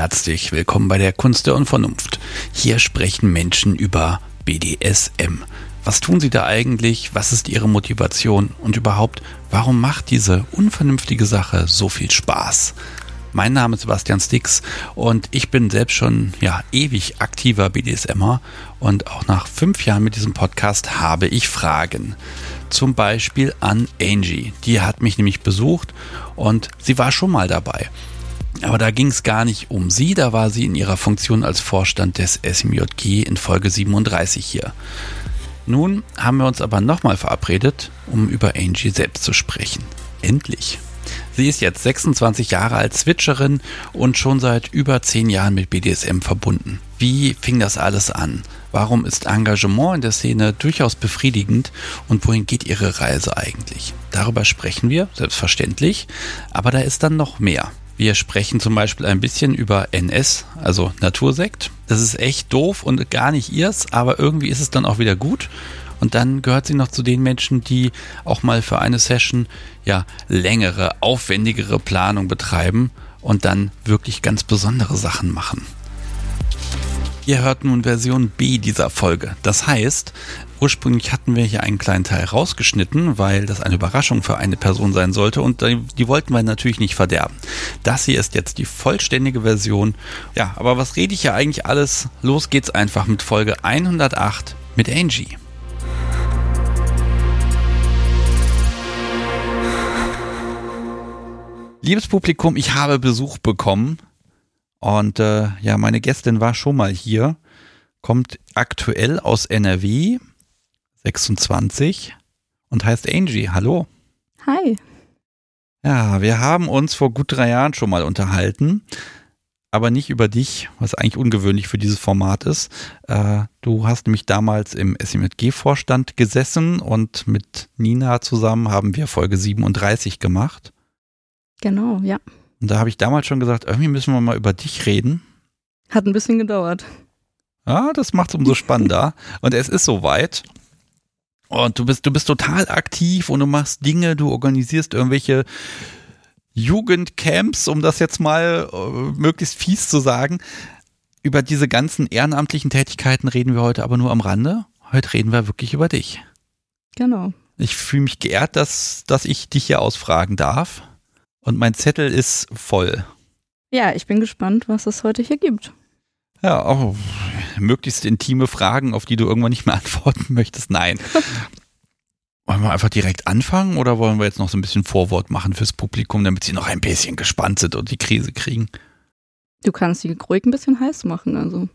Herzlich willkommen bei der Kunst der Unvernunft. Hier sprechen Menschen über BDSM. Was tun sie da eigentlich? Was ist ihre Motivation? Und überhaupt, warum macht diese unvernünftige Sache so viel Spaß? Mein Name ist Sebastian Stix und ich bin selbst schon ja ewig aktiver BDSMer und auch nach fünf Jahren mit diesem Podcast habe ich Fragen. Zum Beispiel an Angie. Die hat mich nämlich besucht und sie war schon mal dabei. Aber da ging es gar nicht um sie, da war sie in ihrer Funktion als Vorstand des SMJG in Folge 37 hier. Nun haben wir uns aber nochmal verabredet, um über Angie selbst zu sprechen. Endlich. Sie ist jetzt 26 Jahre alt, Switcherin und schon seit über 10 Jahren mit BDSM verbunden. Wie fing das alles an? Warum ist Engagement in der Szene durchaus befriedigend und wohin geht ihre Reise eigentlich? Darüber sprechen wir, selbstverständlich, aber da ist dann noch mehr. Wir sprechen zum Beispiel ein bisschen über NS, also Natursekt. Das ist echt doof und gar nicht ihrs, aber irgendwie ist es dann auch wieder gut. Und dann gehört sie noch zu den Menschen, die auch mal für eine Session ja längere, aufwendigere Planung betreiben und dann wirklich ganz besondere Sachen machen. Ihr hört nun Version B dieser Folge. Das heißt, ursprünglich hatten wir hier einen kleinen Teil rausgeschnitten, weil das eine Überraschung für eine Person sein sollte und die wollten wir natürlich nicht verderben. Das hier ist jetzt die vollständige Version. Ja, aber was rede ich hier eigentlich alles? Los geht's einfach mit Folge 108 mit Angie. Liebes Publikum, ich habe Besuch bekommen und äh, ja, meine Gästin war schon mal hier, kommt aktuell aus NRW, 26 und heißt Angie. Hallo. Hi. Ja, wir haben uns vor gut drei Jahren schon mal unterhalten, aber nicht über dich, was eigentlich ungewöhnlich für dieses Format ist. Äh, du hast nämlich damals im SMG-Vorstand gesessen und mit Nina zusammen haben wir Folge 37 gemacht. Genau, ja. Und da habe ich damals schon gesagt, irgendwie müssen wir mal über dich reden. Hat ein bisschen gedauert. Ja, das macht es umso spannender. und es ist soweit. Und du bist, du bist total aktiv und du machst Dinge, du organisierst irgendwelche Jugendcamps, um das jetzt mal äh, möglichst fies zu sagen. Über diese ganzen ehrenamtlichen Tätigkeiten reden wir heute aber nur am Rande. Heute reden wir wirklich über dich. Genau. Ich fühle mich geehrt, dass, dass ich dich hier ausfragen darf. Und mein Zettel ist voll. Ja, ich bin gespannt, was es heute hier gibt. Ja, auch möglichst intime Fragen, auf die du irgendwann nicht mehr antworten möchtest. Nein. wollen wir einfach direkt anfangen oder wollen wir jetzt noch so ein bisschen Vorwort machen fürs Publikum, damit sie noch ein bisschen gespannt sind und die Krise kriegen? Du kannst sie ruhig ein bisschen heiß machen, also.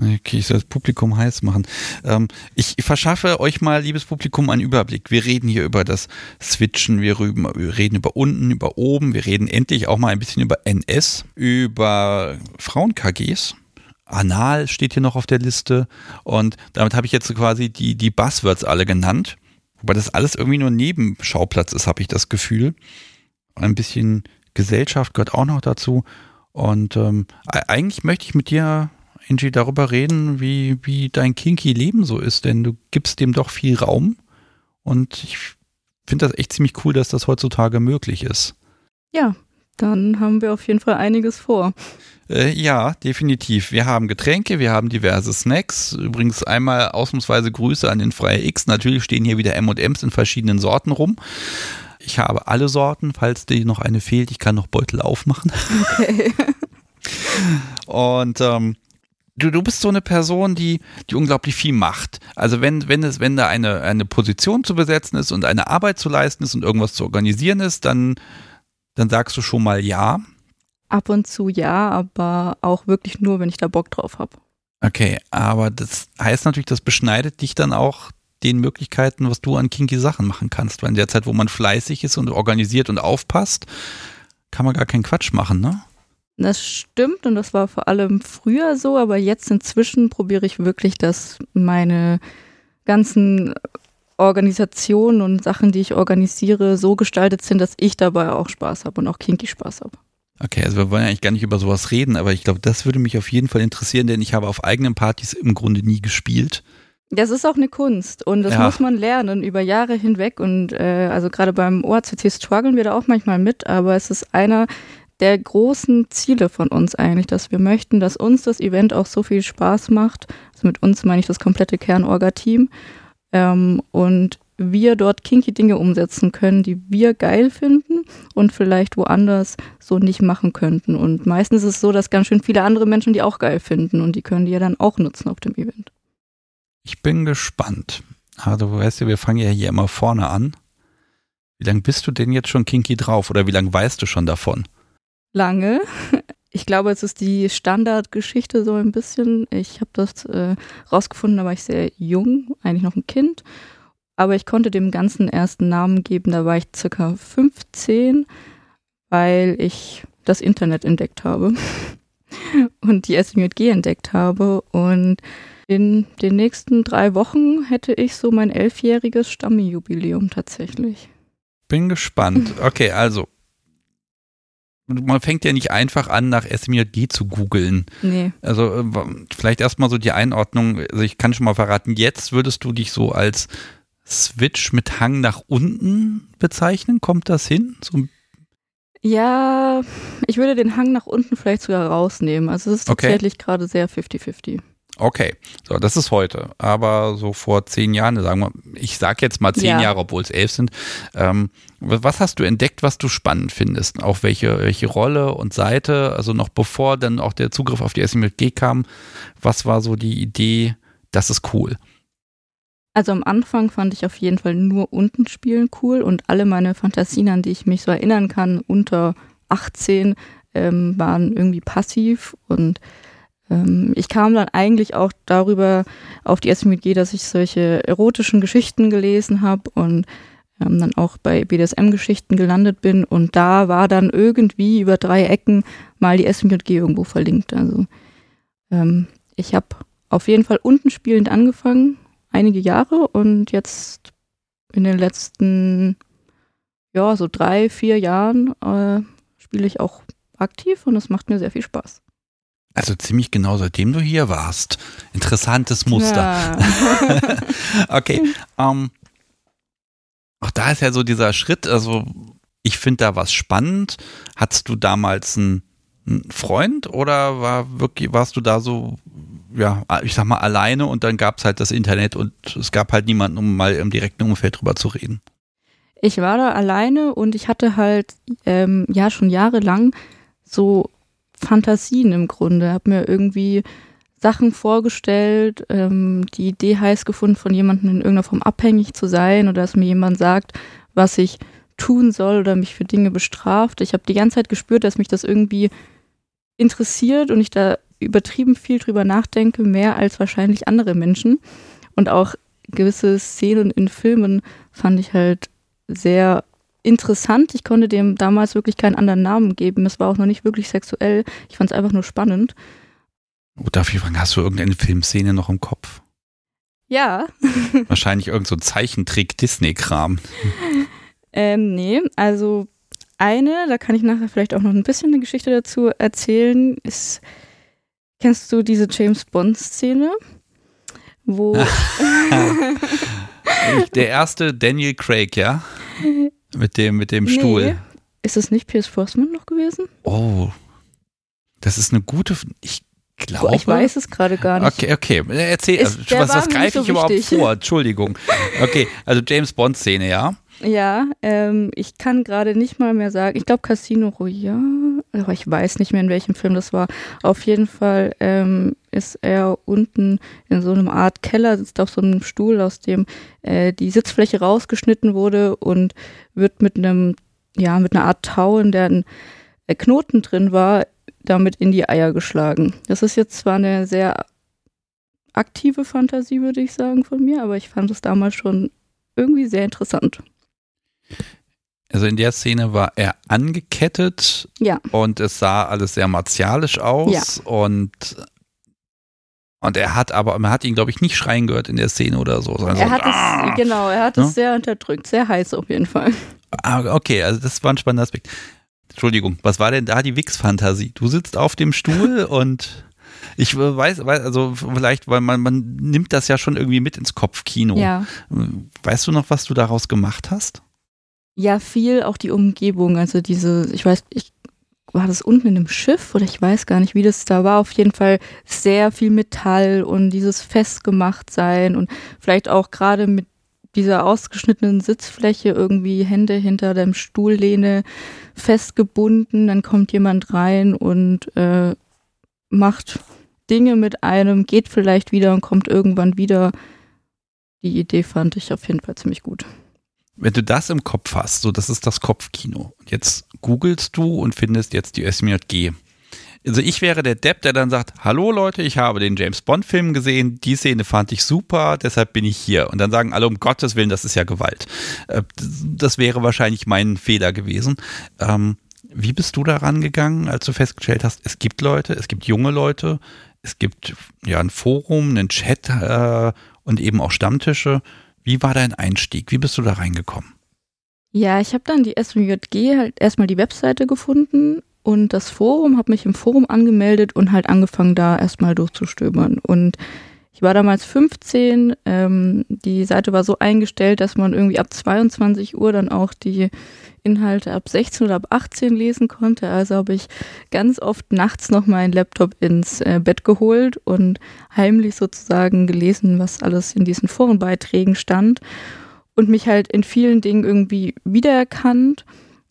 Okay, ich soll das Publikum heiß machen. Ähm, ich verschaffe euch mal, liebes Publikum, einen Überblick. Wir reden hier über das Switchen, wir, rüben, wir reden über unten, über oben, wir reden endlich auch mal ein bisschen über NS, über Frauen-KGs. Anal steht hier noch auf der Liste und damit habe ich jetzt quasi die, die Buzzwords alle genannt. Wobei das alles irgendwie nur Nebenschauplatz ist, habe ich das Gefühl. Ein bisschen Gesellschaft gehört auch noch dazu. Und ähm, eigentlich möchte ich mit dir Angie, darüber reden, wie, wie dein kinky Leben so ist, denn du gibst dem doch viel Raum und ich finde das echt ziemlich cool, dass das heutzutage möglich ist. Ja, dann haben wir auf jeden Fall einiges vor. Äh, ja, definitiv. Wir haben Getränke, wir haben diverse Snacks. Übrigens einmal ausnahmsweise Grüße an den Freie X. Natürlich stehen hier wieder M&M's in verschiedenen Sorten rum. Ich habe alle Sorten, falls dir noch eine fehlt. Ich kann noch Beutel aufmachen. Okay. Und ähm, du, du bist so eine Person, die, die unglaublich viel macht. Also wenn, wenn es, wenn da eine, eine Position zu besetzen ist und eine Arbeit zu leisten ist und irgendwas zu organisieren ist, dann, dann sagst du schon mal ja. Ab und zu ja, aber auch wirklich nur, wenn ich da Bock drauf habe. Okay, aber das heißt natürlich, das beschneidet dich dann auch den Möglichkeiten, was du an kinky Sachen machen kannst. Weil in der Zeit, wo man fleißig ist und organisiert und aufpasst, kann man gar keinen Quatsch machen, ne? Das stimmt und das war vor allem früher so, aber jetzt inzwischen probiere ich wirklich, dass meine ganzen Organisationen und Sachen, die ich organisiere, so gestaltet sind, dass ich dabei auch Spaß habe und auch kinky Spaß habe. Okay, also wir wollen eigentlich gar nicht über sowas reden, aber ich glaube, das würde mich auf jeden Fall interessieren, denn ich habe auf eigenen Partys im Grunde nie gespielt. Das ist auch eine Kunst und das ja. muss man lernen über Jahre hinweg und äh, also gerade beim OACT strugglen wir da auch manchmal mit, aber es ist einer der großen Ziele von uns eigentlich, dass wir möchten, dass uns das Event auch so viel Spaß macht. Also mit uns meine ich das komplette Kernorga-Team. Ähm, und wir dort kinky Dinge umsetzen können, die wir geil finden und vielleicht woanders so nicht machen könnten. Und meistens ist es so, dass ganz schön viele andere Menschen die auch geil finden und die können die ja dann auch nutzen auf dem Event. Ich bin gespannt. Also, weißt du, wir fangen ja hier immer vorne an. Wie lange bist du denn jetzt schon kinky drauf oder wie lange weißt du schon davon? Lange. Ich glaube, es ist die Standardgeschichte so ein bisschen. Ich habe das äh, rausgefunden, da war ich sehr jung, eigentlich noch ein Kind aber ich konnte dem Ganzen ersten Namen geben, da war ich circa 15, weil ich das Internet entdeckt habe und die SMJG entdeckt habe. Und in den nächsten drei Wochen hätte ich so mein elfjähriges Stammjubiläum tatsächlich. Bin gespannt. Okay, also man fängt ja nicht einfach an, nach SMJG zu googeln. Nee. Also äh, vielleicht erstmal so die Einordnung. Also ich kann schon mal verraten, jetzt würdest du dich so als Switch mit Hang nach unten bezeichnen? Kommt das hin? So ja, ich würde den Hang nach unten vielleicht sogar rausnehmen. Also es ist okay. tatsächlich gerade sehr 50-50. Okay, so, das ist heute. Aber so vor zehn Jahren, sagen wir, ich sag jetzt mal zehn ja. Jahre, obwohl es elf sind. Ähm, was hast du entdeckt, was du spannend findest? Auch welche, welche Rolle und Seite? Also noch bevor dann auch der Zugriff auf die SMLG kam, was war so die Idee, das ist cool? Also am Anfang fand ich auf jeden Fall nur unten spielen cool und alle meine Fantasien, an die ich mich so erinnern kann, unter 18, ähm, waren irgendwie passiv und ich kam dann eigentlich auch darüber auf die SMG, dass ich solche erotischen Geschichten gelesen habe und ähm, dann auch bei BDSM-Geschichten gelandet bin und da war dann irgendwie über drei Ecken mal die SMG irgendwo verlinkt. Also ähm, ich habe auf jeden Fall unten spielend angefangen einige Jahre und jetzt in den letzten, ja, so drei, vier Jahren äh, spiele ich auch aktiv und es macht mir sehr viel Spaß. Also ziemlich genau seitdem du hier warst. Interessantes Muster. Ja. okay. Ähm, auch da ist ja so dieser Schritt, also ich finde da was spannend. Hattest du damals einen, einen Freund oder war wirklich, warst du da so ja, ich sag mal, alleine und dann gab es halt das Internet und es gab halt niemanden, um mal im direkten Umfeld drüber zu reden. Ich war da alleine und ich hatte halt ähm, ja schon jahrelang so Fantasien im Grunde. Hab mir irgendwie Sachen vorgestellt, ähm, die Idee heiß gefunden, von jemandem in irgendeiner Form abhängig zu sein oder dass mir jemand sagt, was ich tun soll oder mich für Dinge bestraft. Ich habe die ganze Zeit gespürt, dass mich das irgendwie interessiert und ich da übertrieben viel drüber nachdenke, mehr als wahrscheinlich andere Menschen. Und auch gewisse Szenen in Filmen fand ich halt sehr interessant. Ich konnte dem damals wirklich keinen anderen Namen geben. Es war auch noch nicht wirklich sexuell. Ich fand es einfach nur spannend. Oh, darf ich fragen, hast du irgendeine Filmszene noch im Kopf? Ja. Wahrscheinlich irgend so Zeichentrick-Disney-Kram. Ähm, nee, also eine, da kann ich nachher vielleicht auch noch ein bisschen eine Geschichte dazu erzählen, ist Kennst du diese James Bond-Szene? Wo. Der erste Daniel Craig, ja? Mit dem, mit dem Stuhl. Nee. Ist es nicht Pierce Brosnan noch gewesen? Oh. Das ist eine gute. Ich glaube. Ich weiß es gerade gar nicht. Okay, okay. Erzähl, ist, was, was greife ich so überhaupt vor? Entschuldigung. Okay, also James Bond-Szene, ja? Ja, ähm, ich kann gerade nicht mal mehr sagen. Ich glaube Casino Royale, aber ich weiß nicht mehr, in welchem Film das war. Auf jeden Fall ähm, ist er unten in so einem Art Keller, sitzt auf so einem Stuhl, aus dem äh, die Sitzfläche rausgeschnitten wurde und wird mit einem, ja, mit einer Art Tau, in der ein äh, Knoten drin war, damit in die Eier geschlagen. Das ist jetzt zwar eine sehr aktive Fantasie, würde ich sagen, von mir, aber ich fand es damals schon irgendwie sehr interessant. Also in der Szene war er angekettet ja. und es sah alles sehr martialisch aus ja. und und er hat aber, man hat ihn, glaube ich, nicht schreien gehört in der Szene oder so. Er so, hat ah! es, genau, er hat ja? es sehr unterdrückt, sehr heiß auf jeden Fall. Ah, okay, also das war ein spannender Aspekt. Entschuldigung, was war denn da die Wix-Fantasie? Du sitzt auf dem Stuhl und ich weiß, also vielleicht, weil man, man nimmt das ja schon irgendwie mit ins Kopfkino. Ja. Weißt du noch, was du daraus gemacht hast? Ja, viel auch die Umgebung, also diese, ich weiß, ich war das unten in einem Schiff oder ich weiß gar nicht, wie das da war. Auf jeden Fall sehr viel Metall und dieses festgemacht sein und vielleicht auch gerade mit dieser ausgeschnittenen Sitzfläche irgendwie Hände hinter dem Stuhllehne festgebunden. Dann kommt jemand rein und äh, macht Dinge mit einem, geht vielleicht wieder und kommt irgendwann wieder. Die Idee fand ich auf jeden Fall ziemlich gut. Wenn du das im Kopf hast, so das ist das Kopfkino. Jetzt googelst du und findest jetzt die SMJG. Also ich wäre der Depp, der dann sagt, hallo Leute, ich habe den James Bond Film gesehen, die Szene fand ich super, deshalb bin ich hier. Und dann sagen alle, um Gottes Willen, das ist ja Gewalt. Äh, das wäre wahrscheinlich mein Fehler gewesen. Ähm, wie bist du da rangegangen, als du festgestellt hast, es gibt Leute, es gibt junge Leute, es gibt ja ein Forum, einen Chat äh, und eben auch Stammtische. Wie war dein Einstieg? Wie bist du da reingekommen? Ja, ich habe dann die SMJG halt erstmal die Webseite gefunden und das Forum, habe mich im Forum angemeldet und halt angefangen, da erstmal durchzustöbern. Und ich war damals 15, ähm, die Seite war so eingestellt, dass man irgendwie ab 22 Uhr dann auch die Inhalte ab 16 oder ab 18 lesen konnte. Also habe ich ganz oft nachts noch meinen Laptop ins äh, Bett geholt und heimlich sozusagen gelesen, was alles in diesen Forenbeiträgen stand und mich halt in vielen Dingen irgendwie wiedererkannt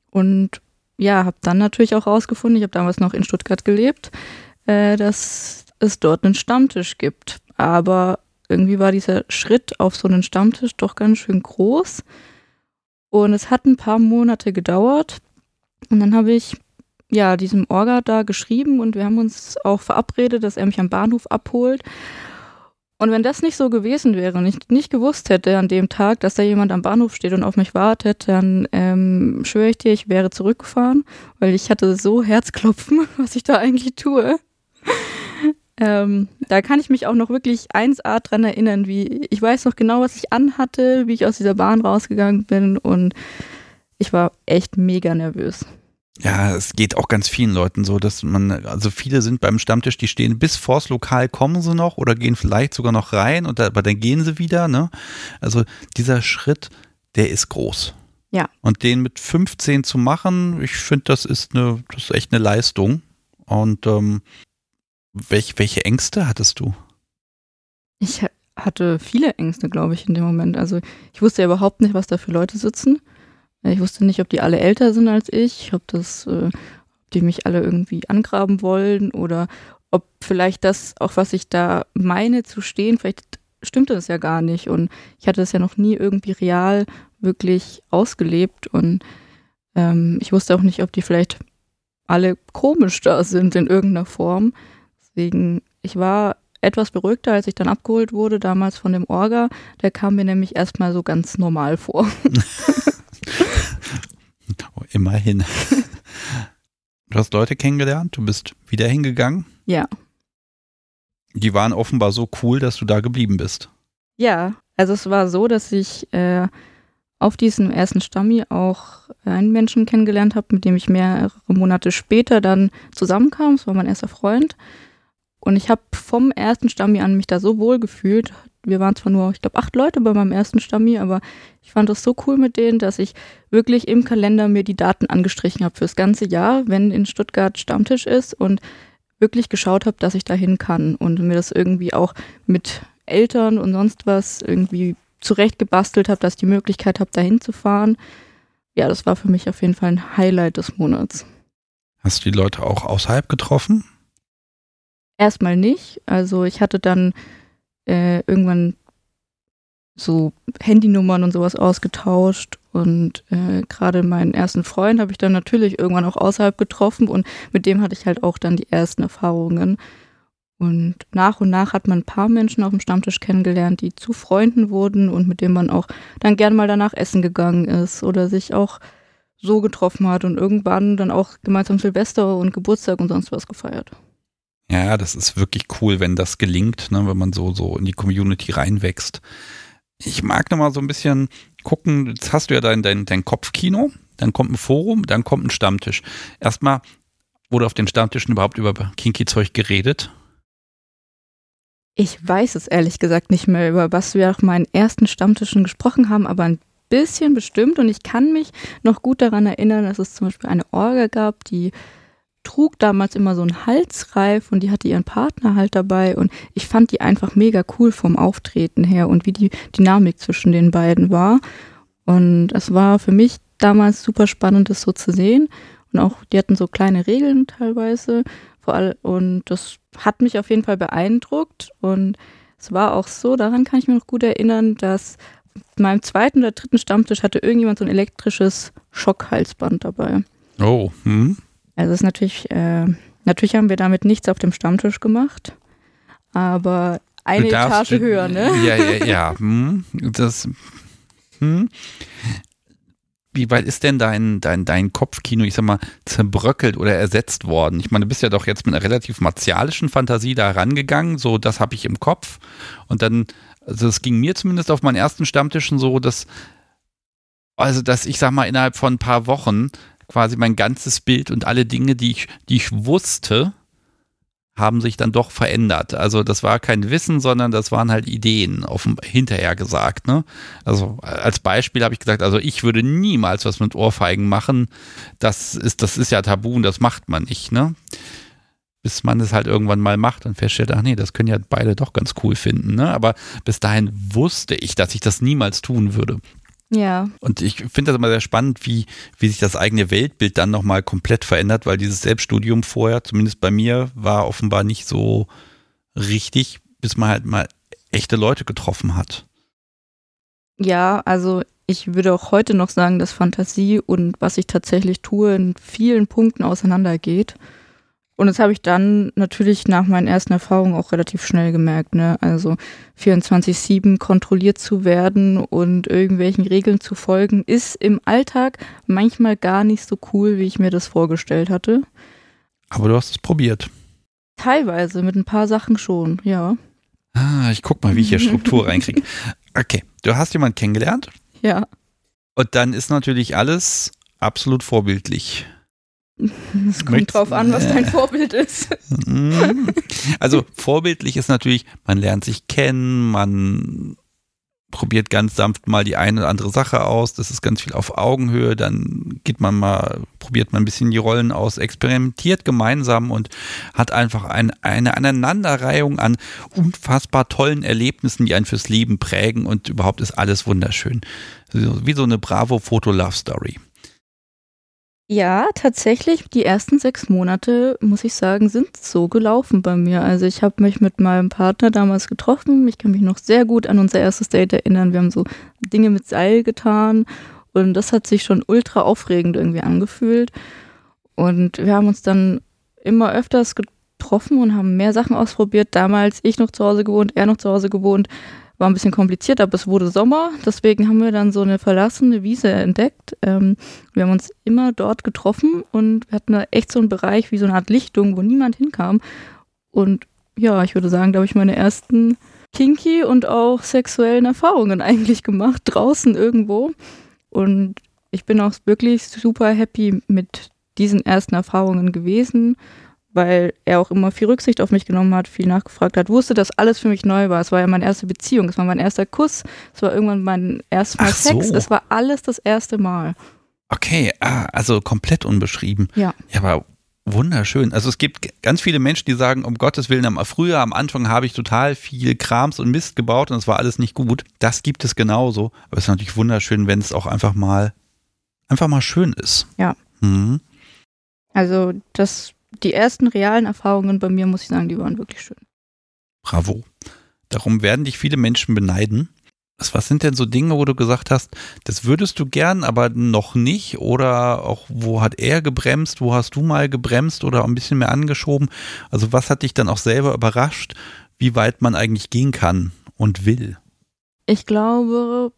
und ja, habe dann natürlich auch rausgefunden, ich habe damals noch in Stuttgart gelebt, äh, dass es dort einen Stammtisch gibt. Aber irgendwie war dieser Schritt auf so einen Stammtisch doch ganz schön groß. Und es hat ein paar Monate gedauert. Und dann habe ich ja diesem Orga da geschrieben und wir haben uns auch verabredet, dass er mich am Bahnhof abholt. Und wenn das nicht so gewesen wäre und ich nicht gewusst hätte an dem Tag, dass da jemand am Bahnhof steht und auf mich wartet, dann ähm, schwöre ich dir, ich wäre zurückgefahren, weil ich hatte so Herzklopfen, was ich da eigentlich tue. Ähm, da kann ich mich auch noch wirklich 1A dran erinnern, wie ich weiß noch genau, was ich anhatte, wie ich aus dieser Bahn rausgegangen bin und ich war echt mega nervös. Ja, es geht auch ganz vielen Leuten so, dass man, also viele sind beim Stammtisch, die stehen bis vors Lokal kommen sie noch oder gehen vielleicht sogar noch rein und da, aber dann gehen sie wieder, ne? Also dieser Schritt, der ist groß. Ja. Und den mit 15 zu machen, ich finde, das ist eine, das ist echt eine Leistung. Und ähm, welch, welche Ängste hattest du? Ich hatte viele Ängste, glaube ich, in dem Moment. Also ich wusste ja überhaupt nicht, was da für Leute sitzen. Ich wusste nicht, ob die alle älter sind als ich, ob das, äh, ob die mich alle irgendwie angraben wollen oder ob vielleicht das, auch was ich da meine zu stehen, vielleicht stimmte das ja gar nicht. Und ich hatte das ja noch nie irgendwie real wirklich ausgelebt. Und ähm, ich wusste auch nicht, ob die vielleicht alle komisch da sind in irgendeiner Form. Deswegen, ich war etwas beruhigter, als ich dann abgeholt wurde, damals von dem Orga. Der kam mir nämlich erstmal so ganz normal vor. Oh, immerhin. Du hast Leute kennengelernt, du bist wieder hingegangen. Ja. Die waren offenbar so cool, dass du da geblieben bist. Ja, also es war so, dass ich äh, auf diesem ersten Stammi auch einen Menschen kennengelernt habe, mit dem ich mehrere Monate später dann zusammenkam. Es war mein erster Freund. Und ich habe vom ersten Stammi an mich da so wohl gefühlt. Wir waren zwar nur, ich glaube, acht Leute bei meinem ersten Stammi, aber ich fand das so cool mit denen, dass ich wirklich im Kalender mir die Daten angestrichen habe fürs ganze Jahr, wenn in Stuttgart Stammtisch ist und wirklich geschaut habe, dass ich dahin kann und mir das irgendwie auch mit Eltern und sonst was irgendwie zurechtgebastelt habe, dass ich die Möglichkeit habe, dahin zu fahren. Ja, das war für mich auf jeden Fall ein Highlight des Monats. Hast du die Leute auch außerhalb getroffen? Erstmal nicht. Also ich hatte dann äh, irgendwann so Handynummern und sowas ausgetauscht und äh, gerade meinen ersten Freund habe ich dann natürlich irgendwann auch außerhalb getroffen und mit dem hatte ich halt auch dann die ersten Erfahrungen. Und nach und nach hat man ein paar Menschen auf dem Stammtisch kennengelernt, die zu Freunden wurden und mit denen man auch dann gern mal danach essen gegangen ist oder sich auch so getroffen hat und irgendwann dann auch gemeinsam Silvester und Geburtstag und sonst was gefeiert. Ja, das ist wirklich cool, wenn das gelingt, ne, wenn man so, so in die Community reinwächst. Ich mag nochmal so ein bisschen gucken, jetzt hast du ja dein, dein, dein Kopfkino, dann kommt ein Forum, dann kommt ein Stammtisch. Erstmal, wurde auf den Stammtischen überhaupt über Kinky-Zeug geredet? Ich weiß es ehrlich gesagt nicht mehr, über was wir auf meinen ersten Stammtischen gesprochen haben, aber ein bisschen bestimmt und ich kann mich noch gut daran erinnern, dass es zum Beispiel eine Orga gab, die trug damals immer so einen Halsreif und die hatte ihren Partner halt dabei und ich fand die einfach mega cool vom Auftreten her und wie die Dynamik zwischen den beiden war. Und es war für mich damals super spannend, das so zu sehen. Und auch, die hatten so kleine Regeln teilweise. Vor allem, und das hat mich auf jeden Fall beeindruckt. Und es war auch so, daran kann ich mich noch gut erinnern, dass meinem zweiten oder dritten Stammtisch hatte irgendjemand so ein elektrisches Schockhalsband dabei. Oh, hm. Also es ist natürlich, äh, natürlich haben wir damit nichts auf dem Stammtisch gemacht, aber eine Etage höher, ne? Ja, ja, ja. Hm, das, hm. Wie weit ist denn dein, dein, dein Kopfkino, ich sag mal, zerbröckelt oder ersetzt worden? Ich meine, du bist ja doch jetzt mit einer relativ martialischen Fantasie da rangegangen, so das habe ich im Kopf. Und dann, also es ging mir zumindest auf meinen ersten Stammtischen so, dass, also dass ich sag mal, innerhalb von ein paar Wochen quasi mein ganzes Bild und alle Dinge, die ich, die ich wusste, haben sich dann doch verändert. Also das war kein Wissen, sondern das waren halt Ideen, auf hinterher gesagt. Ne? Also als Beispiel habe ich gesagt, also ich würde niemals was mit Ohrfeigen machen. Das ist, das ist ja tabu und das macht man nicht. Ne? Bis man es halt irgendwann mal macht und feststellt, ach nee, das können ja beide doch ganz cool finden. Ne? Aber bis dahin wusste ich, dass ich das niemals tun würde. Ja. Und ich finde das immer sehr spannend, wie, wie sich das eigene Weltbild dann nochmal komplett verändert, weil dieses Selbststudium vorher, zumindest bei mir, war offenbar nicht so richtig, bis man halt mal echte Leute getroffen hat. Ja, also ich würde auch heute noch sagen, dass Fantasie und was ich tatsächlich tue in vielen Punkten auseinandergeht. Und das habe ich dann natürlich nach meinen ersten Erfahrungen auch relativ schnell gemerkt. Ne? Also 24-7 kontrolliert zu werden und irgendwelchen Regeln zu folgen, ist im Alltag manchmal gar nicht so cool, wie ich mir das vorgestellt hatte. Aber du hast es probiert. Teilweise, mit ein paar Sachen schon, ja. Ah, ich guck mal, wie ich hier Struktur reinkriege. Okay, du hast jemanden kennengelernt. Ja. Und dann ist natürlich alles absolut vorbildlich. Es kommt drauf an, was dein Vorbild ist. Mhm. Also vorbildlich ist natürlich, man lernt sich kennen, man probiert ganz sanft mal die eine oder andere Sache aus, das ist ganz viel auf Augenhöhe, dann geht man mal, probiert man ein bisschen die Rollen aus, experimentiert gemeinsam und hat einfach ein, eine Aneinanderreihung an unfassbar tollen Erlebnissen, die einen fürs Leben prägen und überhaupt ist alles wunderschön. Wie so eine Bravo-Foto-Love-Story. Ja, tatsächlich, die ersten sechs Monate, muss ich sagen, sind so gelaufen bei mir. Also ich habe mich mit meinem Partner damals getroffen. Ich kann mich noch sehr gut an unser erstes Date erinnern. Wir haben so Dinge mit Seil getan und das hat sich schon ultra aufregend irgendwie angefühlt. Und wir haben uns dann immer öfters getroffen und haben mehr Sachen ausprobiert. Damals ich noch zu Hause gewohnt, er noch zu Hause gewohnt. War ein bisschen kompliziert, aber es wurde Sommer. Deswegen haben wir dann so eine verlassene Wiese entdeckt. Ähm, wir haben uns immer dort getroffen und wir hatten da echt so einen Bereich wie so eine Art Lichtung, wo niemand hinkam. Und ja, ich würde sagen, da habe ich meine ersten kinky und auch sexuellen Erfahrungen eigentlich gemacht, draußen irgendwo. Und ich bin auch wirklich super happy mit diesen ersten Erfahrungen gewesen weil er auch immer viel Rücksicht auf mich genommen hat, viel nachgefragt hat, wusste, dass alles für mich neu war. Es war ja meine erste Beziehung, es war mein erster Kuss, es war irgendwann mein erstes Mal Ach Sex, so. es war alles das erste Mal. Okay, ah, also komplett unbeschrieben. Ja. Ja, aber wunderschön. Also es gibt ganz viele Menschen, die sagen, um Gottes Willen, am, früher am Anfang habe ich total viel Krams und Mist gebaut und es war alles nicht gut. Das gibt es genauso. Aber es ist natürlich wunderschön, wenn es auch einfach mal, einfach mal schön ist. Ja. Mhm. Also das die ersten realen Erfahrungen bei mir, muss ich sagen, die waren wirklich schön. Bravo. Darum werden dich viele Menschen beneiden. Was sind denn so Dinge, wo du gesagt hast, das würdest du gern, aber noch nicht? Oder auch, wo hat er gebremst? Wo hast du mal gebremst oder ein bisschen mehr angeschoben? Also, was hat dich dann auch selber überrascht, wie weit man eigentlich gehen kann und will? Ich glaube,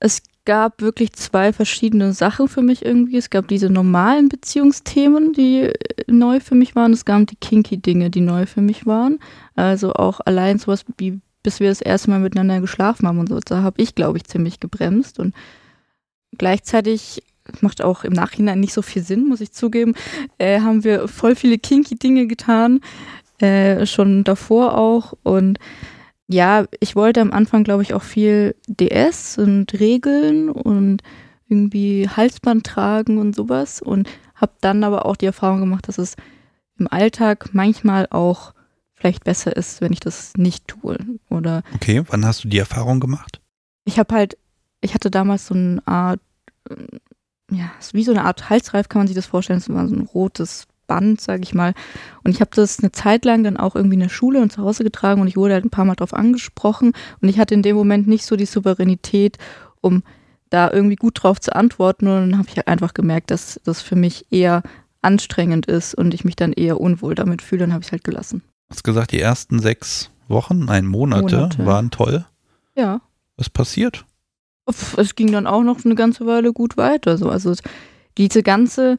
es gab wirklich zwei verschiedene Sachen für mich irgendwie. Es gab diese normalen Beziehungsthemen, die äh, neu für mich waren. Es gab die kinky Dinge, die neu für mich waren. Also auch allein sowas wie, bis wir das erste Mal miteinander geschlafen haben und so. Da habe ich, glaube ich, ziemlich gebremst. Und gleichzeitig macht auch im Nachhinein nicht so viel Sinn, muss ich zugeben, äh, haben wir voll viele kinky Dinge getan. Äh, schon davor auch. Und ja, ich wollte am Anfang, glaube ich, auch viel DS und Regeln und irgendwie Halsband tragen und sowas und habe dann aber auch die Erfahrung gemacht, dass es im Alltag manchmal auch vielleicht besser ist, wenn ich das nicht tue. Oder okay, wann hast du die Erfahrung gemacht? Ich habe halt, ich hatte damals so eine Art, ja, wie so eine Art Halsreif, kann man sich das vorstellen. Es war so ein rotes Band, sage ich mal. Und ich habe das eine Zeit lang dann auch irgendwie in der Schule und zu Hause getragen und ich wurde halt ein paar Mal drauf angesprochen und ich hatte in dem Moment nicht so die Souveränität, um da irgendwie gut drauf zu antworten. Und dann habe ich halt einfach gemerkt, dass das für mich eher anstrengend ist und ich mich dann eher unwohl damit fühle, dann habe ich es halt gelassen. Du hast gesagt, die ersten sechs Wochen, nein, Monate, Monate. waren toll. Ja. Was passiert? Es ging dann auch noch eine ganze Weile gut weiter. So. Also diese ganze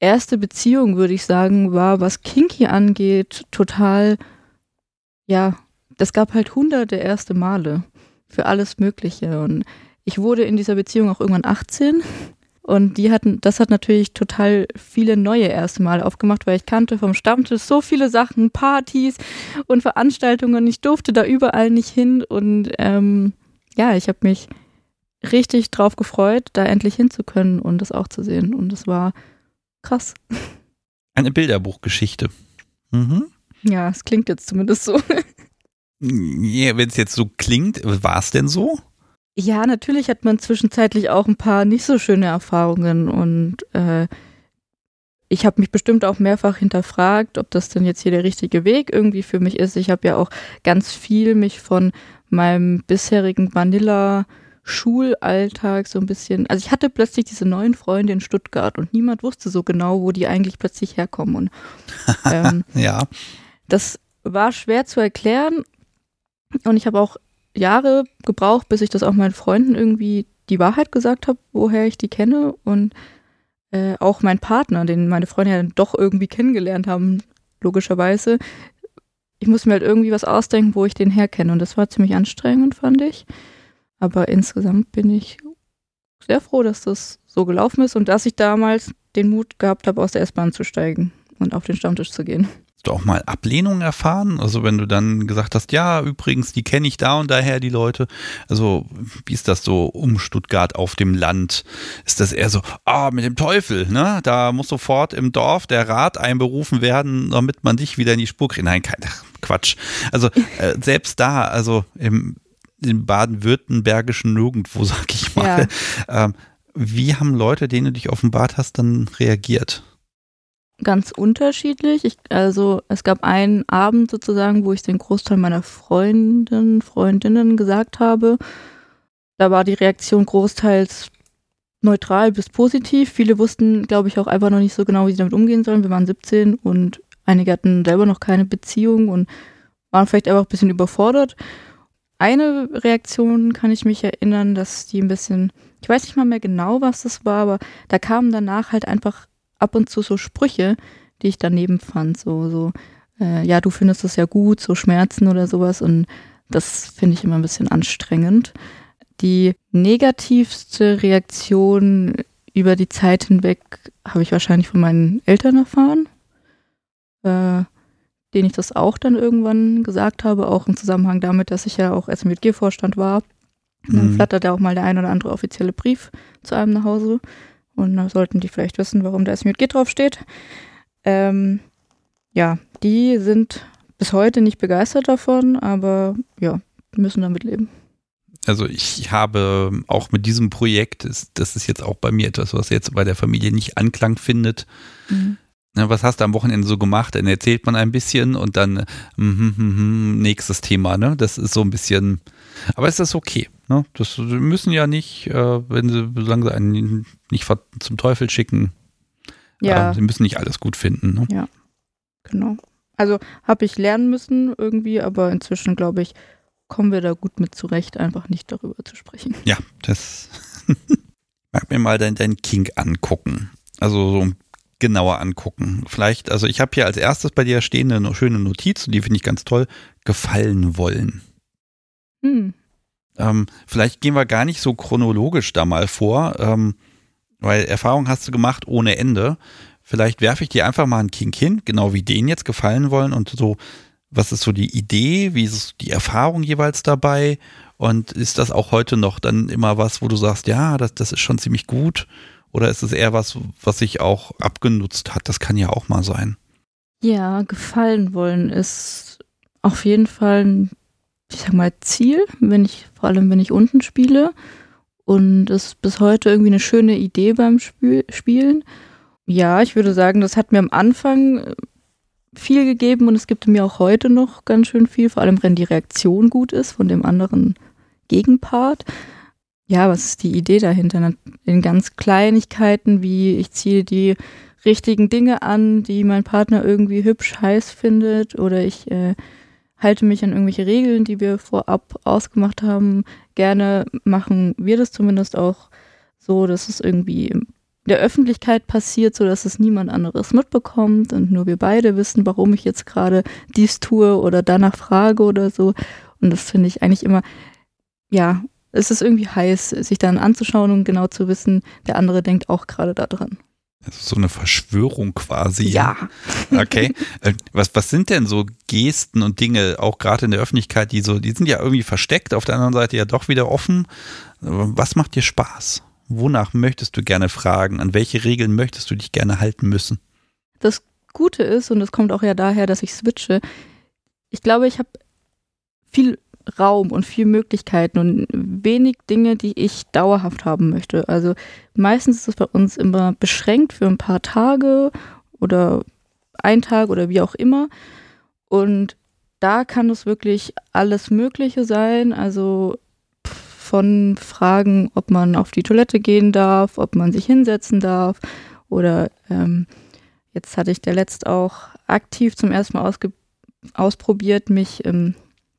erste Beziehung, würde ich sagen, war, was Kinky angeht, total, ja, das gab halt hunderte erste Male für alles Mögliche. Und ich wurde in dieser Beziehung auch irgendwann 18 und die hatten, das hat natürlich total viele neue erste Male aufgemacht, weil ich kannte vom Stammtisch so viele Sachen, Partys und Veranstaltungen. Ich durfte da überall nicht hin und ähm, ja, ich habe mich richtig drauf gefreut, da endlich hinzukönnen und das auch zu sehen. Und es war krass. Eine Bilderbuchgeschichte. Mhm. Ja, es klingt jetzt zumindest so. Ja, wenn es jetzt so klingt, war es denn so? Ja, natürlich hat man zwischenzeitlich auch ein paar nicht so schöne Erfahrungen und äh, ich habe mich bestimmt auch mehrfach hinterfragt, ob das denn jetzt hier der richtige Weg irgendwie für mich ist. Ich habe ja auch ganz viel mich von meinem bisherigen Vanilla Schulalltag so ein bisschen, also ich hatte plötzlich diese neuen Freunde in Stuttgart und niemand wusste so genau, wo die eigentlich plötzlich herkommen. Und, ähm, ja. Das war schwer zu erklären und ich habe auch Jahre gebraucht, bis ich das auch meinen Freunden irgendwie die Wahrheit gesagt habe, woher ich die kenne und äh, auch mein Partner, den meine Freunde ja dann doch irgendwie kennengelernt haben, logischerweise. Ich muss mir halt irgendwie was ausdenken, wo ich den herkenne und das war ziemlich anstrengend, fand ich. Aber insgesamt bin ich sehr froh, dass das so gelaufen ist und dass ich damals den Mut gehabt habe, aus der S-Bahn zu steigen und auf den Stammtisch zu gehen. Hast du auch mal Ablehnung erfahren? Also wenn du dann gesagt hast, ja, übrigens, die kenne ich da und daher, die Leute. Also wie ist das so um Stuttgart auf dem Land? Ist das eher so, ah, mit dem Teufel, ne? Da muss sofort im Dorf der Rat einberufen werden, damit man dich wieder in die Spur kriegt. Nein, kein Quatsch. Also äh, selbst da, also im im baden-württembergischen Nirgendwo, sag ich mal. Ja. Ähm, wie haben Leute, denen du dich offenbart hast, dann reagiert? Ganz unterschiedlich. Ich, also es gab einen Abend sozusagen, wo ich den Großteil meiner Freundinnen, Freundinnen gesagt habe. Da war die Reaktion großteils neutral bis positiv. Viele wussten, glaube ich, auch einfach noch nicht so genau, wie sie damit umgehen sollen. Wir waren 17 und einige hatten selber noch keine Beziehung und waren vielleicht einfach ein bisschen überfordert eine Reaktion kann ich mich erinnern, dass die ein bisschen, ich weiß nicht mal mehr genau, was das war, aber da kamen danach halt einfach ab und zu so Sprüche, die ich daneben fand, so, so, äh, ja, du findest das ja gut, so Schmerzen oder sowas und das finde ich immer ein bisschen anstrengend. Die negativste Reaktion über die Zeit hinweg habe ich wahrscheinlich von meinen Eltern erfahren. Äh, denen ich das auch dann irgendwann gesagt habe, auch im Zusammenhang damit, dass ich ja auch SMJG-Vorstand war. Mhm. Dann flatterte auch mal der ein oder andere offizielle Brief zu einem nach Hause. Und da sollten die vielleicht wissen, warum der SMJG draufsteht. Ähm, ja, die sind bis heute nicht begeistert davon, aber ja, müssen damit leben. Also ich habe auch mit diesem Projekt, das ist jetzt auch bei mir etwas, was jetzt bei der Familie nicht Anklang findet. Mhm. Ne, was hast du am Wochenende so gemacht? Dann erzählt man ein bisschen und dann mm, mm, mm, nächstes Thema. Ne? Das ist so ein bisschen, aber es ist okay. Ne? Das müssen ja nicht, äh, wenn sie, solange sie einen nicht zum Teufel schicken, ja. Äh, sie müssen nicht alles gut finden. Ne? Ja, genau. Also habe ich lernen müssen irgendwie, aber inzwischen glaube ich, kommen wir da gut mit zurecht, einfach nicht darüber zu sprechen. Ja, das mag mir mal dein, dein King angucken. Also so ein genauer angucken. Vielleicht, also ich habe hier als erstes bei dir stehen eine schöne Notiz, die finde ich ganz toll, gefallen wollen. Hm. Ähm, vielleicht gehen wir gar nicht so chronologisch da mal vor, ähm, weil Erfahrung hast du gemacht ohne Ende. Vielleicht werfe ich dir einfach mal einen King hin, genau wie den jetzt gefallen wollen und so, was ist so die Idee, wie ist die Erfahrung jeweils dabei und ist das auch heute noch dann immer was, wo du sagst, ja, das, das ist schon ziemlich gut oder ist es eher was, was sich auch abgenutzt hat? Das kann ja auch mal sein. Ja, gefallen wollen ist auf jeden Fall ein, ich sag mal, Ziel, wenn ich, vor allem wenn ich unten spiele. Und das ist bis heute irgendwie eine schöne Idee beim Spiel Spielen. Ja, ich würde sagen, das hat mir am Anfang äh, viel gegeben und es gibt mir auch heute noch ganz schön viel, vor allem wenn die Reaktion gut ist von dem anderen Gegenpart. Ja, was ist die Idee dahinter? In ganz Kleinigkeiten wie ich ziehe die richtigen Dinge an, die mein Partner irgendwie hübsch heiß findet oder ich äh, halte mich an irgendwelche Regeln, die wir vorab ausgemacht haben. Gerne machen wir das zumindest auch so, dass es irgendwie in der Öffentlichkeit passiert, so dass es niemand anderes mitbekommt und nur wir beide wissen, warum ich jetzt gerade dies tue oder danach frage oder so. Und das finde ich eigentlich immer, ja, es ist irgendwie heiß, sich dann anzuschauen und genau zu wissen, der andere denkt auch gerade daran. Also so eine Verschwörung quasi. Ja. Okay. Äh, was, was sind denn so Gesten und Dinge, auch gerade in der Öffentlichkeit, die so, die sind ja irgendwie versteckt, auf der anderen Seite ja doch wieder offen. Was macht dir Spaß? Wonach möchtest du gerne fragen? An welche Regeln möchtest du dich gerne halten müssen? Das Gute ist, und das kommt auch ja daher, dass ich switche, ich glaube, ich habe viel Raum und viel Möglichkeiten und wenig Dinge, die ich dauerhaft haben möchte. Also meistens ist es bei uns immer beschränkt für ein paar Tage oder ein Tag oder wie auch immer. Und da kann es wirklich alles Mögliche sein. Also von Fragen, ob man auf die Toilette gehen darf, ob man sich hinsetzen darf oder ähm, jetzt hatte ich der letzt auch aktiv zum ersten Mal ausprobiert, mich ähm,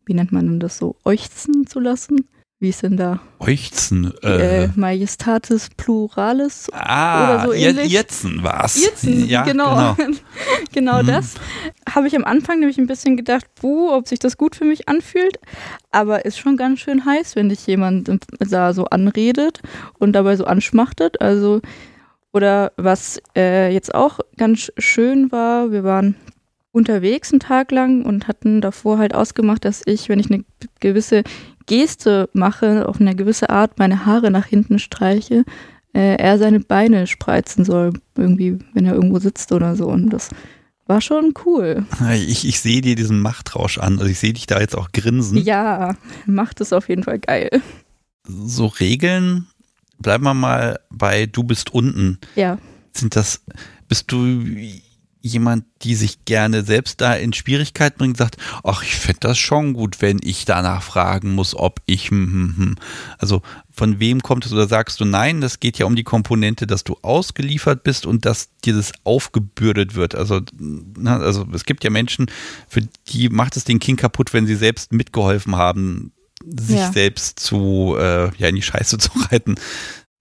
wie nennt man denn das so, euchzen zu lassen? Wie ist denn da? Euchzen. Äh, äh, Majestatis Pluralis ah, oder so ähnlich. Jetzen war's. Jetzen, ja, genau. Genau, genau hm. das habe ich am Anfang nämlich ein bisschen gedacht, buh, ob sich das gut für mich anfühlt. Aber ist schon ganz schön heiß, wenn dich jemand da so anredet und dabei so anschmachtet. Also, oder was äh, jetzt auch ganz schön war, wir waren unterwegs einen Tag lang und hatten davor halt ausgemacht, dass ich, wenn ich eine gewisse Geste mache, auf eine gewisse Art meine Haare nach hinten streiche, äh, er seine Beine spreizen soll, irgendwie, wenn er irgendwo sitzt oder so. Und das war schon cool. Ich, ich sehe dir diesen Machtrausch an. Also ich sehe dich da jetzt auch grinsen. Ja, macht es auf jeden Fall geil. So Regeln, bleiben wir mal bei du bist unten. Ja. Sind das, bist du jemand, die sich gerne selbst da in Schwierigkeiten bringt, sagt, ach, ich fände das schon gut, wenn ich danach fragen muss, ob ich, hm, hm, hm. also von wem kommt es oder sagst du nein, das geht ja um die Komponente, dass du ausgeliefert bist und dass dir das aufgebürdet wird. Also, also es gibt ja Menschen, für die macht es den King kaputt, wenn sie selbst mitgeholfen haben, sich ja. selbst zu, äh, ja, in die Scheiße zu reiten.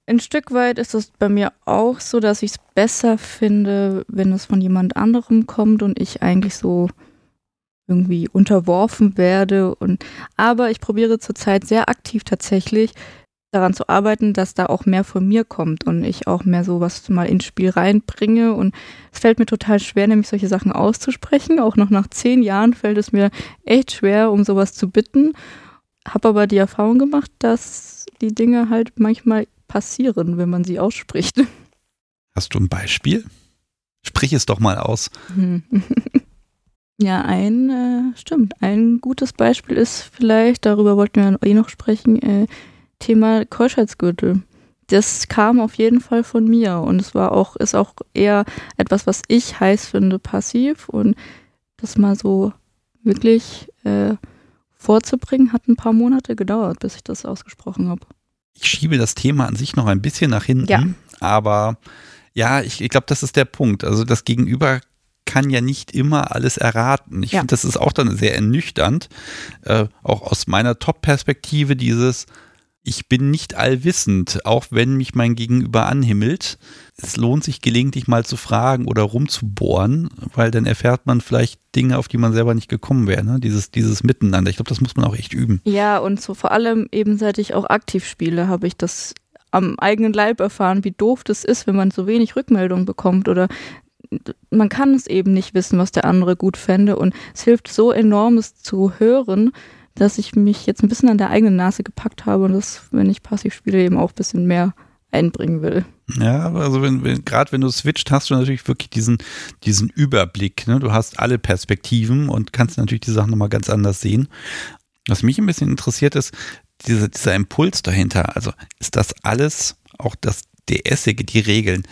Ein Stück weit ist es bei mir auch so, dass ich es besser finde, wenn es von jemand anderem kommt und ich eigentlich so irgendwie unterworfen werde. Und aber ich probiere zurzeit sehr aktiv tatsächlich daran zu arbeiten, dass da auch mehr von mir kommt und ich auch mehr sowas mal ins Spiel reinbringe. Und es fällt mir total schwer, nämlich solche Sachen auszusprechen. Auch noch nach zehn Jahren fällt es mir echt schwer, um sowas zu bitten. Habe aber die Erfahrung gemacht, dass die Dinge halt manchmal passieren, wenn man sie ausspricht. Hast du ein Beispiel? Sprich es doch mal aus. Ja, ein, äh, stimmt, ein gutes Beispiel ist vielleicht, darüber wollten wir eh noch sprechen, äh, Thema Keuschheitsgürtel. Das kam auf jeden Fall von mir und es war auch, ist auch eher etwas, was ich heiß finde, passiv und das mal so wirklich äh, vorzubringen, hat ein paar Monate gedauert, bis ich das ausgesprochen habe ich schiebe das Thema an sich noch ein bisschen nach hinten, ja. aber ja, ich, ich glaube, das ist der Punkt. Also das Gegenüber kann ja nicht immer alles erraten. Ich ja. finde, das ist auch dann sehr ernüchternd, äh, auch aus meiner Top-Perspektive dieses, ich bin nicht allwissend, auch wenn mich mein Gegenüber anhimmelt. Es lohnt sich gelegentlich mal zu fragen oder rumzubohren, weil dann erfährt man vielleicht Dinge, auf die man selber nicht gekommen wäre. Ne? Dieses, dieses Miteinander. Ich glaube, das muss man auch echt üben. Ja, und so vor allem eben seit ich auch aktiv spiele, habe ich das am eigenen Leib erfahren, wie doof das ist, wenn man so wenig Rückmeldung bekommt oder man kann es eben nicht wissen, was der andere gut fände und es hilft so enorm, es zu hören, dass ich mich jetzt ein bisschen an der eigenen Nase gepackt habe und das, wenn ich passiv spiele, eben auch ein bisschen mehr einbringen will. Ja, also wenn, wenn gerade wenn du switcht, hast du natürlich wirklich diesen, diesen Überblick. Ne? Du hast alle Perspektiven und kannst natürlich die Sachen nochmal ganz anders sehen. Was mich ein bisschen interessiert ist, dieser, dieser Impuls dahinter. Also ist das alles, auch das DS-ige, die Regeln,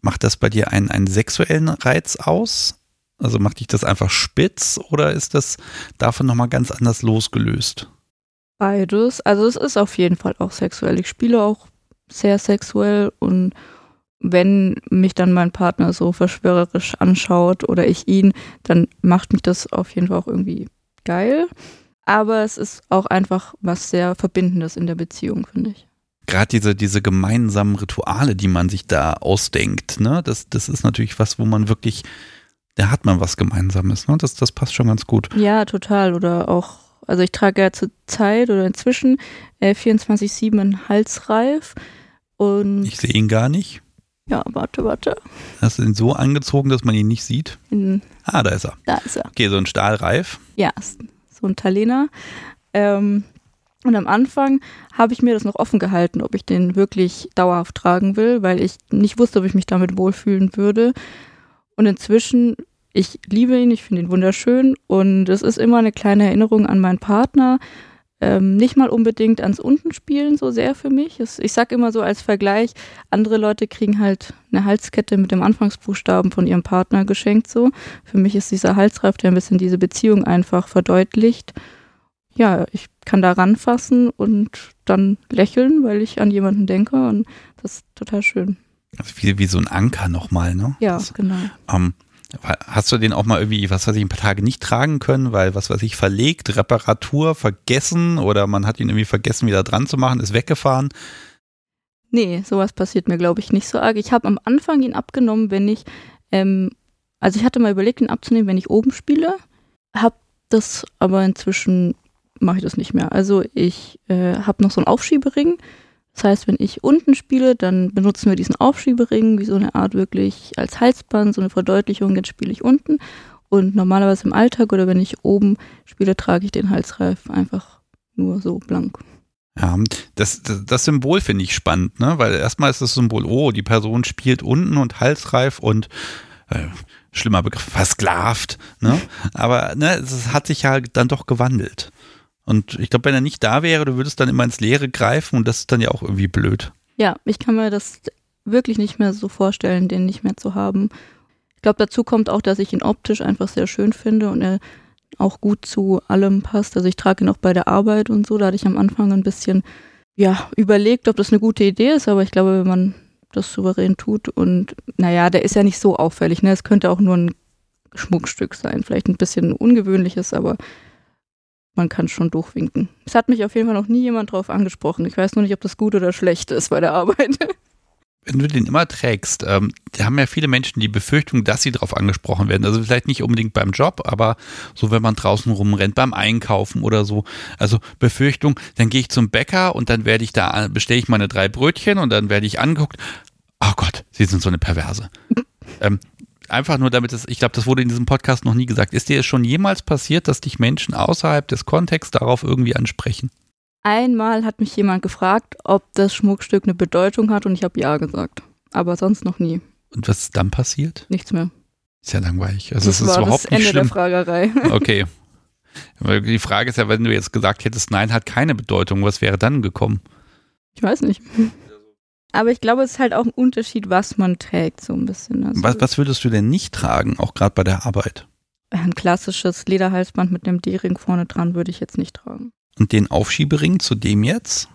macht das bei dir einen, einen sexuellen Reiz aus? Also macht dich das einfach spitz oder ist das davon nochmal ganz anders losgelöst? Beides. Also es ist auf jeden Fall auch sexuell. Ich spiele auch sehr sexuell und wenn mich dann mein Partner so verschwörerisch anschaut oder ich ihn, dann macht mich das auf jeden Fall auch irgendwie geil. Aber es ist auch einfach was sehr Verbindendes in der Beziehung, finde ich. Gerade diese, diese gemeinsamen Rituale, die man sich da ausdenkt, ne, das, das ist natürlich was, wo man wirklich, da hat man was Gemeinsames, ne? Das, das passt schon ganz gut. Ja, total. Oder auch, also ich trage ja zur Zeit oder inzwischen äh, 24-7 einen Halsreif. Und ich sehe ihn gar nicht. Ja, warte, warte. Hast du ihn so angezogen, dass man ihn nicht sieht? In, ah, da ist er. Da ist er. Okay, so ein Stahlreif. Ja, so ein Talena. Ähm, und am Anfang habe ich mir das noch offen gehalten, ob ich den wirklich dauerhaft tragen will, weil ich nicht wusste, ob ich mich damit wohlfühlen würde. Und inzwischen, ich liebe ihn, ich finde ihn wunderschön und es ist immer eine kleine Erinnerung an meinen Partner. Ähm, nicht mal unbedingt ans Untenspielen so sehr für mich. Es, ich sage immer so als Vergleich, andere Leute kriegen halt eine Halskette mit dem Anfangsbuchstaben von ihrem Partner geschenkt so. Für mich ist dieser Halsreif, der ein bisschen diese Beziehung einfach verdeutlicht ja, ich kann da ranfassen und dann lächeln, weil ich an jemanden denke und das ist total schön. Also wie, wie so ein Anker nochmal, ne? Ja, das, genau. Ähm, hast du den auch mal irgendwie, was weiß ich, ein paar Tage nicht tragen können, weil, was weiß ich, verlegt, Reparatur, vergessen oder man hat ihn irgendwie vergessen, wieder dran zu machen, ist weggefahren? Nee, sowas passiert mir, glaube ich, nicht so arg. Ich habe am Anfang ihn abgenommen, wenn ich, ähm, also ich hatte mal überlegt, ihn abzunehmen, wenn ich oben spiele, habe das aber inzwischen mache ich das nicht mehr. Also ich äh, habe noch so einen Aufschiebering. Das heißt, wenn ich unten spiele, dann benutzen wir diesen Aufschiebering wie so eine Art wirklich als Halsband, so eine Verdeutlichung, jetzt spiele ich unten. Und normalerweise im Alltag oder wenn ich oben spiele, trage ich den Halsreif einfach nur so blank. Ja, das, das, das Symbol finde ich spannend, ne? Weil erstmal ist das Symbol, oh, die Person spielt unten und halsreif und äh, schlimmer Begriff, versklavt, ne? Aber ne, es hat sich ja dann doch gewandelt. Und ich glaube, wenn er nicht da wäre, du würdest dann immer ins Leere greifen und das ist dann ja auch irgendwie blöd. Ja, ich kann mir das wirklich nicht mehr so vorstellen, den nicht mehr zu haben. Ich glaube, dazu kommt auch, dass ich ihn optisch einfach sehr schön finde und er auch gut zu allem passt. Also ich trage ihn auch bei der Arbeit und so. Da hatte ich am Anfang ein bisschen ja, überlegt, ob das eine gute Idee ist, aber ich glaube, wenn man das souverän tut und naja, der ist ja nicht so auffällig. Ne? Es könnte auch nur ein Schmuckstück sein, vielleicht ein bisschen ungewöhnliches, aber man kann schon durchwinken. Es hat mich auf jeden Fall noch nie jemand drauf angesprochen. Ich weiß nur nicht, ob das gut oder schlecht ist bei der Arbeit. Wenn du den immer trägst, ähm, da haben ja viele Menschen die Befürchtung, dass sie darauf angesprochen werden. Also vielleicht nicht unbedingt beim Job, aber so, wenn man draußen rumrennt, beim Einkaufen oder so. Also Befürchtung, dann gehe ich zum Bäcker und dann werde ich da, bestelle ich meine drei Brötchen und dann werde ich angeguckt. Oh Gott, sie sind so eine Perverse. ähm, einfach nur damit es, ich glaube, das wurde in diesem Podcast noch nie gesagt. Ist dir es schon jemals passiert, dass dich Menschen außerhalb des Kontexts darauf irgendwie ansprechen? Einmal hat mich jemand gefragt, ob das Schmuckstück eine Bedeutung hat und ich habe ja gesagt. Aber sonst noch nie. Und was ist dann passiert? Nichts mehr. Ist ja langweilig. Also das es ist war überhaupt das nicht Ende schlimm. der Fragerei. Okay. Die Frage ist ja, wenn du jetzt gesagt hättest, nein, hat keine Bedeutung, was wäre dann gekommen? Ich weiß nicht. Aber ich glaube, es ist halt auch ein Unterschied, was man trägt, so ein bisschen. Also Was, was würdest du denn nicht tragen, auch gerade bei der Arbeit? ein klassisches Lederhalsband mit einem D-Ring vorne dran würde ich jetzt nicht tragen. Und den Aufschiebering zu dem jetzt?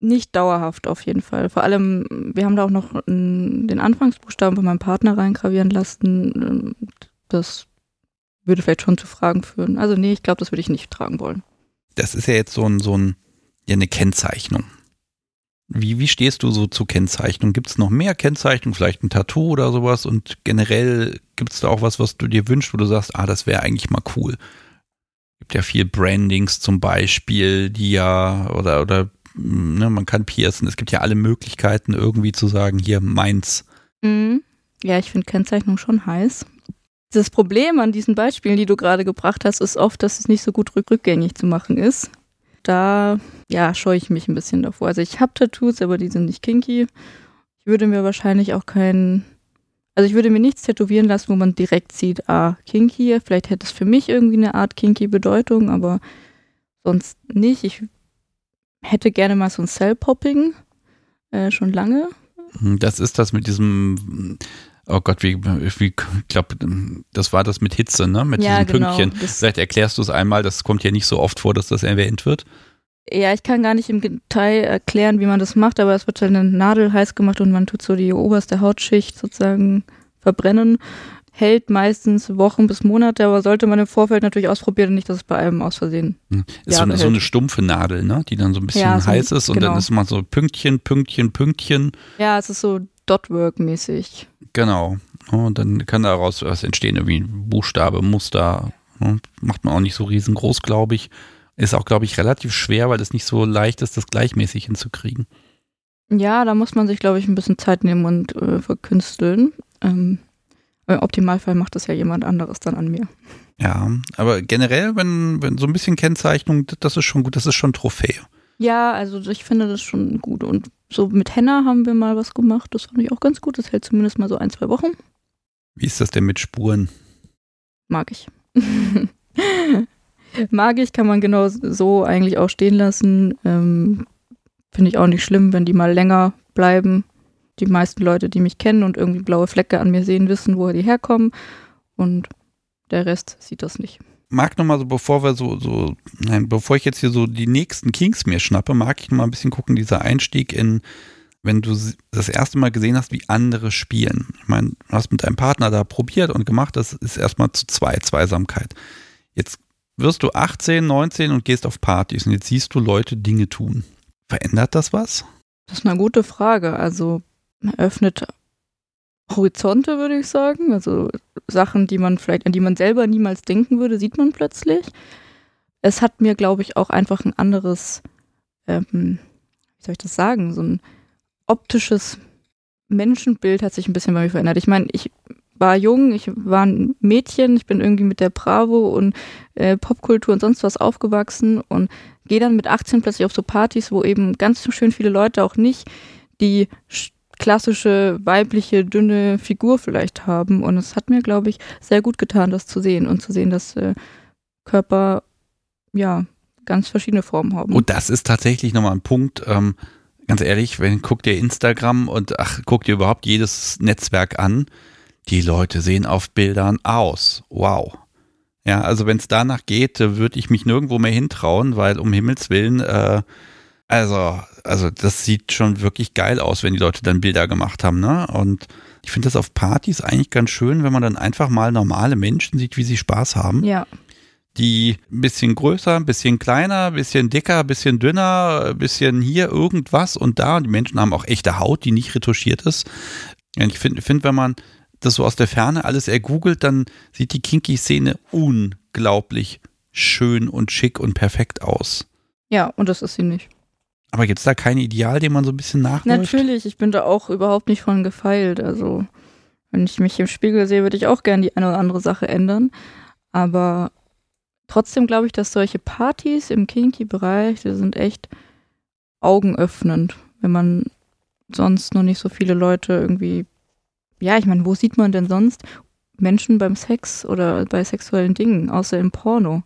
Nicht dauerhaft auf jeden Fall. Vor allem, wir haben da auch noch den Anfangsbuchstaben von meinem Partner reingravieren lassen. Das würde vielleicht schon zu Fragen führen. Also nee, ich glaube, das würde ich nicht tragen wollen. Das ist ja jetzt so ein, so ein, ja, eine Kennzeichnung. Wie, wie stehst du so zu Kennzeichnung? Gibt es noch mehr Kennzeichnung, vielleicht ein Tattoo oder sowas? Und generell gibt es da auch was, was du dir wünschst, wo du sagst, ah, das wäre eigentlich mal cool. Gibt ja viel Brandings zum Beispiel, die ja, oder, oder, ne, man kann piercen. Es gibt ja alle Möglichkeiten, irgendwie zu sagen, hier meins. Mhm. Ja, ich finde Kennzeichnung schon heiß. Das Problem an diesen Beispielen, die du gerade gebracht hast, ist oft, dass es nicht so gut rück rückgängig zu machen ist. Da, ja, scheue ich mich ein bisschen davor. Also ich habe Tattoos, aber die sind nicht kinky. Ich würde mir wahrscheinlich auch keinen, also ich würde mir nichts tätowieren lassen, wo man direkt sieht, ah, kinky, vielleicht hätte es für mich irgendwie eine Art kinky Bedeutung, aber sonst nicht. Ich hätte gerne mal so ein Cell-Popping, äh, schon lange. Hm, das ist das mit diesem, oh Gott, wie, wie ich glaube, das war das mit Hitze, ne? Mit Ja, diesen genau, Pünktchen. Vielleicht erklärst du es einmal, das kommt ja nicht so oft vor, dass das erwähnt wird. Ja, ich kann gar nicht im Detail erklären, wie man das macht, aber es wird dann eine Nadel heiß gemacht und man tut so die oberste Hautschicht sozusagen verbrennen. Hält meistens Wochen bis Monate, aber sollte man im Vorfeld natürlich ausprobieren, nicht, dass es bei einem aus Versehen. Hm. Ist so, eine, so eine stumpfe Nadel, ne? Die dann so ein bisschen Ja, so heiß ist und dann genau. ist man so Pünktchen, Pünktchen, Pünktchen. Ja, es ist so Dotwork-mäßig. Genau. Und dann kann daraus was entstehen, irgendwie ein Buchstabe, Muster. Macht man auch nicht so riesengroß, glaube ich. Ist auch, glaube ich, relativ schwer, weil es nicht so leicht ist, das gleichmäßig hinzukriegen. Ja, da muss man sich, glaube ich, ein bisschen Zeit nehmen und äh, verkünsteln. Ähm, Im Optimalfall macht das ja jemand anderes dann an mir. Ja, aber generell, wenn, wenn so ein bisschen Kennzeichnung, das ist schon gut, das ist schon Trophäe. Ja, also ich finde das schon gut. Und so mit Henna haben wir mal was gemacht. Das fand ich auch ganz gut. Das hält zumindest mal so ein, zwei Wochen. Wie ist das denn mit Spuren? Mag ich. Mag ich, kann man genau so eigentlich auch stehen lassen. Ähm, Finde ich auch nicht schlimm, wenn die mal länger bleiben. Die meisten Leute, die mich kennen und irgendwie blaue Flecke an mir sehen, wissen, woher die herkommen. Und der Rest sieht das nicht. Mag noch mal so, bevor wir so, so, nein, bevor ich jetzt hier so die nächsten Kings mir schnappe, mag ich noch mal ein bisschen gucken, dieser Einstieg in, wenn du das erste Mal gesehen hast, wie andere spielen. Ich meine, du hast mit deinem Partner da probiert und gemacht, das ist erstmal zu zweit, Zweisamkeit. Jetzt wirst du 18, 19 und gehst auf Partys und jetzt siehst du Leute Dinge tun. Verändert das was? Das ist eine gute Frage. Also man öffnet Horizonte, würde ich sagen. Also Sachen, die man vielleicht, an die man selber niemals denken würde, sieht man plötzlich. Es hat mir, glaube ich, auch einfach ein anderes, ähm, wie soll ich das sagen, so ein optisches Menschenbild hat sich ein bisschen bei mir verändert. Ich meine, ich war jung, ich war ein Mädchen, ich bin irgendwie mit der Bravo und äh, Popkultur und sonst was aufgewachsen und gehe dann mit 18 plötzlich auf so Partys, wo eben ganz schön viele Leute auch nicht die klassische weibliche dünne Figur vielleicht haben und es hat mir glaube ich sehr gut getan das zu sehen und zu sehen dass äh, Körper ja ganz verschiedene Formen haben Und das ist tatsächlich nochmal ein Punkt, ähm, ganz ehrlich, wenn guck dir Instagram und ach, guck dir überhaupt jedes Netzwerk an, die Leute sehen auf Bildern aus. Wow. Ja, also wenn es danach geht, äh, würde ich mich nirgendwo mehr hintrauen, weil um Himmels Willen, äh, also, also das sieht schon wirklich geil aus, wenn die Leute dann Bilder gemacht haben, ne? Und ich finde das auf Partys eigentlich ganz schön, wenn man dann einfach mal normale Menschen sieht, wie sie Spaß haben ja die ein bisschen größer, ein bisschen kleiner, ein bisschen dicker, ein bisschen dünner, ein bisschen hier irgendwas und da. Und die Menschen haben auch echte Haut, die nicht retuschiert ist. Und ich finde, find, wenn man das so aus der Ferne alles ergoogelt, dann sieht die Kinky-Szene unglaublich schön und schick und perfekt aus. ja und das ist sie nicht Aber gibt es da kein Ideal, dem man so ein bisschen nachläuft? Natürlich, ich bin da auch überhaupt nicht von gefeilt. Also, wenn ich mich im Spiegel sehe, würde ich auch gerne die eine oder andere Sache ändern. Aber trotzdem glaube ich, dass solche Partys im Kinky-Bereich, die sind echt augenöffnend, wenn man sonst noch nicht so viele Leute irgendwie. Ja, ich meine, wo sieht man denn sonst Menschen beim Sex oder bei sexuellen Dingen, außer im Porno?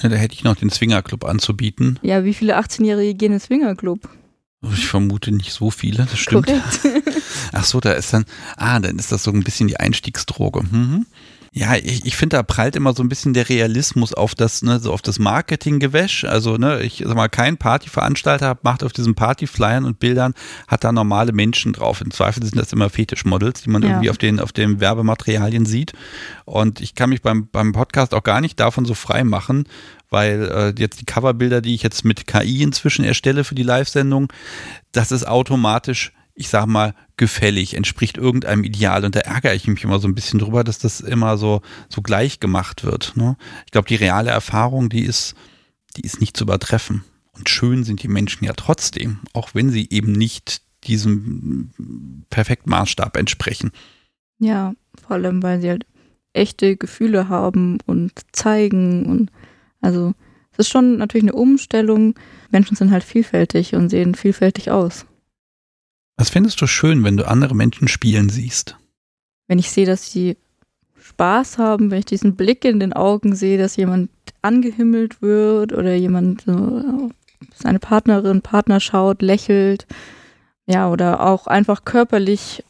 Ja, da hätte ich noch den Swingerclub anzubieten. Ja, wie viele 18-Jährige gehen ins Swingerclub? Ich vermute nicht so viele, das stimmt. Korrekt. Ach so, da ist dann, ah, dann ist das so ein bisschen die Einstiegsdroge. Mhm. Ja, ich, ich finde, da prallt immer so ein bisschen der Realismus auf das, ne, so auf das Marketinggewäsch. Also, ne, ich sag mal, kein Partyveranstalter macht auf diesen Partyflyern und Bildern, hat da normale Menschen drauf. Im Zweifel sind das immer Fetischmodels, die man Ja. irgendwie auf den, auf den Werbematerialien sieht. Und ich kann mich beim, beim Podcast auch gar nicht davon so frei machen, weil äh, jetzt die Coverbilder, die ich jetzt mit KI inzwischen erstelle für die Live-Sendung, das ist automatisch, ich sag mal, gefällig, entspricht irgendeinem Ideal. Und da ärgere ich mich immer so ein bisschen drüber, dass das immer so, so gleich gemacht wird. Ne? Ich glaube, die reale Erfahrung, die ist, die ist nicht zu übertreffen. Und schön sind die Menschen ja trotzdem, auch wenn sie eben nicht diesem perfekten Maßstab entsprechen. Ja, vor allem, weil sie halt echte Gefühle haben und zeigen und also es ist schon natürlich eine Umstellung. Menschen sind halt vielfältig und sehen vielfältig aus. Was findest du schön, wenn du andere Menschen spielen siehst? Wenn ich sehe, dass sie Spaß haben, wenn ich diesen Blick in den Augen sehe, dass jemand angehimmelt wird oder jemand seine Partnerin, Partner schaut, lächelt, ja, oder auch einfach körperlich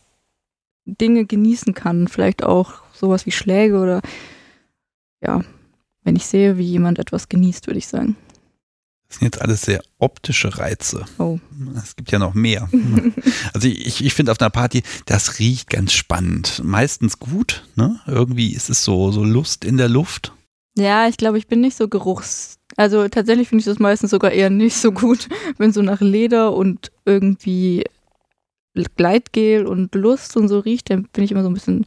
Dinge genießen kann, vielleicht auch sowas wie Schläge oder ja, wenn ich sehe, wie jemand etwas genießt, würde ich sagen. Das sind jetzt alles sehr optische Reize. Oh. Es gibt ja noch mehr. also ich, ich finde auf einer Party, das riecht ganz spannend. Meistens gut. Ne? Irgendwie ist es so, so Lust in der Luft. Ja, ich glaube, ich bin nicht so geruchs. Also tatsächlich finde ich das meistens sogar eher nicht so gut, wenn so nach Leder und irgendwie Gleitgel und Lust und so riecht, dann bin ich immer so ein bisschen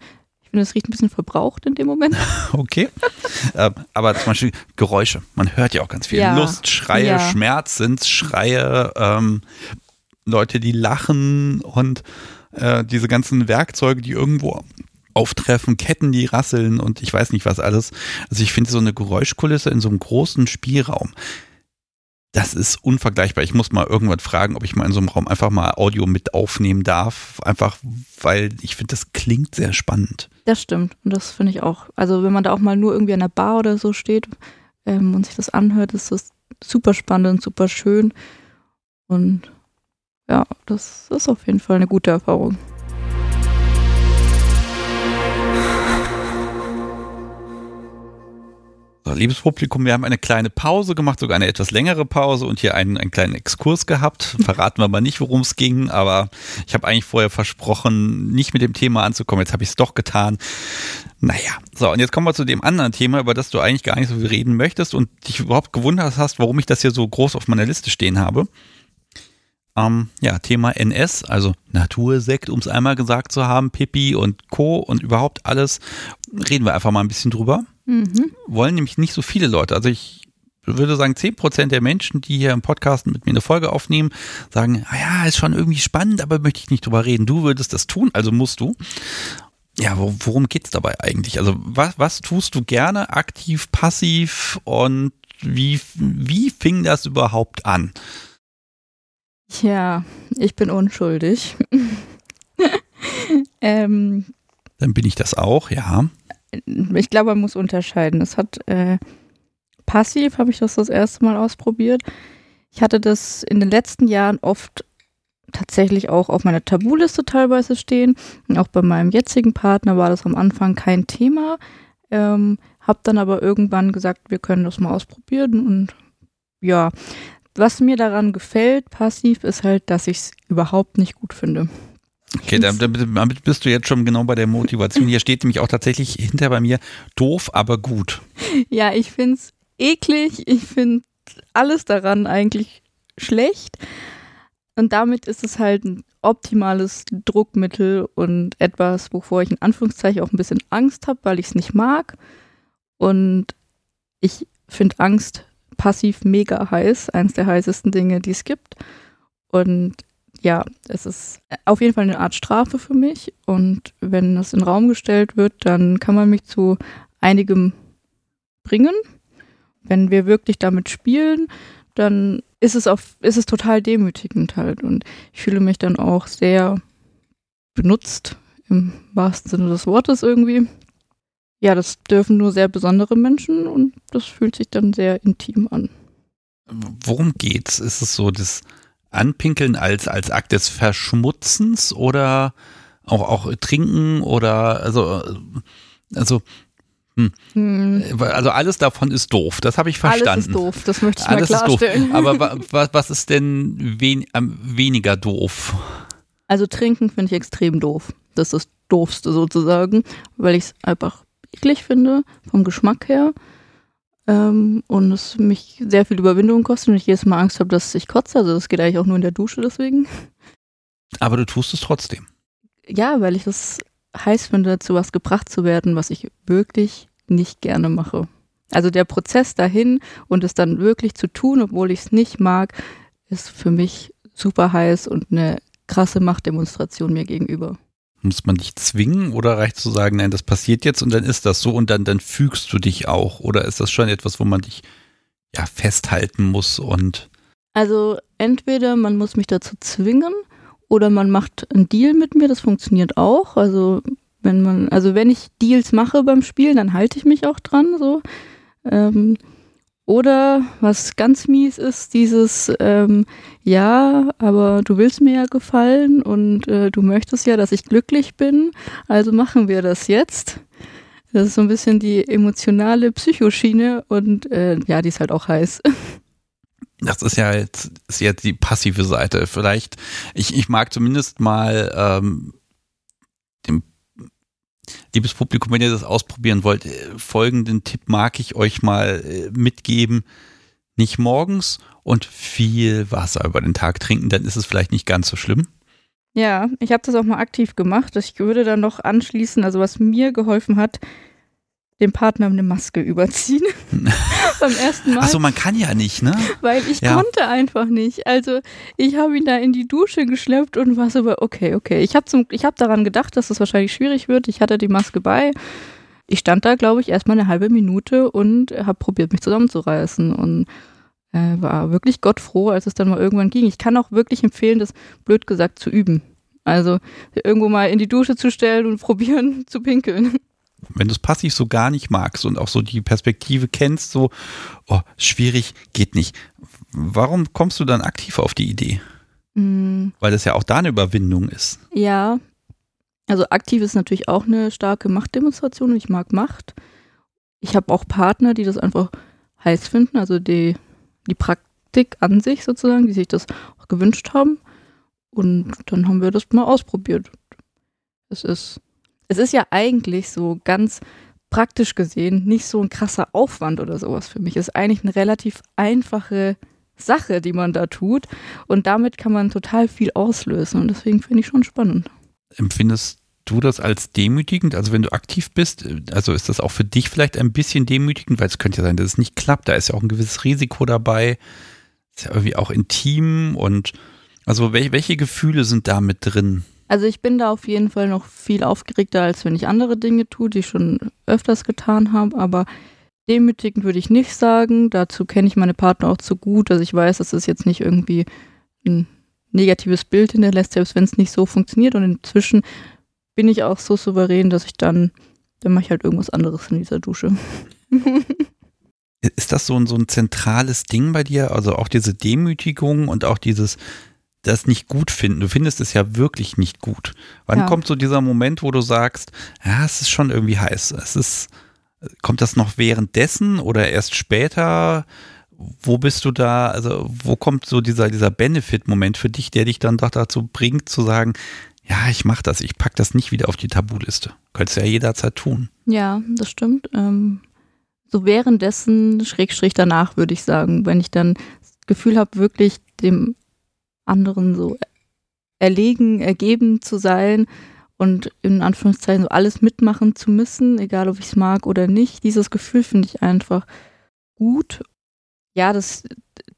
finde, es riecht ein bisschen verbraucht in dem Moment. Okay. ähm, aber zum Beispiel Geräusche. Man hört ja auch ganz viel. Ja. Lust, Schreie, ja. Schmerzensschreie, ähm, Leute, die lachen und äh, diese ganzen Werkzeuge, die irgendwo auftreffen, Ketten, die rasseln und ich weiß nicht was alles. Also ich finde so eine Geräuschkulisse in so einem großen Spielraum das ist unvergleichbar. Ich muss mal irgendwann fragen, ob ich mal in so einem Raum einfach mal Audio mit aufnehmen darf. Einfach, weil ich finde, das klingt sehr spannend. Das stimmt. Und das finde ich auch. Also, wenn man da auch mal nur irgendwie an der Bar oder so steht ähm, und sich das anhört, ist das super spannend und super schön. Und ja, das ist auf jeden Fall eine gute Erfahrung. So, liebes Publikum, wir haben eine kleine Pause gemacht, sogar eine etwas längere Pause und hier einen, einen kleinen Exkurs gehabt. Verraten wir mal nicht, worum es ging, aber ich habe eigentlich vorher versprochen, nicht mit dem Thema anzukommen. Jetzt habe ich es doch getan. Naja, so, und jetzt kommen wir zu dem anderen Thema, über das du eigentlich gar nicht so viel reden möchtest und dich überhaupt gewundert hast, warum ich das hier so groß auf meiner Liste stehen habe. Ähm, ja, Thema NS, also Natursekt, um es einmal gesagt zu haben, Pipi und Co. und überhaupt alles. Reden wir einfach mal ein bisschen drüber. Mhm. Wollen nämlich nicht so viele Leute. Also ich würde sagen, 10% der Menschen, die hier im Podcast mit mir eine Folge aufnehmen, sagen, ah ja, ist schon irgendwie spannend, aber möchte ich nicht drüber reden. Du würdest das tun, also musst du. Ja, worum geht es dabei eigentlich? Also was, was tust du gerne, aktiv, passiv und wie, wie fing das überhaupt an? Ja, ich bin unschuldig. ähm, Dann bin ich das auch, ja ich glaube, man muss unterscheiden. Es hat äh, passiv, habe ich das das erste Mal ausprobiert. Ich hatte das in den letzten Jahren oft tatsächlich auch auf meiner Tabuliste teilweise stehen. Auch bei meinem jetzigen Partner war das am Anfang kein Thema. Ähm, hab dann aber irgendwann gesagt, wir können das mal ausprobieren. Und ja, was mir daran gefällt, passiv, ist halt, dass ich es überhaupt nicht gut finde. Okay, damit bist du jetzt schon genau bei der Motivation. Hier steht nämlich auch tatsächlich hinter bei mir doof, aber gut. Ja, ich finde es eklig. Ich finde alles daran eigentlich schlecht. Und damit ist es halt ein optimales Druckmittel und etwas, wovor ich in Anführungszeichen auch ein bisschen Angst habe, weil ich es nicht mag. Und ich finde Angst passiv mega heiß, eines der heißesten Dinge, die es gibt. Und ja, es ist auf jeden Fall eine Art Strafe für mich. Und wenn das in den Raum gestellt wird, dann kann man mich zu einigem bringen. Wenn wir wirklich damit spielen, dann ist es auf, ist es total demütigend halt. Und ich fühle mich dann auch sehr benutzt, im wahrsten Sinne des Wortes irgendwie. Ja, das dürfen nur sehr besondere Menschen und das fühlt sich dann sehr intim an. Worum geht's? Ist es so, dass Anpinkeln als, als Akt des Verschmutzens oder auch, auch Trinken oder also, also hm. hm. Also alles davon ist doof, das habe ich verstanden. Alles ist doof, das möchte ich alles mal klarstellen. Aber was, was ist denn wen, ähm, weniger doof? Also trinken finde ich extrem doof. Das ist das Doofste sozusagen, weil ich es einfach eklig finde, vom Geschmack her. Ähm, und es mich sehr viel Überwindung kostet und ich jedes Mal Angst habe, dass ich kotze. Also das geht eigentlich auch nur in der Dusche deswegen. Aber du tust es trotzdem. Ja, weil ich es heiß finde, zu was gebracht zu werden, was ich wirklich nicht gerne mache. Also der Prozess dahin und es dann wirklich zu tun, obwohl ich es nicht mag, ist für mich super heiß und eine krasse Machtdemonstration mir gegenüber. Muss man dich zwingen oder reicht zu sagen, nein, das passiert jetzt und dann ist das so und dann, dann fügst du dich auch? Oder ist das schon etwas, wo man dich ja festhalten muss und. Also entweder man muss mich dazu zwingen Oder man macht einen Deal mit mir, das funktioniert auch. Also wenn man, also wenn ich Deals mache beim Spielen, dann halte ich mich auch dran. So. Ähm, oder was ganz mies ist, dieses ähm, Ja, aber du willst mir ja gefallen und äh, du möchtest ja, dass ich glücklich bin, also machen wir das jetzt. Das ist so ein bisschen die emotionale Psychoschiene und äh, ja, die ist halt auch heiß. Das ist ja jetzt, ist jetzt die passive Seite. Vielleicht, ich, ich mag zumindest mal ähm, liebes Publikum, wenn ihr das ausprobieren wollt, äh, folgenden Tipp mag ich euch mal äh, mitgeben. Nicht morgens und viel Wasser über den Tag trinken, dann ist es vielleicht nicht ganz so schlimm. Ja, ich habe das auch mal aktiv gemacht. Ich würde dann noch anschließen, also was mir geholfen hat, dem Partner eine Maske überziehen. Beim ersten Mal. Achso, man kann ja nicht, ne? Weil ich ja. konnte einfach nicht. Also ich habe ihn da in die Dusche geschleppt und war so, okay, okay. Ich habe hab daran gedacht, dass das wahrscheinlich schwierig wird. Ich hatte die Maske bei. Ich stand da, glaube ich, erstmal eine halbe Minute und habe probiert, mich zusammenzureißen und äh, war wirklich gottfroh, als es dann mal irgendwann ging. Ich kann auch wirklich empfehlen, das blöd gesagt zu üben. Also irgendwo mal in die Dusche zu stellen und probieren zu pinkeln wenn du es passiv so gar nicht magst und auch so die Perspektive kennst, so, oh, schwierig, geht nicht. Warum kommst du dann aktiv auf die Idee? Mhm. Weil das ja auch da eine Überwindung ist. Ja. Also aktiv ist natürlich auch eine starke Machtdemonstration und ich mag Macht. Ich habe auch Partner, die das einfach heiß finden, also die, die Praktik an sich sozusagen, die sich das auch gewünscht haben. Und dann haben wir das mal ausprobiert. Es ist es ist ja eigentlich so ganz praktisch gesehen nicht so ein krasser Aufwand oder sowas für mich. Es ist eigentlich eine relativ einfache Sache, die man da tut. Und damit kann man total viel auslösen. Und deswegen finde ich schon spannend. Empfindest du das als demütigend? Also wenn du aktiv bist, also ist das auch für dich vielleicht ein bisschen demütigend, weil es könnte ja sein, dass es nicht klappt. Da ist ja auch ein gewisses Risiko dabei. Ist ja irgendwie auch intim und also welche, welche Gefühle sind da mit drin? Also ich bin da auf jeden Fall noch viel aufgeregter, als wenn ich andere Dinge tue, die ich schon öfters getan habe. Aber demütigend würde ich nicht sagen. Dazu kenne ich meine Partner auch zu gut. Also ich weiß, dass es jetzt nicht irgendwie ein negatives Bild hinterlässt, selbst wenn es nicht so funktioniert. Und inzwischen bin ich auch so souverän, dass ich dann, dann mache ich halt irgendwas anderes in dieser Dusche. Ist das so ein, so ein zentrales Ding bei dir? Also auch diese Demütigung und auch dieses, das nicht gut finden. Du findest es ja wirklich nicht gut. Wann ja. kommt so dieser Moment, wo du sagst, ja, es ist schon irgendwie heiß. Es ist, kommt das noch währenddessen oder erst später? Wo bist du da? Also, wo kommt so dieser, dieser Benefit-Moment für dich, der dich dann doch dazu bringt, zu sagen, ja, ich mach das, ich pack das nicht wieder auf die Tabuliste. Könntest du ja jederzeit tun. Ja, das stimmt. Ähm, so währenddessen, Schrägstrich danach, würde ich sagen, wenn ich dann das Gefühl habe, wirklich dem anderen so erlegen, ergeben zu sein und in Anführungszeichen so alles mitmachen zu müssen, egal ob ich es mag oder nicht. Dieses Gefühl finde ich einfach gut. Ja, das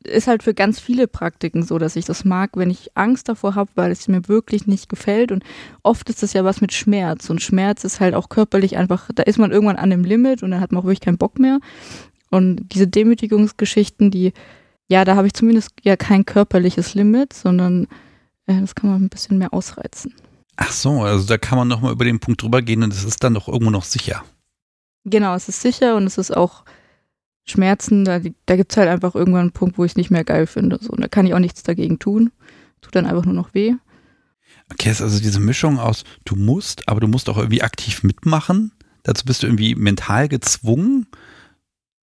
ist halt für ganz viele Praktiken so, dass ich das mag, wenn ich Angst davor habe, weil es mir wirklich nicht gefällt. Und oft ist das ja was mit Schmerz. Und Schmerz ist halt auch körperlich einfach, da ist man irgendwann an dem Limit und dann hat man auch wirklich keinen Bock mehr. Und diese Demütigungsgeschichten, die ja, da habe ich zumindest ja kein körperliches Limit, sondern äh, das kann man ein bisschen mehr ausreizen. Ach so, also da kann man nochmal über den Punkt drüber gehen und es ist dann doch irgendwo noch sicher. Genau, es ist sicher und es ist auch Schmerzen, da, da gibt es halt einfach irgendwann einen Punkt, wo ich es nicht mehr geil finde. So. Und da kann ich auch nichts dagegen tun. Tut dann einfach nur noch weh. Okay, es ist also diese Mischung aus, du musst, aber du musst auch irgendwie aktiv mitmachen. Dazu bist du irgendwie mental gezwungen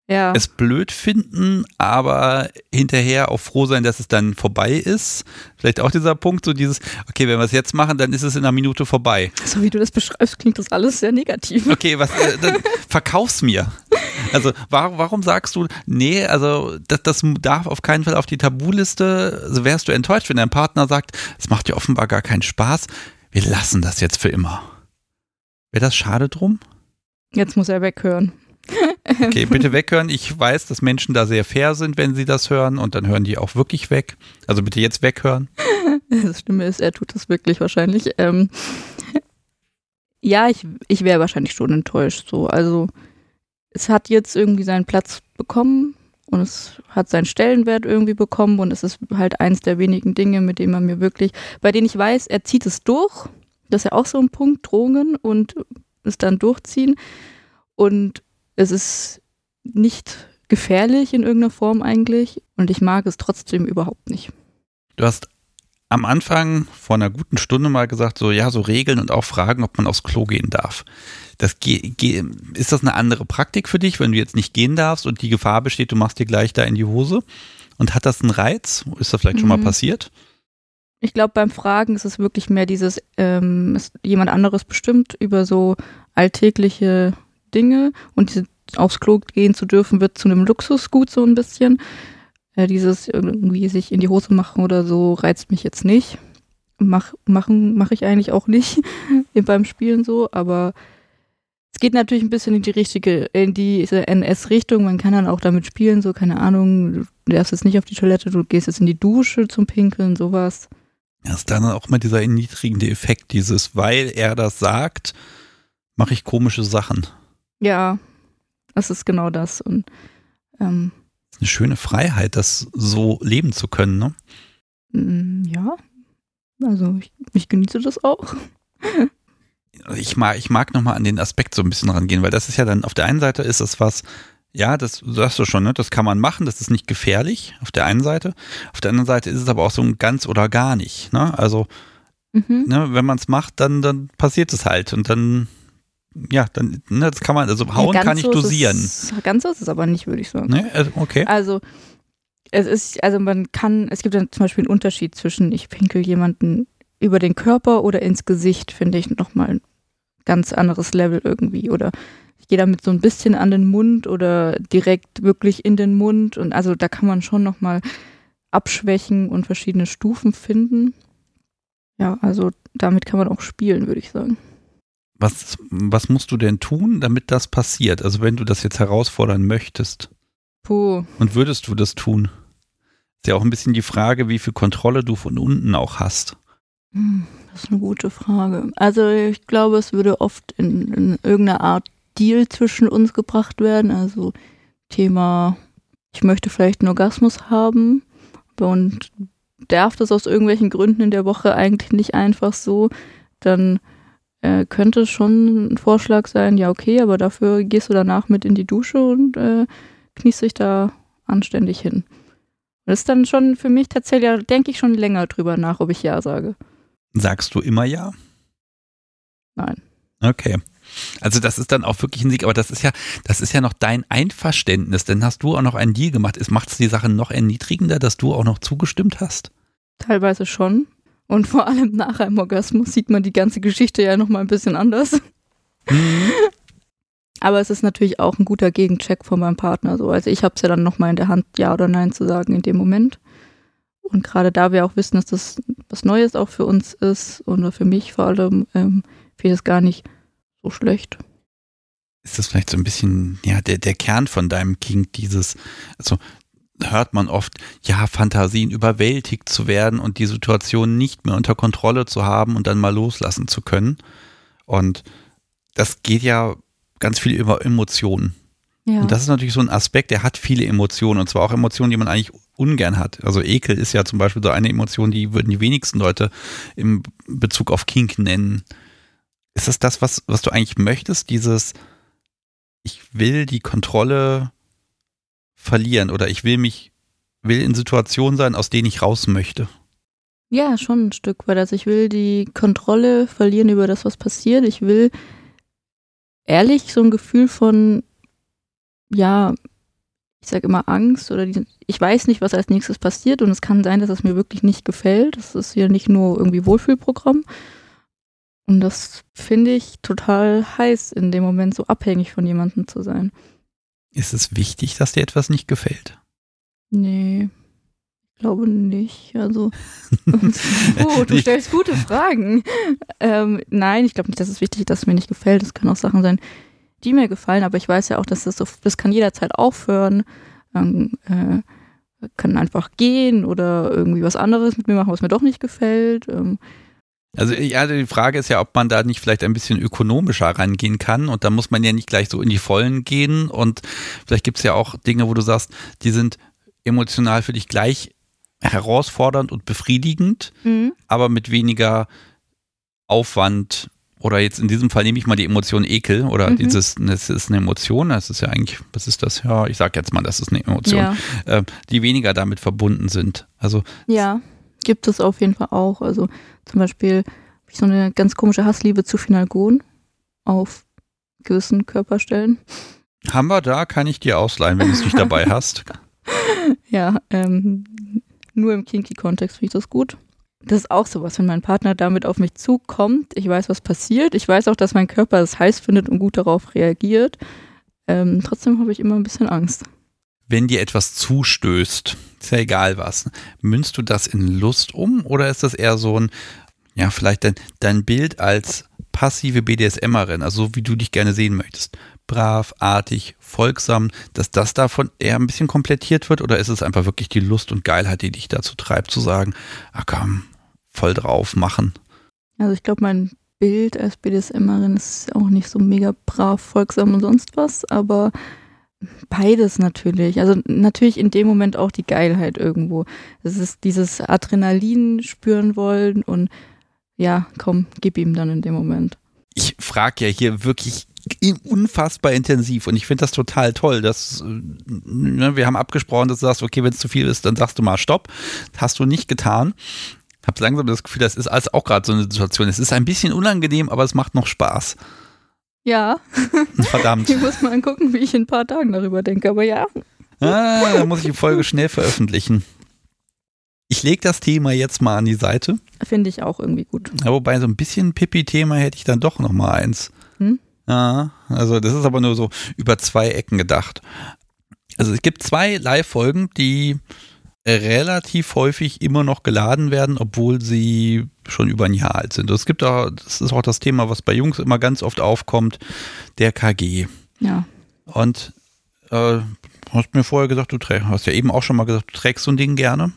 ja. es blöd finden, aber hinterher auch froh sein, dass es dann vorbei ist. Vielleicht auch dieser Punkt, so dieses, okay, wenn wir es jetzt machen, dann ist es in einer Minute vorbei. So wie du das beschreibst, klingt das alles sehr negativ. Okay, was, äh, dann verkauf's mir. Also warum, warum sagst du, nee, also das, das darf auf keinen Fall auf die Tabuliste. Also wärst du enttäuscht, wenn dein Partner sagt, es macht dir offenbar gar keinen Spaß, wir lassen das jetzt für immer. Wäre das schade drum? Jetzt muss er weghören. Okay, bitte weghören. Ich weiß, dass Menschen da sehr fair sind, wenn sie das hören und dann hören die auch wirklich weg. Also bitte jetzt weghören. Das Stimme ist, er tut das wirklich wahrscheinlich. Ähm, ja, ich, ich wäre wahrscheinlich schon enttäuscht. So. Also es hat jetzt irgendwie seinen Platz bekommen, und es hat seinen Stellenwert irgendwie bekommen und es ist halt eins der wenigen Dinge, mit denen man mir wirklich, bei denen ich weiß, er zieht es durch. Das ist ja auch so ein Punkt, Drohungen und es dann durchziehen. Und es ist nicht gefährlich in irgendeiner Form eigentlich und ich mag es trotzdem überhaupt nicht. Du hast am Anfang vor einer guten Stunde mal gesagt, so ja, so Regeln und auch Fragen, ob man aufs Klo gehen darf. Das ist das eine andere Praktik für dich, wenn du jetzt nicht gehen darfst und die Gefahr besteht, du machst dir gleich da in die Hose? Und hat das einen Reiz? Ist das vielleicht schon mal mhm. passiert? Ich glaube, beim Fragen ist es wirklich mehr dieses, ähm, ist jemand anderes bestimmt über so alltägliche Dinge und diese, aufs Klo gehen zu dürfen, wird zu einem Luxusgut so ein bisschen. Äh, dieses irgendwie sich in die Hose machen oder so reizt mich jetzt nicht. Mach, machen mache ich eigentlich auch nicht beim Spielen so, aber es geht natürlich ein bisschen in die richtige, in diese NS-Richtung. Man kann dann auch damit spielen, so, keine Ahnung, du darfst jetzt nicht auf die Toilette, du gehst jetzt in die Dusche zum Pinkeln, sowas. Ja, ist dann auch mal dieser erniedrigende Effekt, dieses, weil er das sagt, mache ich komische Sachen. Ja, das ist genau das. Und ähm, eine schöne Freiheit, das so leben zu können, ne? Mm, ja. Also ich, ich genieße das auch. ich mag, ich mag nochmal an den Aspekt so ein bisschen rangehen, weil das ist ja dann, auf der einen Seite ist es was, ja, das sagst du schon, ne? das kann man machen, das ist nicht gefährlich auf der einen Seite. Auf der anderen Seite ist es aber auch so ein ganz oder gar nicht. Ne? Also, mhm. ne, wenn man es macht, dann, dann passiert es halt und dann, ja, dann, ne, das kann man, also hauen ja, kann ich dosieren. Es, ganz so ist es aber nicht, würde ich sagen. Ne? Also, okay. Also, es ist, also man kann, es gibt dann zum Beispiel einen Unterschied zwischen, ich pinkel jemanden über den Körper oder ins Gesicht, finde ich nochmal ein ganz anderes Level irgendwie. Oder ich gehe damit so ein bisschen an den Mund oder direkt wirklich in den Mund. Und also da kann man schon nochmal abschwächen und verschiedene Stufen finden. Ja, also damit kann man auch spielen, würde ich sagen. Was, was musst du denn tun, damit das passiert? Also wenn du das jetzt herausfordern möchtest. Puh. Und würdest du das tun? Ist ja auch ein bisschen die Frage, wie viel Kontrolle du von unten auch hast. Hm, das ist eine gute Frage. Also ich glaube, es würde oft in, in irgendeiner Art Deal zwischen uns gebracht werden. Also Thema, ich möchte vielleicht einen Orgasmus haben und darf das aus irgendwelchen Gründen in der Woche eigentlich nicht einfach so, dann äh, könnte schon ein Vorschlag sein, ja okay, aber dafür gehst du danach mit in die Dusche und äh, kniest dich da anständig hin. Das ist dann schon für mich tatsächlich, denke ich schon länger drüber nach, ob ich ja sage. Sagst du immer ja? Nein. Okay. Also das ist dann auch wirklich ein Sieg, aber das ist ja, das ist ja noch dein Einverständnis, denn hast du auch noch einen Deal gemacht. Macht es die Sache noch erniedrigender, dass du auch noch zugestimmt hast? Teilweise schon. Und vor allem nach einem Orgasmus sieht man die ganze Geschichte ja nochmal ein bisschen anders. Mhm. Aber es ist natürlich auch ein guter Gegencheck von meinem Partner. So. Also ich habe es ja dann nochmal in der Hand, ja oder nein zu sagen in dem Moment. Und gerade da wir auch wissen, dass das was Neues auch für uns ist und für mich vor allem, ähm, finde ich es gar nicht so schlecht. Ist das vielleicht so ein bisschen, ja, der, der Kern von deinem King, dieses, also hört man oft, ja, Fantasien überwältigt zu werden und die Situation nicht mehr unter Kontrolle zu haben und dann mal loslassen zu können. Und das geht ja ganz viel über Emotionen. Ja. Und das ist natürlich so ein Aspekt, der hat viele Emotionen und zwar auch Emotionen, die man eigentlich ungern hat. Also Ekel ist ja zum Beispiel so eine Emotion, die würden die wenigsten Leute im Bezug auf Kink nennen. Ist das das, was, was du eigentlich möchtest? Dieses, ich will die Kontrolle verlieren oder ich will mich, will in Situationen sein, aus denen ich raus möchte. Ja, schon ein Stück weit. Also ich will die Kontrolle verlieren über das, was passiert. Ich will ehrlich so ein Gefühl von, ja, ich sage immer Angst oder die, ich weiß nicht, was als nächstes passiert und es kann sein, dass es mir wirklich nicht gefällt. Das ist ja nicht nur irgendwie Wohlfühlprogramm. Und das finde ich total heiß, in dem Moment so abhängig von jemandem zu sein. Ist es wichtig, dass dir etwas nicht gefällt? Nee, ich glaube nicht. Also, oh, du stellst gute Fragen. Ähm, nein, ich glaube nicht, dass es wichtig ist, dass es mir nicht gefällt. Es können auch Sachen sein, die mir gefallen, aber ich weiß ja auch, dass das so, das kann jederzeit aufhören. Ähm, äh, kann einfach gehen oder irgendwie was anderes mit mir machen, was mir doch nicht gefällt. Ähm, Also ja, die Frage ist ja, ob man da nicht vielleicht ein bisschen ökonomischer rangehen kann und da muss man ja nicht gleich so in die Vollen gehen und vielleicht gibt es ja auch Dinge, wo du sagst, die sind emotional für dich gleich herausfordernd und befriedigend, mhm. aber mit weniger Aufwand oder jetzt in diesem Fall nehme ich mal die Emotion Ekel oder mhm. dieses, das ist eine Emotion, das ist ja eigentlich, was ist das? Ja, ich sag jetzt mal, das ist eine Emotion, ja. äh, die weniger damit verbunden sind. Also ja, gibt es auf jeden Fall auch. Also zum Beispiel habe ich so eine ganz komische Hassliebe zu Finalgon auf gewissen Körperstellen. Haben wir da, kann ich dir ausleihen, wenn du es nicht dabei hast. Ja, ähm, nur im Kinky-Kontext finde ich das gut. Das ist auch sowas, wenn mein Partner damit auf mich zukommt. Ich weiß, was passiert. Ich weiß auch, dass mein Körper es heiß findet und gut darauf reagiert. Ähm, trotzdem habe ich immer ein bisschen Angst. Wenn dir etwas zustößt, ist ja egal was, münzt du das in Lust um oder ist das eher so ein, ja, vielleicht dein, dein Bild als passive BDSMerin, also so wie du dich gerne sehen möchtest? brav, artig, folgsam, dass das davon eher ein bisschen komplettiert wird? Oder ist es einfach wirklich die Lust und Geilheit, die dich dazu treibt, zu sagen, ah komm, voll drauf machen? Also ich glaube, mein Bild als BDSMerin ist auch nicht so mega brav, folgsam und sonst was, aber beides natürlich. Also natürlich in dem Moment auch die Geilheit irgendwo. Es ist dieses Adrenalin spüren wollen und ja, komm, gib ihm dann in dem Moment. Ich frage ja hier wirklich unfassbar intensiv und ich finde das total toll, dass äh, ne, wir haben abgesprochen, dass du sagst, okay, wenn es zu viel ist, dann sagst du mal Stopp. Hast du nicht getan. Hab langsam das Gefühl, das ist alles auch gerade so eine Situation. Es ist ein bisschen unangenehm, aber es macht noch Spaß. Ja. Verdammt. Ich muss mal gucken, wie ich in ein paar Tagen darüber denke, aber ja. Ah, da muss ich die Folge schnell veröffentlichen. Ich lege das Thema jetzt mal an die Seite. Finde ich auch irgendwie gut. Ja, wobei so ein bisschen Pipi-Thema hätte ich dann doch noch mal eins. Hm? Ja, also das ist aber nur so über zwei Ecken gedacht. Also es gibt zwei Live-Folgen, die relativ häufig immer noch geladen werden, obwohl sie schon über ein Jahr alt sind. Es gibt auch, das ist auch das Thema, was bei Jungs immer ganz oft aufkommt, der KG. Ja. Und äh, hast mir vorher gesagt, du trägst, hast ja eben auch schon mal gesagt, du trägst so ein Ding gerne.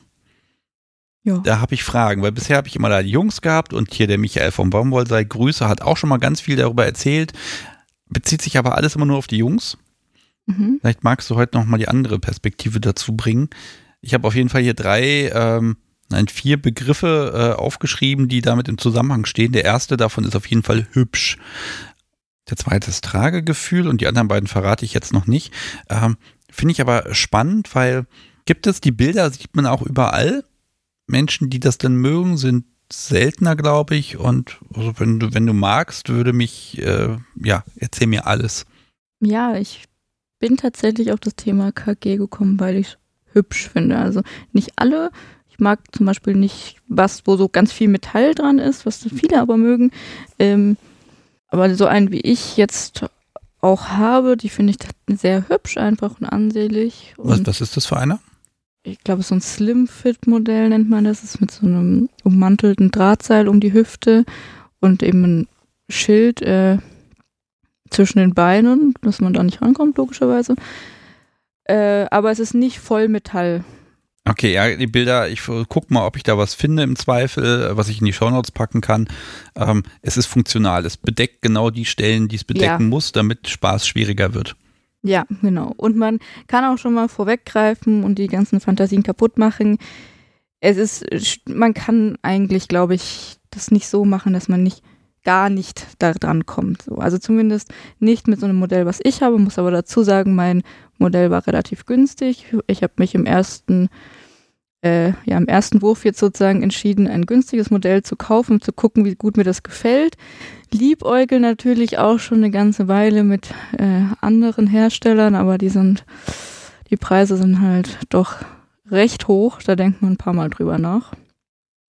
Ja. Da habe ich Fragen, weil bisher habe ich immer da die Jungs gehabt und hier der Michael vom Baumwoll sei Grüße hat auch schon mal ganz viel darüber erzählt, bezieht sich aber alles immer nur auf die Jungs. Mhm. Vielleicht magst du heute noch mal die andere Perspektive dazu bringen. Ich habe auf jeden Fall hier drei, ähm, nein, vier Begriffe äh, aufgeschrieben, die damit im Zusammenhang stehen. Der erste davon ist auf jeden Fall hübsch. Der zweite ist Tragegefühl und die anderen beiden verrate ich jetzt noch nicht. Ähm, Finde ich aber spannend, weil gibt es die Bilder, sieht man auch überall. Menschen, die das denn mögen, sind seltener, glaube ich. Und also wenn du, wenn du magst, würde mich, äh, ja, erzähl mir alles. Ja, ich bin tatsächlich auf das Thema KG gekommen, weil ich hübsch finde. Also nicht alle. Ich mag zum Beispiel nicht was, wo so ganz viel Metall dran ist, was viele aber mögen. Ähm, aber so einen wie ich jetzt auch habe, die finde ich sehr hübsch einfach und ansehlich. Und was, was ist das für einer? ich glaube, so ein Slim-Fit-Modell nennt man das. das ist mit so einem ummantelten Drahtseil um die Hüfte und eben ein Schild äh, zwischen den Beinen, dass man da nicht rankommt, logischerweise. Äh, aber es ist nicht voll Metall. Okay, ja, die Bilder, ich guck mal, ob ich da was finde im Zweifel, was ich in die Shownotes packen kann. Ähm, es ist funktional, es bedeckt genau die Stellen, die es bedecken ja. muss, damit Spaß schwieriger wird. Ja, genau. Und man kann auch schon mal vorweggreifen und die ganzen Fantasien kaputt machen. Es ist, man kann eigentlich, glaube ich, das nicht so machen, dass man nicht gar nicht da dran kommt. So. Also zumindest nicht mit so einem Modell, was ich habe, muss aber dazu sagen, mein Modell war relativ günstig. Ich habe mich im ersten äh, ja, im ersten Wurf jetzt sozusagen entschieden, ein günstiges Modell zu kaufen, um zu gucken, wie gut mir das gefällt. Liebäugel natürlich auch schon eine ganze Weile mit äh, anderen Herstellern, aber die sind, die Preise sind halt doch recht hoch. Da denkt man ein paar Mal drüber nach.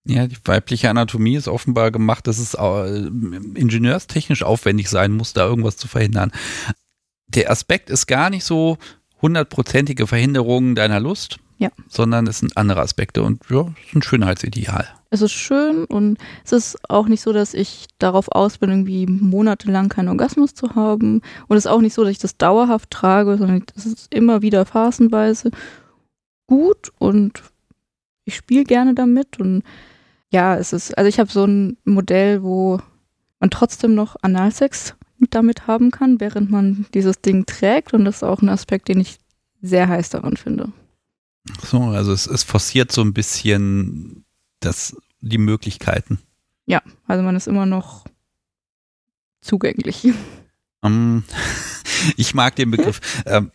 Ja, die weibliche Anatomie ist offenbar gemacht, dass es äh, ingenieurstechnisch aufwendig sein muss, da irgendwas zu verhindern. Der Aspekt ist gar nicht so hundertprozentige Verhinderung deiner Lust, ja. Sondern es sind andere Aspekte und ja, es ist ein Schönheitsideal. Es ist schön und es ist auch nicht so, dass ich darauf aus bin, irgendwie monatelang keinen Orgasmus zu haben. Und es ist auch nicht so, dass ich das dauerhaft trage, sondern es ist immer wieder phasenweise gut und ich spiele gerne damit und Ja, es ist, also ich habe so ein Modell, wo man trotzdem noch Analsex damit haben kann, während man dieses Ding trägt. Und das ist auch ein Aspekt, den ich sehr heiß daran finde. So, also es, es forciert so ein bisschen das, die Möglichkeiten. Ja, also man ist immer noch zugänglich. Um, ich mag den Begriff. Ähm,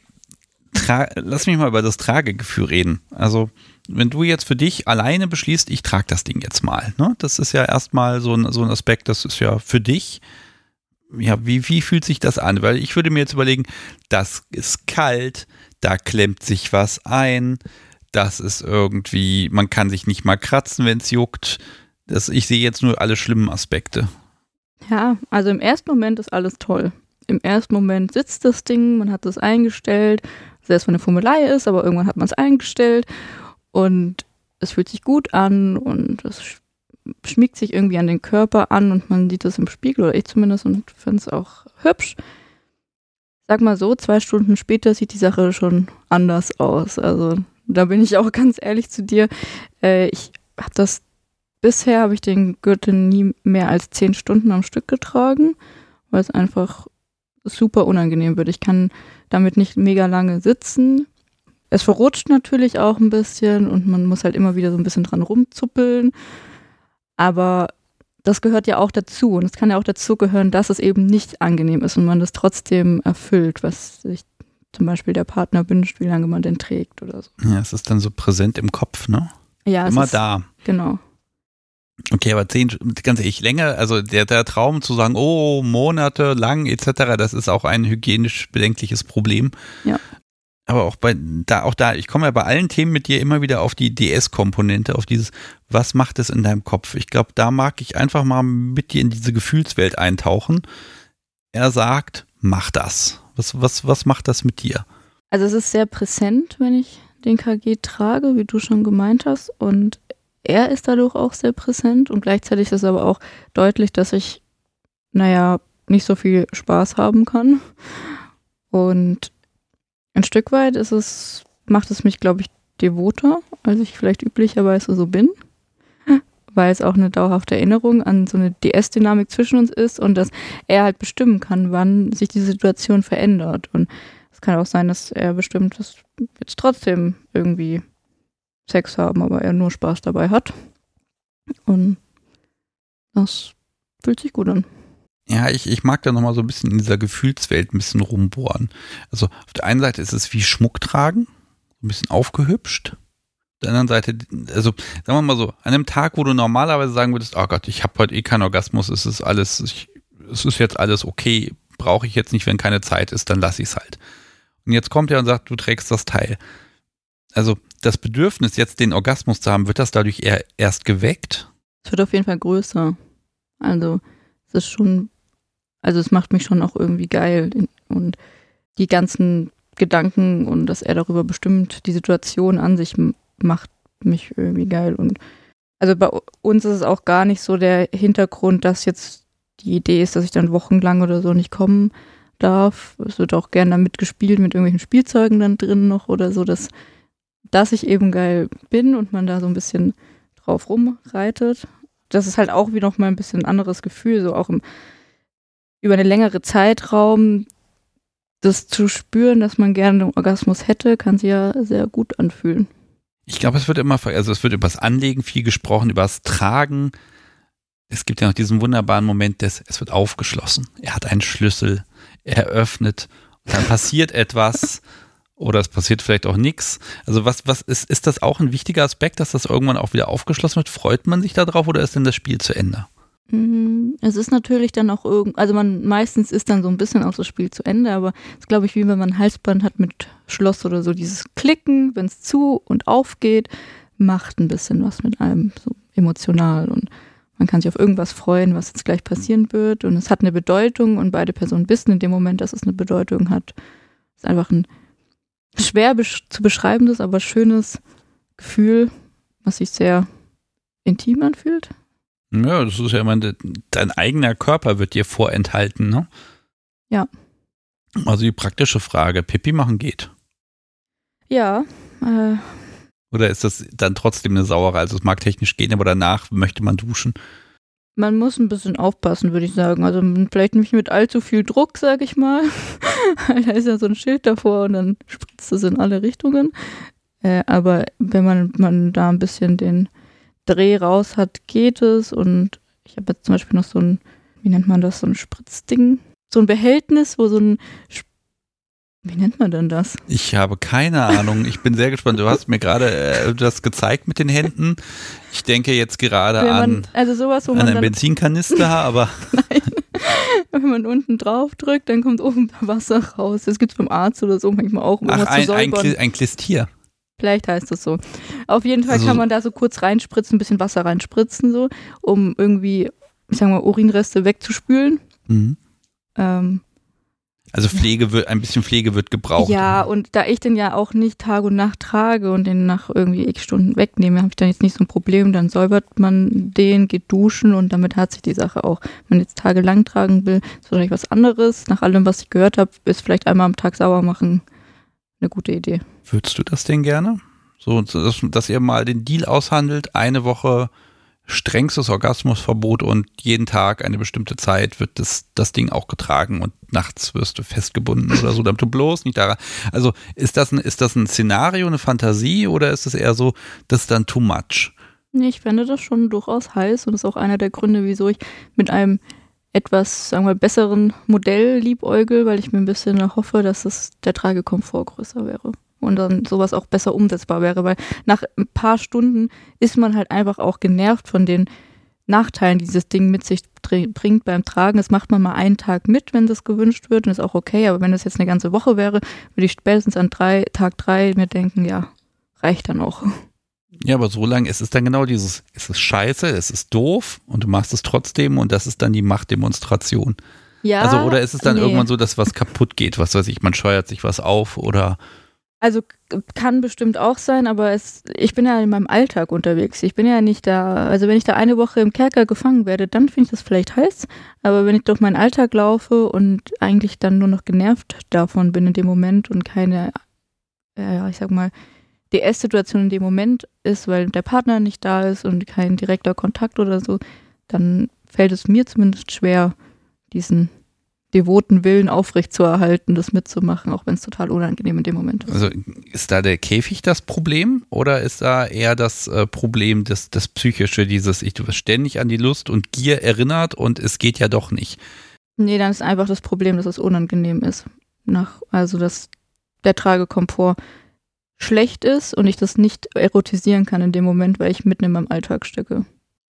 lass mich mal über das Tragegefühl reden. Also, wenn du jetzt für dich alleine beschließt, ich trage das Ding jetzt mal, ne? Das ist ja erstmal so ein, so ein Aspekt, das ist ja für dich. Ja, wie, wie fühlt sich das an? Weil ich würde mir jetzt überlegen, das ist kalt, da klemmt sich was ein, das ist irgendwie, man kann sich nicht mal kratzen, wenn es juckt. Das, ich sehe jetzt nur alle schlimmen Aspekte. Ja, also im ersten Moment ist alles toll. Im ersten Moment sitzt das Ding, man hat es eingestellt, selbst wenn eine Fummelei ist, aber irgendwann hat man es eingestellt und es fühlt sich gut an und es schmiegt sich irgendwie an den Körper an und man sieht das im Spiegel, oder ich zumindest, und finde es auch hübsch. Sag mal so, zwei Stunden später sieht die Sache schon anders aus. Also da bin ich auch ganz ehrlich zu dir. Äh, ich habe das bisher habe ich den Gürtel nie mehr als zehn Stunden am Stück getragen, weil es einfach super unangenehm wird. Ich kann damit nicht mega lange sitzen. Es verrutscht natürlich auch ein bisschen und man muss halt immer wieder so ein bisschen dran rumzuppeln. Aber das gehört ja auch dazu. Und es kann ja auch dazu gehören, dass es eben nicht angenehm ist und man das trotzdem erfüllt, was sich zum Beispiel der Partner wünscht, wie lange man den trägt oder so. Ja, es ist dann so präsent im Kopf, ne? Ja, immer ist, da. Genau. Okay, aber zehn, ganz ehrlich, länger, also der, der Traum zu sagen, oh, Monate lang etc., das ist auch ein hygienisch bedenkliches Problem. Ja. Aber auch bei, da, auch da, ich komme ja bei allen Themen mit dir immer wieder auf die DS-Komponente, auf dieses, was macht es in deinem Kopf? Ich glaube, da mag ich einfach mal mit dir in diese Gefühlswelt eintauchen. Er sagt, mach das. Was, was, was macht das mit dir? Also es ist sehr präsent, wenn ich den KG trage, wie du schon gemeint hast. Und er ist dadurch auch sehr präsent. Und gleichzeitig ist es aber auch deutlich, dass ich, naja, nicht so viel Spaß haben kann. Und ein Stück weit ist es, macht es mich, glaube ich, devoter, als ich vielleicht üblicherweise so bin. Weil es auch eine dauerhafte Erinnerung an so eine DS-Dynamik zwischen uns ist und dass er halt bestimmen kann, wann sich die Situation verändert. Und es kann auch sein, dass er bestimmt, dass jetzt trotzdem irgendwie Sex haben, aber er nur Spaß dabei hat. Und das fühlt sich gut an. Ja, ich, ich mag da nochmal so ein bisschen in dieser Gefühlswelt ein bisschen rumbohren. Also auf der einen Seite ist es wie Schmuck tragen, ein bisschen aufgehübscht. Auf der anderen Seite, also sagen wir mal so, an einem Tag, wo du normalerweise sagen würdest, oh Gott, ich habe heute eh keinen Orgasmus, es ist alles, ich, es ist jetzt alles okay, brauche ich jetzt nicht, wenn keine Zeit ist, dann lasse ich es halt. Und jetzt kommt er und sagt, du trägst das Teil. Also das Bedürfnis, jetzt den Orgasmus zu haben, wird das dadurch eher erst geweckt? Es wird auf jeden Fall größer. Also es ist schon also es macht mich schon auch irgendwie geil. Und die ganzen Gedanken und dass er darüber bestimmt, die Situation an sich macht mich irgendwie geil. Und also bei uns ist es auch gar nicht so der Hintergrund, dass jetzt die Idee ist, dass ich dann wochenlang oder so nicht kommen darf. Es wird auch gerne damit gespielt, mit irgendwelchen Spielzeugen dann drin noch oder so, dass, dass ich eben geil bin und man da so ein bisschen drauf rumreitet. Das ist halt auch wie noch mal ein bisschen anderes Gefühl, so auch im über eine längere Zeitraum das zu spüren, dass man gerne einen Orgasmus hätte, kann sich ja sehr gut anfühlen. Ich glaube, es wird immer, also es wird über das Anlegen viel gesprochen, über das Tragen. Es gibt ja noch diesen wunderbaren Moment des, es wird aufgeschlossen. Er hat einen Schlüssel, er öffnet, und dann passiert etwas oder es passiert vielleicht auch nichts. Also was, was ist, ist das auch ein wichtiger Aspekt, dass das irgendwann auch wieder aufgeschlossen wird? Freut man sich darauf oder ist denn das Spiel zu Ende? Mhm. Es ist natürlich dann auch irgend, also man meistens ist dann so ein bisschen auch das Spiel zu Ende, aber es ist glaube ich wie wenn man ein Halsband hat mit Schloss oder so, dieses Klicken, wenn es zu und aufgeht, macht ein bisschen was mit einem so emotional und man kann sich auf irgendwas freuen, was jetzt gleich passieren wird und es hat eine Bedeutung und beide Personen wissen in dem Moment, dass es eine Bedeutung hat. Es ist einfach ein schwer zu beschreibendes, aber schönes Gefühl, was sich sehr intim anfühlt. Ja, das ist ja immer, dein eigener Körper wird dir vorenthalten, ne? Ja. Also die praktische Frage, Pipi machen geht. Ja, äh, Oder ist das dann trotzdem eine saure? Also es mag technisch gehen, aber danach möchte man duschen. Man muss ein bisschen aufpassen, würde ich sagen. Also vielleicht nicht mit allzu viel Druck, sage ich mal. da ist ja so ein Schild davor und dann spritzt es in alle Richtungen. Äh, aber wenn man, man da ein bisschen den Dreh raus hat, geht es. Und ich habe jetzt zum Beispiel noch so ein, wie nennt man das, so ein Spritzding. So ein Behältnis, wo so ein wie nennt man denn das? Ich habe keine Ahnung. Ich bin sehr gespannt. Du hast mir gerade äh, das gezeigt mit den Händen. Ich denke jetzt gerade man, an, also sowas, wo an einen Benzinkanister, aber. Nein. Wenn man unten drauf drückt, dann kommt oben Wasser raus. Das gibt es beim Arzt oder so manchmal auch, um Ach, ein, zu säubern. Ein, ein Klistier. Vielleicht heißt das so. Auf jeden Fall also, kann man da so kurz reinspritzen, ein bisschen Wasser reinspritzen, so, um irgendwie, ich sag mal, Urinreste wegzuspülen. Mhm. Ähm, also Pflege wird, ein bisschen Pflege wird gebraucht. Ja, und da ich den ja auch nicht Tag und Nacht trage und den nach irgendwie x Stunden wegnehme, habe ich dann jetzt nicht so ein Problem. Dann säubert man den, geht duschen und damit hat sich die Sache auch. Wenn man jetzt tagelang tragen will, ist wahrscheinlich was anderes. Nach allem, was ich gehört habe, ist vielleicht einmal am Tag sauber machen eine gute Idee. Würdest du das denn gerne? So, dass, dass ihr mal den Deal aushandelt, eine Woche strengstes Orgasmusverbot und jeden Tag eine bestimmte Zeit wird das, das Ding auch getragen und nachts wirst du festgebunden oder so, damit du bloß nicht daran. Also ist das ein, ist das ein Szenario, eine Fantasie oder ist es eher so, das ist dann too much? Nee, ich fände das schon durchaus heiß und ist auch einer der Gründe, wieso ich mit einem etwas, sagen wir, besseren Modell liebäugel, weil ich mir ein bisschen hoffe, dass es der Tragekomfort größer wäre und dann sowas auch besser umsetzbar wäre, weil nach ein paar Stunden ist man halt einfach auch genervt von den Nachteilen, die dieses Ding mit sich bringt beim Tragen. Das macht man mal einen Tag mit, wenn das gewünscht wird und ist auch okay, aber wenn das jetzt eine ganze Woche wäre, würde ich spätestens an drei, Tag drei mir denken, ja, reicht dann auch. Ja, aber so lange ist es dann genau dieses, es ist scheiße, es ist doof und du machst es trotzdem und das ist dann die Machtdemonstration. Ja. Also, oder ist es dann nee. irgendwann so, dass was kaputt geht, was weiß ich, man scheuert sich was auf oder also kann bestimmt auch sein, aber es, ich bin ja in meinem Alltag unterwegs. Ich bin ja nicht da, also wenn ich da eine Woche im Kerker gefangen werde, dann finde ich das vielleicht heiß. Aber wenn ich durch meinen Alltag laufe und eigentlich dann nur noch genervt davon bin in dem Moment und keine, äh, ich sag mal, DS-Situation in dem Moment ist, weil der Partner nicht da ist und kein direkter Kontakt oder so, dann fällt es mir zumindest schwer, diesen devoten Willen aufrechtzuerhalten, das mitzumachen, auch wenn es total unangenehm in dem Moment ist. Also ist da der Käfig das Problem oder ist da eher das äh, Problem das, das Psychische, dieses, ich du ständig an die Lust und Gier erinnert und es geht ja doch nicht? Nee, dann ist einfach das Problem, dass es unangenehm ist. Nach, also dass der Tragekomfort schlecht ist und ich das nicht erotisieren kann in dem Moment, weil ich mitten in meinem Alltag stecke.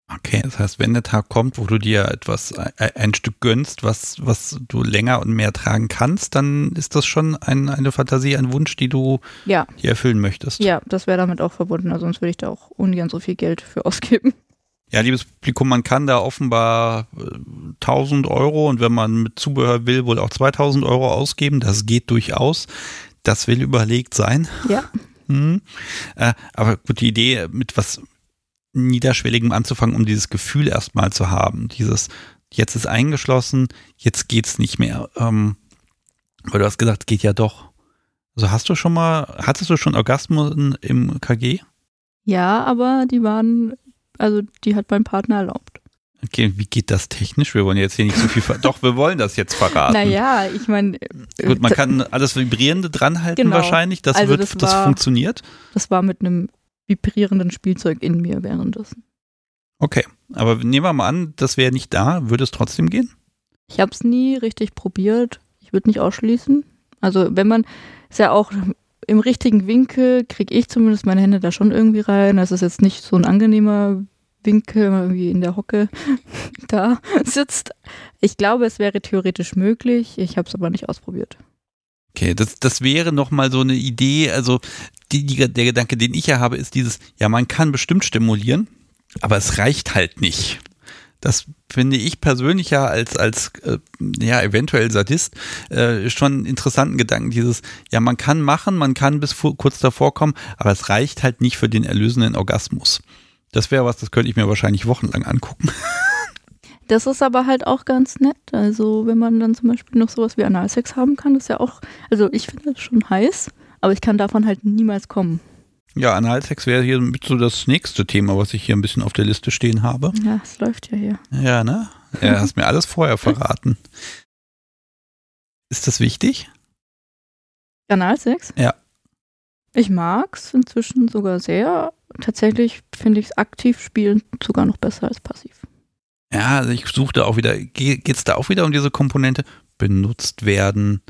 Okay, das heißt, wenn der Tag kommt, wo du dir etwas, ein Stück gönnst, was, was du länger und mehr tragen kannst, dann ist das schon ein, eine Fantasie, ein Wunsch, die du ja. hier erfüllen möchtest. Ja, das wäre damit auch verbunden, also sonst würde ich da auch ungern so viel Geld für ausgeben. Ja, liebes Publikum, man kann da offenbar 1000 äh, Euro und wenn man mit Zubehör will, wohl auch 2000 Euro ausgeben. Das geht durchaus. Das will überlegt sein. Ja. Hm. Äh, aber gut, die Idee, mit was Niederschwelligem anzufangen, um dieses Gefühl erstmal zu haben. Dieses, jetzt ist eingeschlossen, jetzt geht's nicht mehr. Ähm, weil du hast gesagt, geht ja doch. Also hast du schon mal, hattest du schon Orgasmen im KG? Ja, aber die waren, also die hat mein Partner erlaubt. Okay, wie geht das technisch? Wir wollen jetzt hier nicht so viel, doch, wir wollen das jetzt verraten. Naja, ich meine. Gut, man kann alles Vibrierende dranhalten genau. wahrscheinlich, das also wird, das, das funktioniert. Das war mit einem vibrierenden Spielzeug in mir währenddessen. Okay, aber nehmen wir mal an, das wäre nicht da, würde es trotzdem gehen? Ich habe es nie richtig probiert. Ich würde nicht ausschließen. Also wenn man, ist ja auch im richtigen Winkel, kriege ich zumindest meine Hände da schon irgendwie rein. Das ist jetzt nicht so ein angenehmer Winkel, irgendwie in der Hocke da sitzt. Ich glaube, es wäre theoretisch möglich. Ich habe es aber nicht ausprobiert. Okay, das, das wäre nochmal so eine Idee. Also die, die, der Gedanke, den ich ja habe, ist dieses, ja, man kann bestimmt stimulieren, aber es reicht halt nicht. Das finde ich persönlich ja als, als äh, ja, eventuell Sadist äh, schon einen interessanten Gedanken. Dieses, ja, man kann machen, man kann bis vor, kurz davor kommen, aber es reicht halt nicht für den erlösenden Orgasmus. Das wäre was, das könnte ich mir wahrscheinlich wochenlang angucken. Das ist aber halt auch ganz nett. Also, wenn man dann zum Beispiel noch sowas wie Analsex haben kann, ist ja auch, also ich finde das schon heiß, aber ich kann davon halt niemals kommen. Ja, Analsex wäre hier mit so das nächste Thema, was ich hier ein bisschen auf der Liste stehen habe. Ja, es läuft ja hier. Ja, ne? Ja, hast mir alles vorher verraten. Ist das wichtig? Analsex? Ja. Ich mag's inzwischen sogar sehr. Tatsächlich finde ich es aktiv spielen sogar noch besser als passiv. Ja, also ich suche da auch wieder, geht es da auch wieder um diese Komponente, benutzt werden,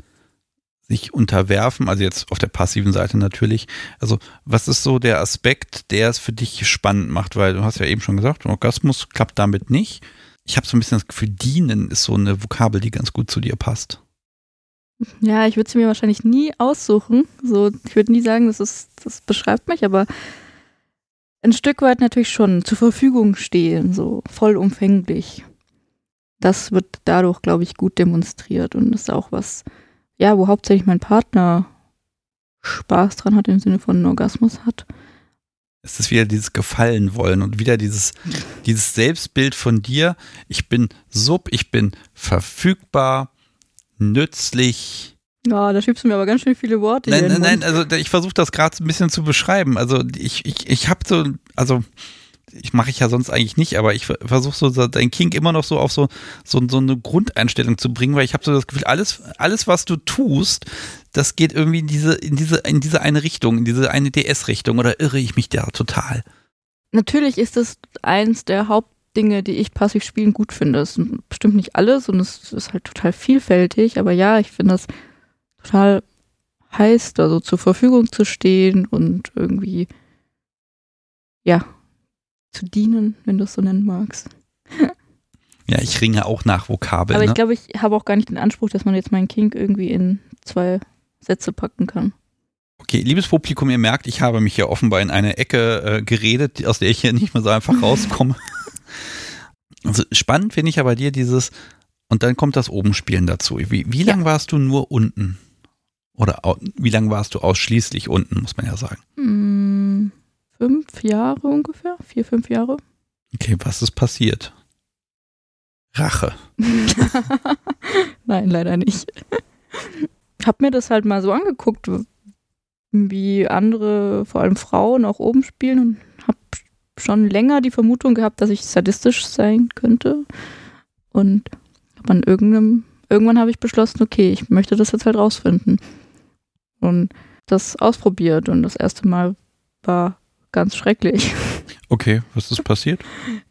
sich unterwerfen, also jetzt auf der passiven Seite natürlich. Also was ist so der Aspekt, der es für dich spannend macht? Weil du hast ja eben schon gesagt, Orgasmus klappt damit nicht. Ich habe so ein bisschen das Gefühl, dienen ist so eine Vokabel, die ganz gut zu dir passt. Ja, ich würde sie mir wahrscheinlich nie aussuchen. So, ich würde nie sagen, das ist, das beschreibt mich, aber ein Stück weit natürlich schon zur Verfügung stehen, so vollumfänglich. Das wird dadurch, glaube ich, gut demonstriert und ist auch was, ja, wo hauptsächlich mein Partner Spaß dran hat, im Sinne von Orgasmus hat. Es ist wieder dieses Gefallen wollen und wieder dieses, dieses Selbstbild von dir. Ich bin sub, ich bin verfügbar, nützlich. Ja, da schiebst du mir aber ganz schön viele Worte. Nein, nein, nein, also ich versuche das gerade ein bisschen zu beschreiben. Also ich, ich, ich habe so, also ich mache ich ja sonst eigentlich nicht, aber ich versuche so dein King immer noch so auf so, so, so eine Grundeinstellung zu bringen, weil ich habe so das Gefühl, alles, alles, was du tust, das geht irgendwie in diese, in diese, in diese eine Richtung, in diese eine DS-Richtung oder irre ich mich da total? Natürlich ist das eins der Hauptdinge, die ich passiv spielen gut finde. Es ist bestimmt nicht alles und es ist halt total vielfältig, aber ja, ich finde das total heiß, da so zur Verfügung zu stehen und irgendwie, ja, zu dienen, wenn du es so nennen magst. Ja, ich ringe auch nach Vokabeln. Aber ich ne? glaube, ich habe auch gar nicht den Anspruch, dass man jetzt meinen Kink irgendwie in zwei Sätze packen kann. Okay, liebes Publikum, ihr merkt, ich habe mich hier offenbar in eine Ecke äh, geredet, aus der ich hier nicht mehr so einfach rauskomme. also spannend finde ich ja bei dir dieses, und dann kommt das Obenspielen dazu. Wie, wie lange warst du nur unten? Oder wie lange warst du ausschließlich unten, muss man ja sagen. Hm, fünf Jahre ungefähr? Vier, fünf Jahre? Okay, was ist passiert? Rache. Nein, leider nicht. Ich habe mir das halt mal so angeguckt, wie andere, vor allem Frauen, auch oben spielen und habe schon länger die Vermutung gehabt, dass ich sadistisch sein könnte. Und hab an irgendeinem, irgendwann habe ich beschlossen, okay, ich möchte das jetzt halt rausfinden. Und das ausprobiert und das erste Mal war ganz schrecklich. Okay, was ist passiert?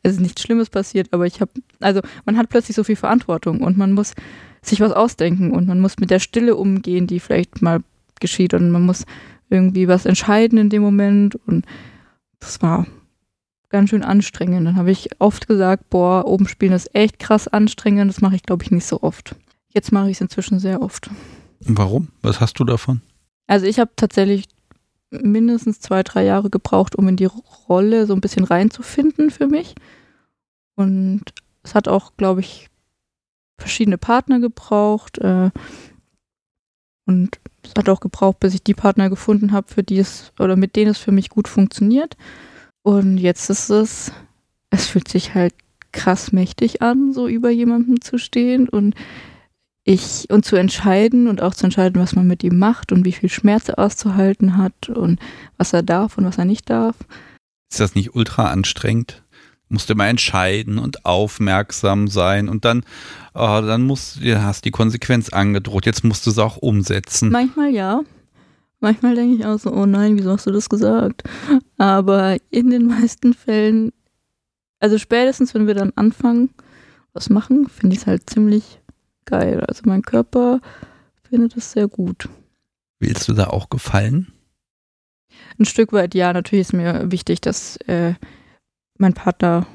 es ist nichts Schlimmes passiert, aber ich habe, also man hat plötzlich so viel Verantwortung und man muss sich was ausdenken und man muss mit der Stille umgehen, die vielleicht mal geschieht und man muss irgendwie was entscheiden in dem Moment und das war ganz schön anstrengend. Dann habe ich oft gesagt, boah, oben spielen ist echt krass anstrengend, das mache ich glaube ich nicht so oft. Jetzt mache ich es inzwischen sehr oft. Warum? Was hast du davon? Also ich habe tatsächlich mindestens zwei, drei Jahre gebraucht, um in die Rolle so ein bisschen reinzufinden für mich. Und es hat auch, glaube ich, verschiedene Partner gebraucht. Äh, und es hat auch gebraucht, bis ich die Partner gefunden habe, für die es oder mit denen es für mich gut funktioniert. Und jetzt ist es, es fühlt sich halt krass mächtig an, so über jemandem zu stehen und ich und zu entscheiden und auch zu entscheiden, was man mit ihm macht und wie viel Schmerz er auszuhalten hat und was er darf und was er nicht darf. Ist das nicht ultra anstrengend? Musst du immer entscheiden und aufmerksam sein und dann, oh, dann musst du, hast die Konsequenz angedroht, jetzt musst du es auch umsetzen. Manchmal ja. Manchmal denke ich auch so, oh nein, wieso hast du das gesagt? Aber in den meisten Fällen, also spätestens, wenn wir dann anfangen, was machen, finde ich es halt ziemlich geil. Also mein Körper findet es sehr gut. Willst du da auch gefallen? Ein Stück weit ja, natürlich ist mir wichtig, dass äh, mein Partner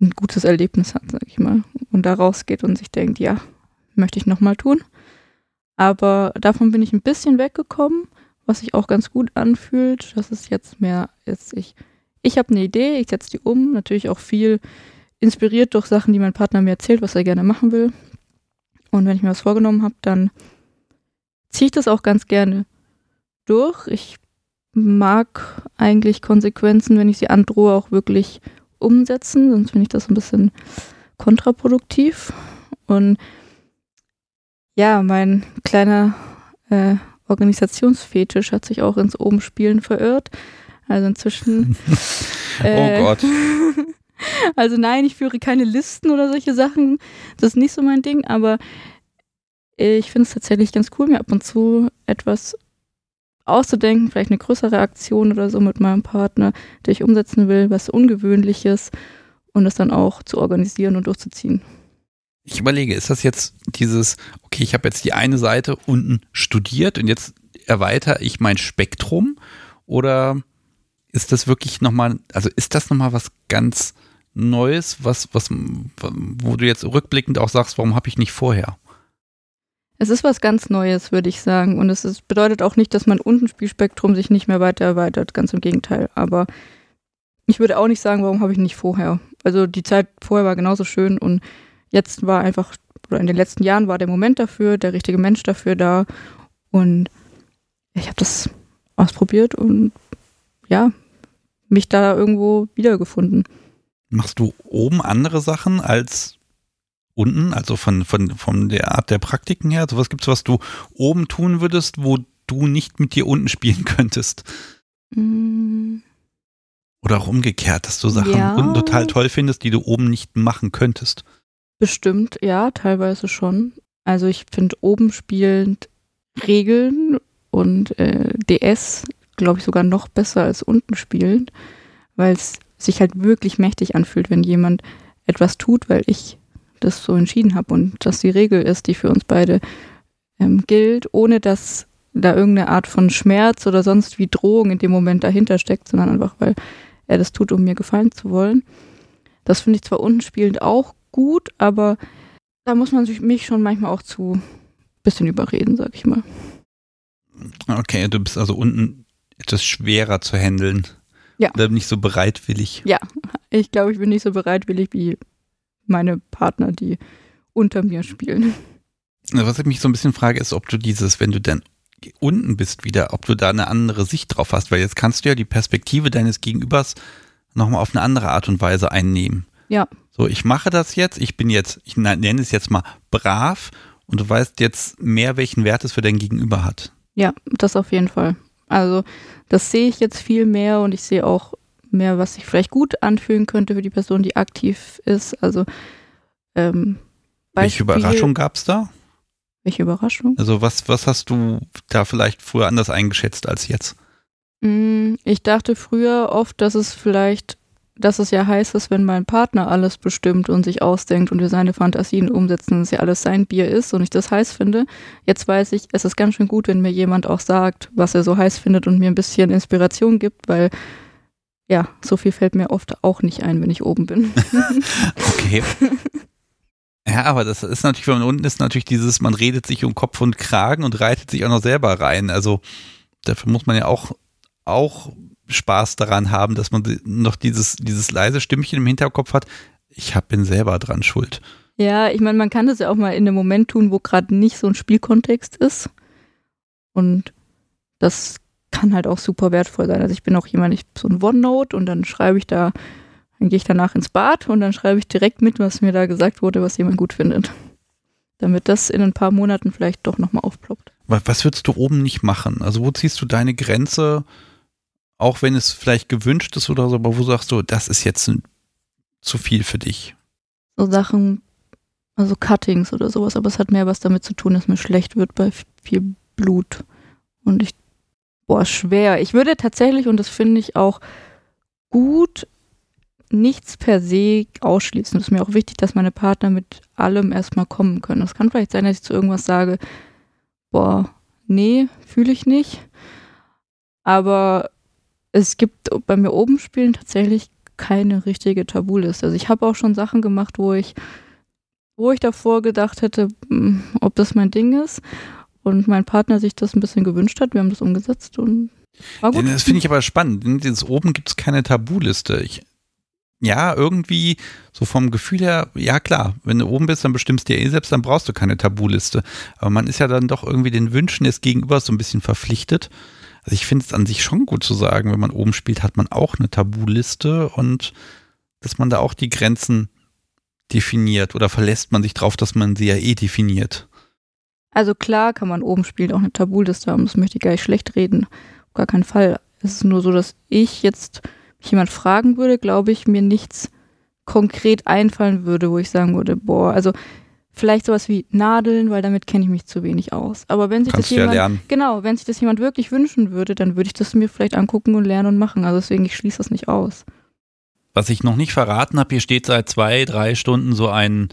ein gutes Erlebnis hat, sag ich mal. Und da rausgeht und sich denkt, ja, möchte ich nochmal tun. Aber davon bin ich ein bisschen weggekommen, was sich auch ganz gut anfühlt. Das ist jetzt mehr, jetzt ich, ich habe eine Idee, ich setze die um, natürlich auch viel inspiriert durch Sachen, die mein Partner mir erzählt, was er gerne machen will. Und wenn ich mir was vorgenommen habe, dann ziehe ich das auch ganz gerne durch. Ich mag eigentlich Konsequenzen, wenn ich sie androhe, auch wirklich umsetzen, sonst finde ich das ein bisschen kontraproduktiv. Und ja, mein kleiner äh, Organisationsfetisch hat sich auch ins Obenspielen verirrt. Also inzwischen. oh äh, Gott. also nein, ich führe keine Listen oder solche Sachen. Das ist nicht so mein Ding, aber ich finde es tatsächlich ganz cool, mir ab und zu etwas auszudenken, vielleicht eine größere Aktion oder so mit meinem Partner, die ich umsetzen will, was Ungewöhnliches und das dann auch zu organisieren und durchzuziehen. Ich überlege, ist das jetzt dieses, okay, ich habe jetzt die eine Seite unten studiert und jetzt erweitere ich mein Spektrum oder ist das wirklich nochmal, also ist das nochmal was ganz Neues, was, was, wo du jetzt rückblickend auch sagst, warum habe ich nicht vorher? Es ist was ganz Neues, würde ich sagen. Und es ist, bedeutet auch nicht, dass mein Untenspielspektrum sich nicht mehr weiter erweitert. Ganz im Gegenteil. Aber ich würde auch nicht sagen, warum habe ich nicht vorher. Also die Zeit vorher war genauso schön und jetzt war einfach, oder in den letzten Jahren war der Moment dafür, der richtige Mensch dafür da. Und ich habe das ausprobiert und ja, mich da irgendwo wiedergefunden. Machst du oben andere Sachen als unten, also von, von, von der Art der Praktiken her? Also was gibt es, was du oben tun würdest, wo du nicht mit dir unten spielen könntest? Mm. Oder auch umgekehrt, dass du Sachen ja. unten total toll findest, die du oben nicht machen könntest. Bestimmt, ja, teilweise schon. Also ich finde oben spielend Regeln und äh, DS, glaube ich, sogar noch besser als unten spielend, weil es sich halt wirklich mächtig anfühlt, wenn jemand etwas tut, weil ich das so entschieden habe und das die Regel ist, die für uns beide ähm, gilt, ohne dass da irgendeine Art von Schmerz oder sonst wie Drohung in dem Moment dahinter steckt, sondern einfach, weil er das tut, um mir gefallen zu wollen. Das finde ich zwar unten spielend auch gut, aber da muss man sich mich schon manchmal auch zu bisschen überreden, sag ich mal. Okay, du bist also unten etwas schwerer zu handeln. Ja. Oder nicht so bereitwillig. Ja, ich glaube, ich bin nicht so bereitwillig wie meine Partner, die unter mir spielen. Was ich mich so ein bisschen frage, ist, ob du dieses, wenn du dann unten bist wieder, ob du da eine andere Sicht drauf hast, weil jetzt kannst du ja die Perspektive deines Gegenübers nochmal auf eine andere Art und Weise einnehmen. Ja. So, ich mache das jetzt, ich bin jetzt, ich nenne es jetzt mal brav und du weißt jetzt mehr, welchen Wert es für dein Gegenüber hat. Ja, das auf jeden Fall. Also, das sehe ich jetzt viel mehr und ich sehe auch mehr, was sich vielleicht gut anfühlen könnte für die Person, die aktiv ist. Also ähm, Welche Überraschung gab es da? Welche Überraschung? Also was, was hast du da vielleicht früher anders eingeschätzt als jetzt? Mm, ich dachte früher oft, dass es vielleicht, dass es ja heißt, dass wenn mein Partner alles bestimmt und sich ausdenkt und wir seine Fantasien umsetzen, dass ja alles sein Bier ist und ich das heiß finde. Jetzt weiß ich, es ist ganz schön gut, wenn mir jemand auch sagt, was er so heiß findet und mir ein bisschen Inspiration gibt, weil ja, so viel fällt mir oft auch nicht ein, wenn ich oben bin. okay. Ja, aber das ist natürlich, wenn man unten ist, natürlich dieses, man redet sich um Kopf und Kragen und reitet sich auch noch selber rein. Also dafür muss man ja auch, auch Spaß daran haben, dass man noch dieses, dieses leise Stimmchen im Hinterkopf hat. Ich hab, bin selber dran schuld. Ja, ich meine, man kann das ja auch mal in einem Moment tun, wo gerade nicht so ein Spielkontext ist. Und das kann halt auch super wertvoll sein. Also ich bin auch jemand, ich so ein OneNote und dann schreibe ich da, dann gehe ich danach ins Bad und dann schreibe ich direkt mit, was mir da gesagt wurde, was jemand gut findet. Damit das in ein paar Monaten vielleicht doch nochmal aufploppt. Was würdest du oben nicht machen? Also wo ziehst du deine Grenze, auch wenn es vielleicht gewünscht ist oder so, aber wo sagst du, das ist jetzt zu viel für dich? So Sachen, also Cuttings oder sowas, aber es hat mehr was damit zu tun, dass mir schlecht wird bei viel Blut. Und ich Boah, schwer. Ich würde tatsächlich, und das finde ich auch gut, nichts per se ausschließen. Es ist mir auch wichtig, dass meine Partner mit allem erstmal kommen können. Es kann vielleicht sein, dass ich zu irgendwas sage, boah, nee, fühle ich nicht. Aber es gibt bei mir oben spielen tatsächlich keine richtige Tabuliste. Also ich habe auch schon Sachen gemacht, wo ich, wo ich davor gedacht hätte, hm, ob das mein Ding ist und mein Partner sich das ein bisschen gewünscht hat. Wir haben das umgesetzt und war gut. Das finde ich aber spannend. Dieses oben gibt es keine Tabuliste. Ich, ja, irgendwie so vom Gefühl her, ja klar, wenn du oben bist, dann bestimmst du dir eh selbst, dann brauchst du keine Tabuliste. Aber man ist ja dann doch irgendwie den Wünschen des Gegenübers so ein bisschen verpflichtet. Also ich finde es an sich schon gut zu sagen, wenn man oben spielt, hat man auch eine Tabuliste und dass man da auch die Grenzen definiert oder verlässt man sich drauf, dass man sie ja eh definiert. Also klar kann man oben spielen, auch eine Tabuliste haben, das möchte ich gar nicht schlecht reden. Auf gar keinen Fall. Es ist nur so, dass ich jetzt mich jemand fragen würde, glaube ich, mir nichts konkret einfallen würde, wo ich sagen würde, boah, also vielleicht sowas wie Nadeln, weil damit kenne ich mich zu wenig aus. Aber wenn sich Kannst das ja jemand, lernen. genau, wenn sich das jemand wirklich wünschen würde, dann würde ich das mir vielleicht angucken und lernen und machen. Also deswegen, ich schließe das nicht aus. Was ich noch nicht verraten habe, hier steht seit zwei, drei Stunden so ein,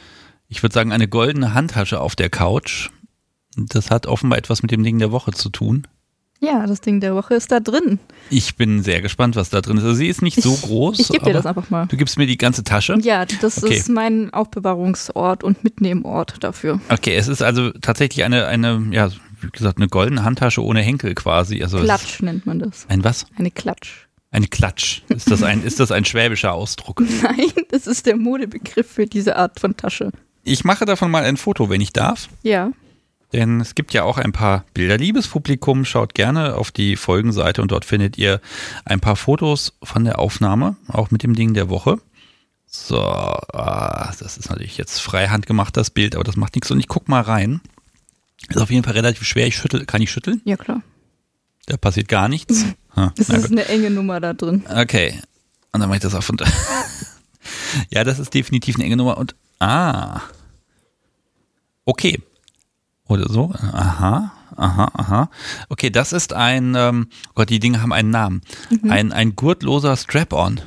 ich würde sagen, eine goldene Handtasche auf der Couch. Das hat offenbar etwas mit dem Ding der Woche zu tun. Ja, das Ding der Woche ist da drin. Ich bin sehr gespannt, was da drin ist. Also sie ist nicht so groß. Ich gebe dir das einfach mal. Du gibst mir die ganze Tasche? Ja, das Okay. ist mein Aufbewahrungsort und Mitnehmort dafür. Okay, es ist also tatsächlich eine, eine, ja, wie gesagt, eine goldene Handtasche ohne Henkel quasi. Also Klatsch nennt man das. Ein was? Eine Klatsch. Eine Klatsch. Ist das ein, ist das ein schwäbischer Ausdruck? Nein, das ist der Modebegriff für diese Art von Tasche. Ich mache davon mal ein Foto, wenn ich darf. Ja. Denn es gibt ja auch ein paar Bilder. Liebes Publikum, schaut gerne auf die Folgenseite und dort findet ihr ein paar Fotos von der Aufnahme, auch mit dem Ding der Woche. So, ah, das ist natürlich jetzt freihand gemacht, das Bild, aber das macht nichts. Und ich guck mal rein. Ist auf jeden Fall relativ schwer. Ich schüttel, kann ich schütteln? Ja, klar. Da passiert gar nichts. Ha, Das ist gut. eine enge Nummer da drin. Okay. Und dann mache ich das auch von. ja, das ist definitiv eine enge Nummer. Und ah. Okay. Oder so. Aha. Aha, aha. Okay, das ist ein, ähm, oh Gott, die Dinge haben einen Namen. Ein, ein gurtloser Strap-on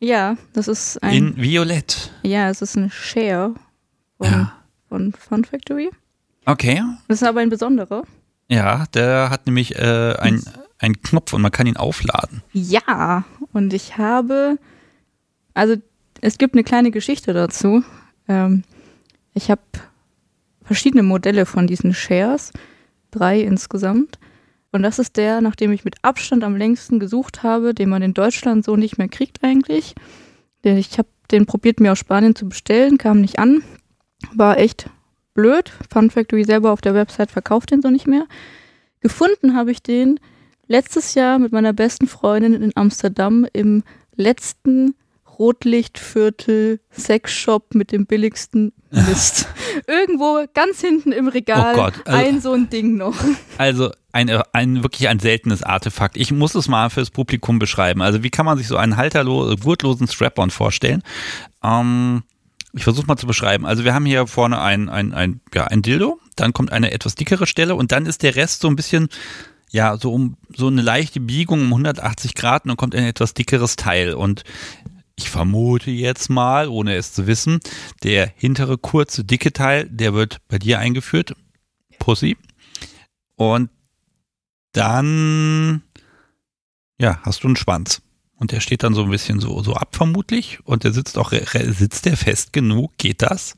Ja, das ist ein. in Violett. ja, es ist ein Share von, Ja. von Fun Factory. Okay. Das ist aber ein besonderer. Ja, der hat nämlich äh, ein- einen Knopf und man kann ihn aufladen. Ja, und ich habe, also es gibt eine kleine Geschichte dazu. Ähm, ich habe verschiedene Modelle von diesen Shares, drei insgesamt. Und das ist der, nach dem ich mit Abstand am längsten gesucht habe, den man in Deutschland so nicht mehr kriegt eigentlich. Den- Ich habe den probiert mir aus Spanien zu bestellen, kam nicht an. War echt blöd. Fun Factory selber auf der Website verkauft den so nicht mehr. Gefunden habe ich den letztes Jahr mit meiner besten Freundin in Amsterdam im letzten Rotlichtviertel Sexshop mit dem billigsten Mist. Irgendwo ganz hinten im Regal Oh Gott, also- ein so ein Ding noch. Also ein, ein wirklich ein seltenes Artefakt. Ich muss es mal fürs Publikum beschreiben. Also wie kann man sich so einen halterlo gurtlosen Strap-on vorstellen? Ähm, ich versuche mal zu beschreiben. Also wir haben hier vorne ein, ein, ein, ja, ein Dildo, dann kommt eine etwas dickere Stelle und dann ist der Rest so ein bisschen, ja, so um so eine leichte Biegung um 180 Grad und dann kommt ein etwas dickeres Teil. Und ich vermute jetzt mal, ohne es zu wissen, der hintere kurze, dicke Teil, der wird bei dir eingeführt. Pussy. Und dann, ja, hast du einen Schwanz. Und der steht dann so ein bisschen so, so ab, vermutlich. Und der sitzt auch, sitzt der fest genug? Geht das?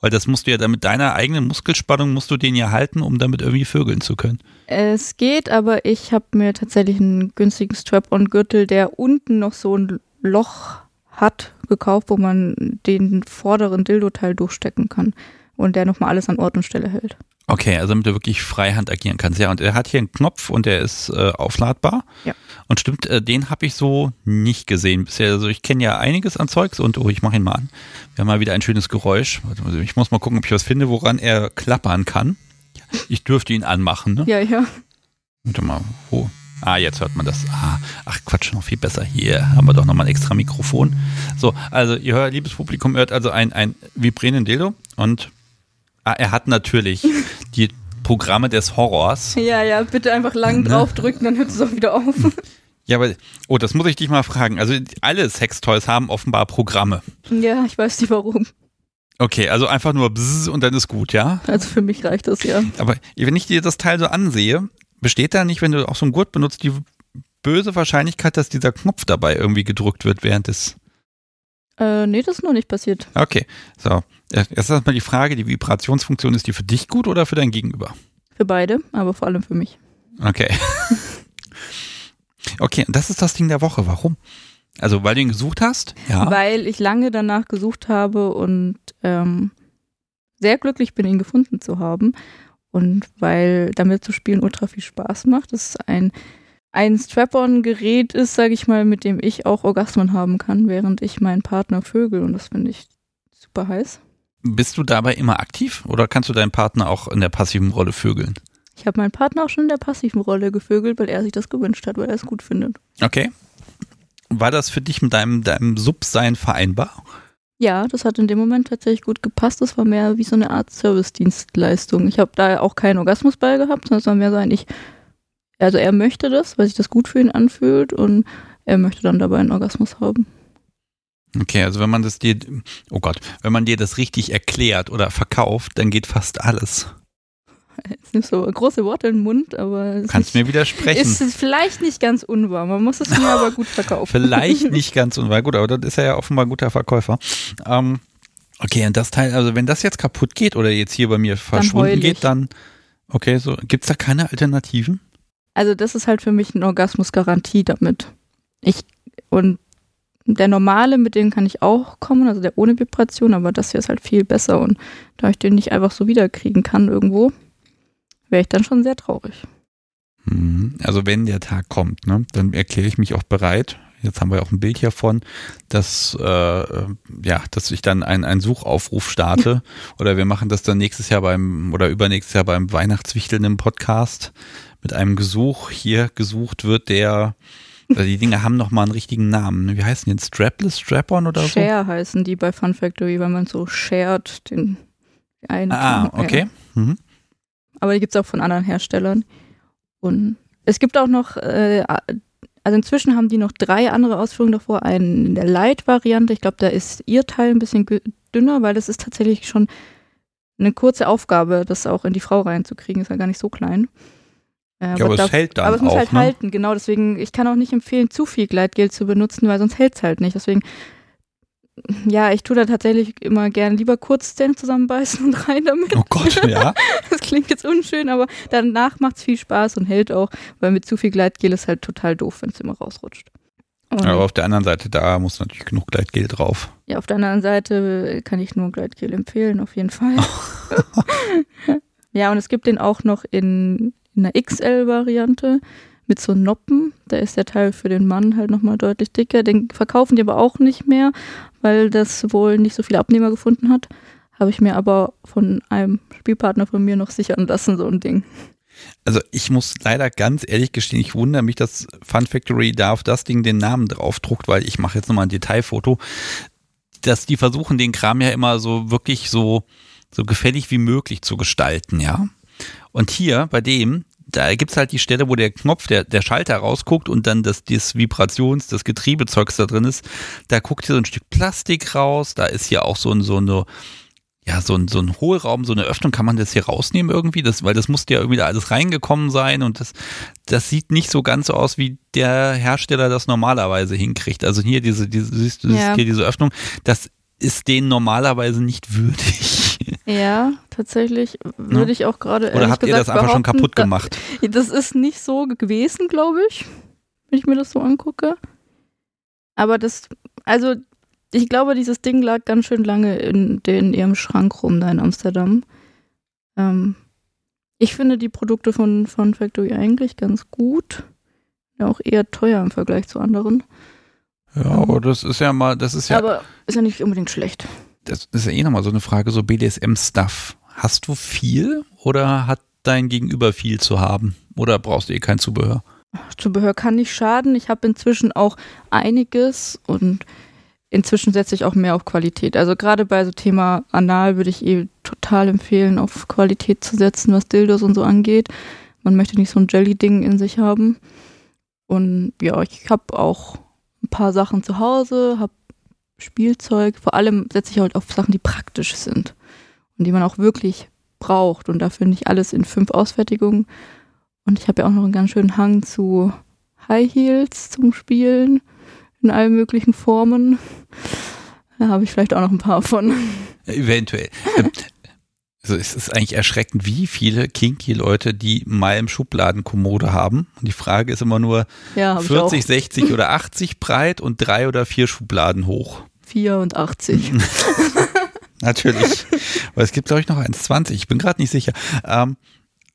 Weil das musst du ja dann mit deiner eigenen Muskelspannung musst du den ja halten, um damit irgendwie vögeln zu können. Es geht, aber ich habe mir tatsächlich einen günstigen Strap-on-Gürtel, der unten noch so ein Loch hat, gekauft, wo man den vorderen Dildo-Teil durchstecken kann und der nochmal alles an Ort und Stelle hält. Okay, also damit du wirklich freihand agieren kannst. Ja, und er hat hier einen Knopf und der ist äh, aufladbar. Ja. Und stimmt, äh, den habe ich so nicht gesehen bisher. Also ich kenne ja einiges an Zeugs und oh, ich mache ihn mal an. Wir haben mal wieder ein schönes Geräusch. Ich muss mal gucken, ob ich was finde, woran er klappern kann. Ich dürfte ihn anmachen, ne? Ja, ja. Warte mal, wo? Ah, jetzt hört man das. Ah, ach Quatsch, noch viel besser. Hier haben wir doch nochmal ein extra Mikrofon. So, also ihr hört, liebes Publikum, hört also ein, ein vibrierenden Dildo und ah, er hat natürlich die Programme des Horrors. Ja, ja, bitte einfach lang Ne? draufdrücken, dann hört es auch wieder auf. Ja, aber, oh, das muss ich dich mal fragen. Also alle Sextoys haben offenbar Programme. ja, ich weiß nicht warum. Okay, also einfach nur bzzz und dann ist gut, ja? Also für mich reicht das ja. Aber wenn ich dir das Teil so ansehe, besteht da nicht, wenn du auch so einen Gurt benutzt, die böse Wahrscheinlichkeit, dass dieser Knopf dabei irgendwie gedrückt wird während des. Äh, nee, das ist noch nicht passiert. Okay, so. Erst erstmal die Frage, die Vibrationsfunktion, ist die für dich gut oder für dein Gegenüber? Für beide, aber vor allem für mich. Okay. Okay, und das ist das Ding der Woche. Warum? Also, weil du ihn gesucht hast? Ja. Weil ich lange danach gesucht habe und ähm, sehr glücklich bin, ihn gefunden zu haben. Und weil damit zu spielen ultra viel Spaß macht. Das ist ein, ein Strap-on-Gerät ist, sage ich mal, mit dem ich auch Orgasmen haben kann, während ich meinen Partner vögel. Und das finde ich super heiß. Bist du dabei immer aktiv oder kannst du deinen Partner auch in der passiven Rolle vögeln? Ich habe meinen Partner auch schon in der passiven Rolle gevögelt, weil er sich das gewünscht hat, weil er es gut findet. Okay. War das für dich mit deinem, deinem Subsein vereinbar? Ja, das hat in dem Moment tatsächlich gut gepasst. Das war mehr wie so eine Art Service-Dienstleistung. Ich habe da auch keinen Orgasmus bei gehabt, sondern es war mehr so ein, ich, also er möchte das, weil sich das gut für ihn anfühlt und er möchte dann dabei einen Orgasmus haben. Okay, also wenn man das dir, oh Gott, wenn man dir das richtig erklärt oder verkauft, dann geht fast alles. Jetzt nimmst so große Worte in den Mund, aber. Du kannst mir widersprechen. Ist vielleicht nicht ganz unwahr. Man muss es mir aber gut verkaufen. vielleicht nicht ganz unwahr. Gut, aber das ist er ja offenbar ein guter Verkäufer. Ähm, okay, und das Teil, also wenn das jetzt kaputt geht oder jetzt hier bei mir verschwunden dann geht, dann. Okay, so. Gibt es da keine Alternativen? Also, das ist halt für mich eine Orgasmusgarantie damit. Ich, und der normale, mit dem kann ich auch kommen, also der ohne Vibration, aber das hier ist halt viel besser und da ich den nicht einfach so wiederkriegen kann irgendwo, wäre ich dann schon sehr traurig. Mhm. Also wenn der Tag kommt, ne, dann erkläre ich mich auch bereit. Jetzt haben wir auch ein Bild hiervon, dass äh, ja, dass ich dann einen Suchaufruf starte oder wir machen das dann nächstes Jahr beim oder übernächstes Jahr beim Weihnachtswichteln im Podcast mit einem Gesuch. Hier gesucht wird der also die Dinge haben nochmal einen richtigen Namen. Wie heißen die? Strapless, Strap-on oder Share so? Share heißen die bei Fun Factory, weil man so shared den einen. Ah, okay. Ja. Mhm aber die gibt es auch von anderen Herstellern. Und es gibt auch noch, äh, also inzwischen haben die noch drei andere Ausführungen davor. Einen in der Light-Variante, ich glaube, da ist ihr Teil ein bisschen dünner, weil das ist tatsächlich schon eine kurze Aufgabe, das auch in die Frau reinzukriegen. Ist ja gar nicht so klein. Äh, aber, ja, aber es hält dann Aber es muss auch, halt ne? halten, genau. Deswegen, ich kann auch nicht empfehlen, zu viel Gleitgel zu benutzen, weil sonst hält es halt nicht. Deswegen ja, ich tue da tatsächlich immer gerne lieber Kurzzähne zusammenbeißen und rein damit. Oh Gott, ja. das klingt jetzt unschön, aber danach macht es viel Spaß und hält auch, weil mit zu viel Gleitgel ist halt total doof, wenn es immer rausrutscht. Und aber auf der anderen Seite, da muss natürlich genug Gleitgel drauf. Ja, auf der anderen Seite kann ich nur Gleitgel empfehlen, auf jeden Fall. ja, und es gibt den auch noch in, in einer XL-Variante mit so Noppen. Da ist der Teil für den Mann halt nochmal deutlich dicker. Den verkaufen die aber auch nicht mehr, weil das wohl nicht so viele Abnehmer gefunden hat. Habe ich mir aber von einem Spielpartner von mir noch sichern lassen, so ein Ding. Also ich muss leider ganz ehrlich gestehen, ich wundere mich, dass Fun Factory da auf das Ding den Namen draufdruckt, weil ich mache jetzt nochmal ein Detailfoto, dass die versuchen, den Kram ja immer so wirklich so, so gefällig wie möglich zu gestalten, ja. Und hier bei dem, da gibt es halt die Stelle, wo der Knopf, der, der Schalter rausguckt und dann das, das Vibrations-, das Getriebezeugs da drin ist. Da guckt hier so ein Stück Plastik raus. Da ist hier auch so ein, so eine, ja, so ein, so ein Hohlraum, so eine Öffnung. Kann man das hier rausnehmen irgendwie? Das, weil das musste ja irgendwie da alles reingekommen sein und das, das sieht nicht so ganz so aus, wie der Hersteller das normalerweise hinkriegt. Also hier diese, diese, siehst du, ja. hier diese Öffnung. Das ist denen normalerweise nicht würdig. Ja, tatsächlich würde ich auch gerade. Oder habt ihr das einfach schon kaputt gemacht? Das ist nicht so gewesen, glaube ich, wenn ich mir das so angucke. Aber das, also ich glaube, dieses Ding lag ganz schön lange in, in ihrem Schrank rum da in Amsterdam. Ähm, ich finde die Produkte von, von Factory eigentlich ganz gut. Ja, auch eher teuer im Vergleich zu anderen. Ja, aber das ist ja mal, das ist ja. Aber ist ja nicht unbedingt schlecht das ist ja eh nochmal so eine Frage, so BDSM-Stuff. Hast du viel oder hat dein Gegenüber viel zu haben? Oder brauchst du eh kein Zubehör? Zubehör kann nicht schaden. Ich habe inzwischen auch einiges und inzwischen setze ich auch mehr auf Qualität. Also gerade bei so Thema Anal würde ich eh total empfehlen, auf Qualität zu setzen, was Dildos und so angeht. Man möchte nicht so ein Jelly-Ding in sich haben. Und ja, ich habe auch ein paar Sachen zu Hause, habe Spielzeug. Vor allem setze ich halt auf Sachen, die praktisch sind und die man auch wirklich braucht. Und dafür nicht alles in fünf Ausfertigungen. Und ich habe ja auch noch einen ganz schönen Hang zu High Heels zum Spielen in allen möglichen Formen. Da habe ich vielleicht auch noch ein paar von. Eventuell. Also es ist eigentlich erschreckend, wie viele kinky Leute die Malm Schubladenkommode haben. Und die Frage ist immer nur ja, 40, 60 oder 80 breit und drei oder vier Schubladen hoch. 84. Natürlich. Weil es gibt, glaube ich, noch 1,20. Ich bin gerade nicht sicher. Ähm,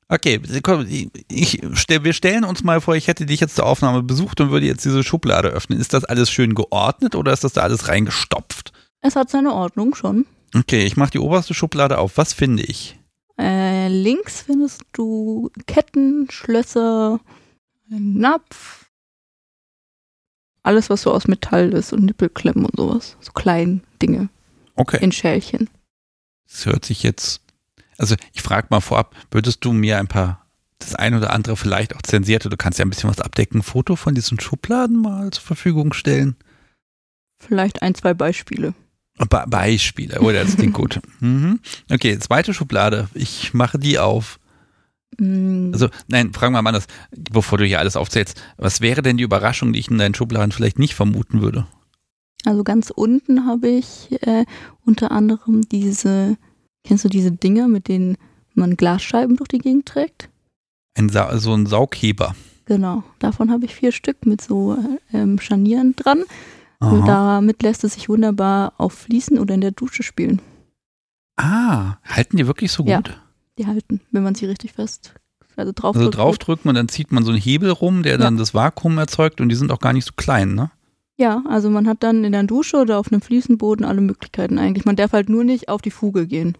okay, komm, ich, wir stellen uns mal vor, ich hätte dich jetzt zur Aufnahme besucht und würde jetzt diese Schublade öffnen. Ist das alles schön geordnet oder ist das da alles reingestopft? Es hat seine Ordnung schon. Okay, ich mache die oberste Schublade auf. Was finde ich? Äh, links findest du Ketten, Schlösser, Napf. Alles, was so aus Metall ist und Nippelklemmen und sowas. So kleine Dinge Okay. in Schälchen. Das hört sich jetzt. Also ich frage mal vorab, würdest du mir ein paar, das ein oder andere vielleicht auch zensierte, du kannst ja ein bisschen was abdecken, Foto von diesen Schubladen mal zur Verfügung stellen? Vielleicht ein, zwei Beispiele. Be Beispiele, oder das klingt gut. Mhm. Okay, zweite Schublade. Ich mache die auf. Mm, Also, nein, fragen wir mal anders, bevor du hier alles aufzählst. Was wäre denn die Überraschung, die ich in deinen Schubladen vielleicht nicht vermuten würde? Also ganz unten habe ich äh, unter anderem diese, kennst du diese Dinger, mit denen man Glasscheiben durch die Gegend trägt? Ein Sa so ein Saugheber. Genau, davon habe ich vier Stück mit so äh, ähm, Scharnieren dran. Und Aha. damit lässt es sich wunderbar auf Fließen oder in der Dusche spielen. Ah, halten die wirklich so Ja. gut? Die halten, wenn man sie richtig fest, also drauf Also drückt. draufdrücken und dann zieht man so einen Hebel rum, der dann das Vakuum erzeugt und die sind auch gar nicht so klein, ne? Ja, also man hat dann in der Dusche oder auf einem Fliesenboden alle Möglichkeiten eigentlich. Man darf halt nur nicht auf die Fuge gehen.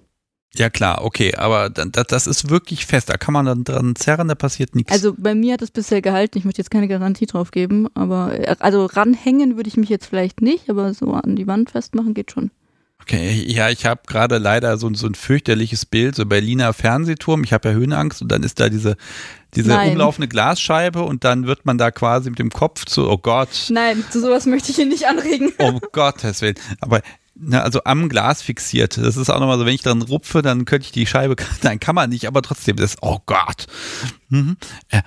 Ja klar, okay, aber das, ist wirklich fest, da kann man dann dran zerren, da passiert nichts. Also bei mir hat es bisher gehalten. Ich möchte jetzt keine Garantie drauf geben, aber äh, also ranhängen würde ich mich jetzt vielleicht nicht, aber so an die Wand festmachen geht schon. Okay, ja, ich habe gerade leider so, so ein fürchterliches Bild, so Berliner Fernsehturm. Ich habe ja Höhenangst und dann ist da diese, diese Nein. umlaufende Glasscheibe und dann wird man da quasi mit dem Kopf zu, oh Gott, Nein, zu sowas möchte ich hier nicht anregen. oh Gottes Willen. Aber na, also am Glas fixiert. Das ist auch nochmal so, wenn ich dran rupfe, dann könnte ich die Scheibe, nein, kann man nicht, aber trotzdem, das ist, oh Gott. Mhm. Ja,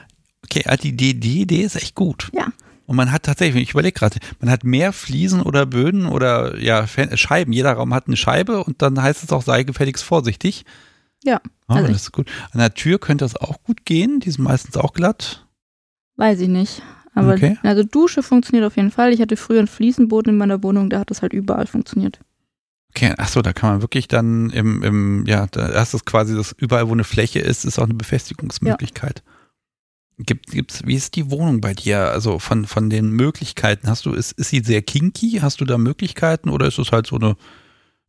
okay, also die, die, die Idee ist echt gut. Ja. Und man hat tatsächlich, ich überlege gerade, man hat mehr Fliesen oder Böden oder ja, Scheiben. Jeder Raum hat eine Scheibe und dann heißt es auch, sei gefälligst vorsichtig. Ja, Oh, Also das ist gut. An der Tür könnte das auch gut gehen. Die sind meistens auch glatt. weiß ich nicht. Aber Okay. also Dusche funktioniert auf jeden Fall. Ich hatte früher einen Fliesenboden in meiner Wohnung, da hat das halt überall funktioniert. Okay, ach so, da kann man wirklich dann im, im ja, da ist es quasi das überall, wo eine Fläche ist, ist auch eine Befestigungsmöglichkeit. Gibt, gibt's, wie ist die Wohnung bei dir? Also von, von den Möglichkeiten, hast du, ist, ist sie sehr kinky? Hast du da Möglichkeiten oder ist es halt so eine,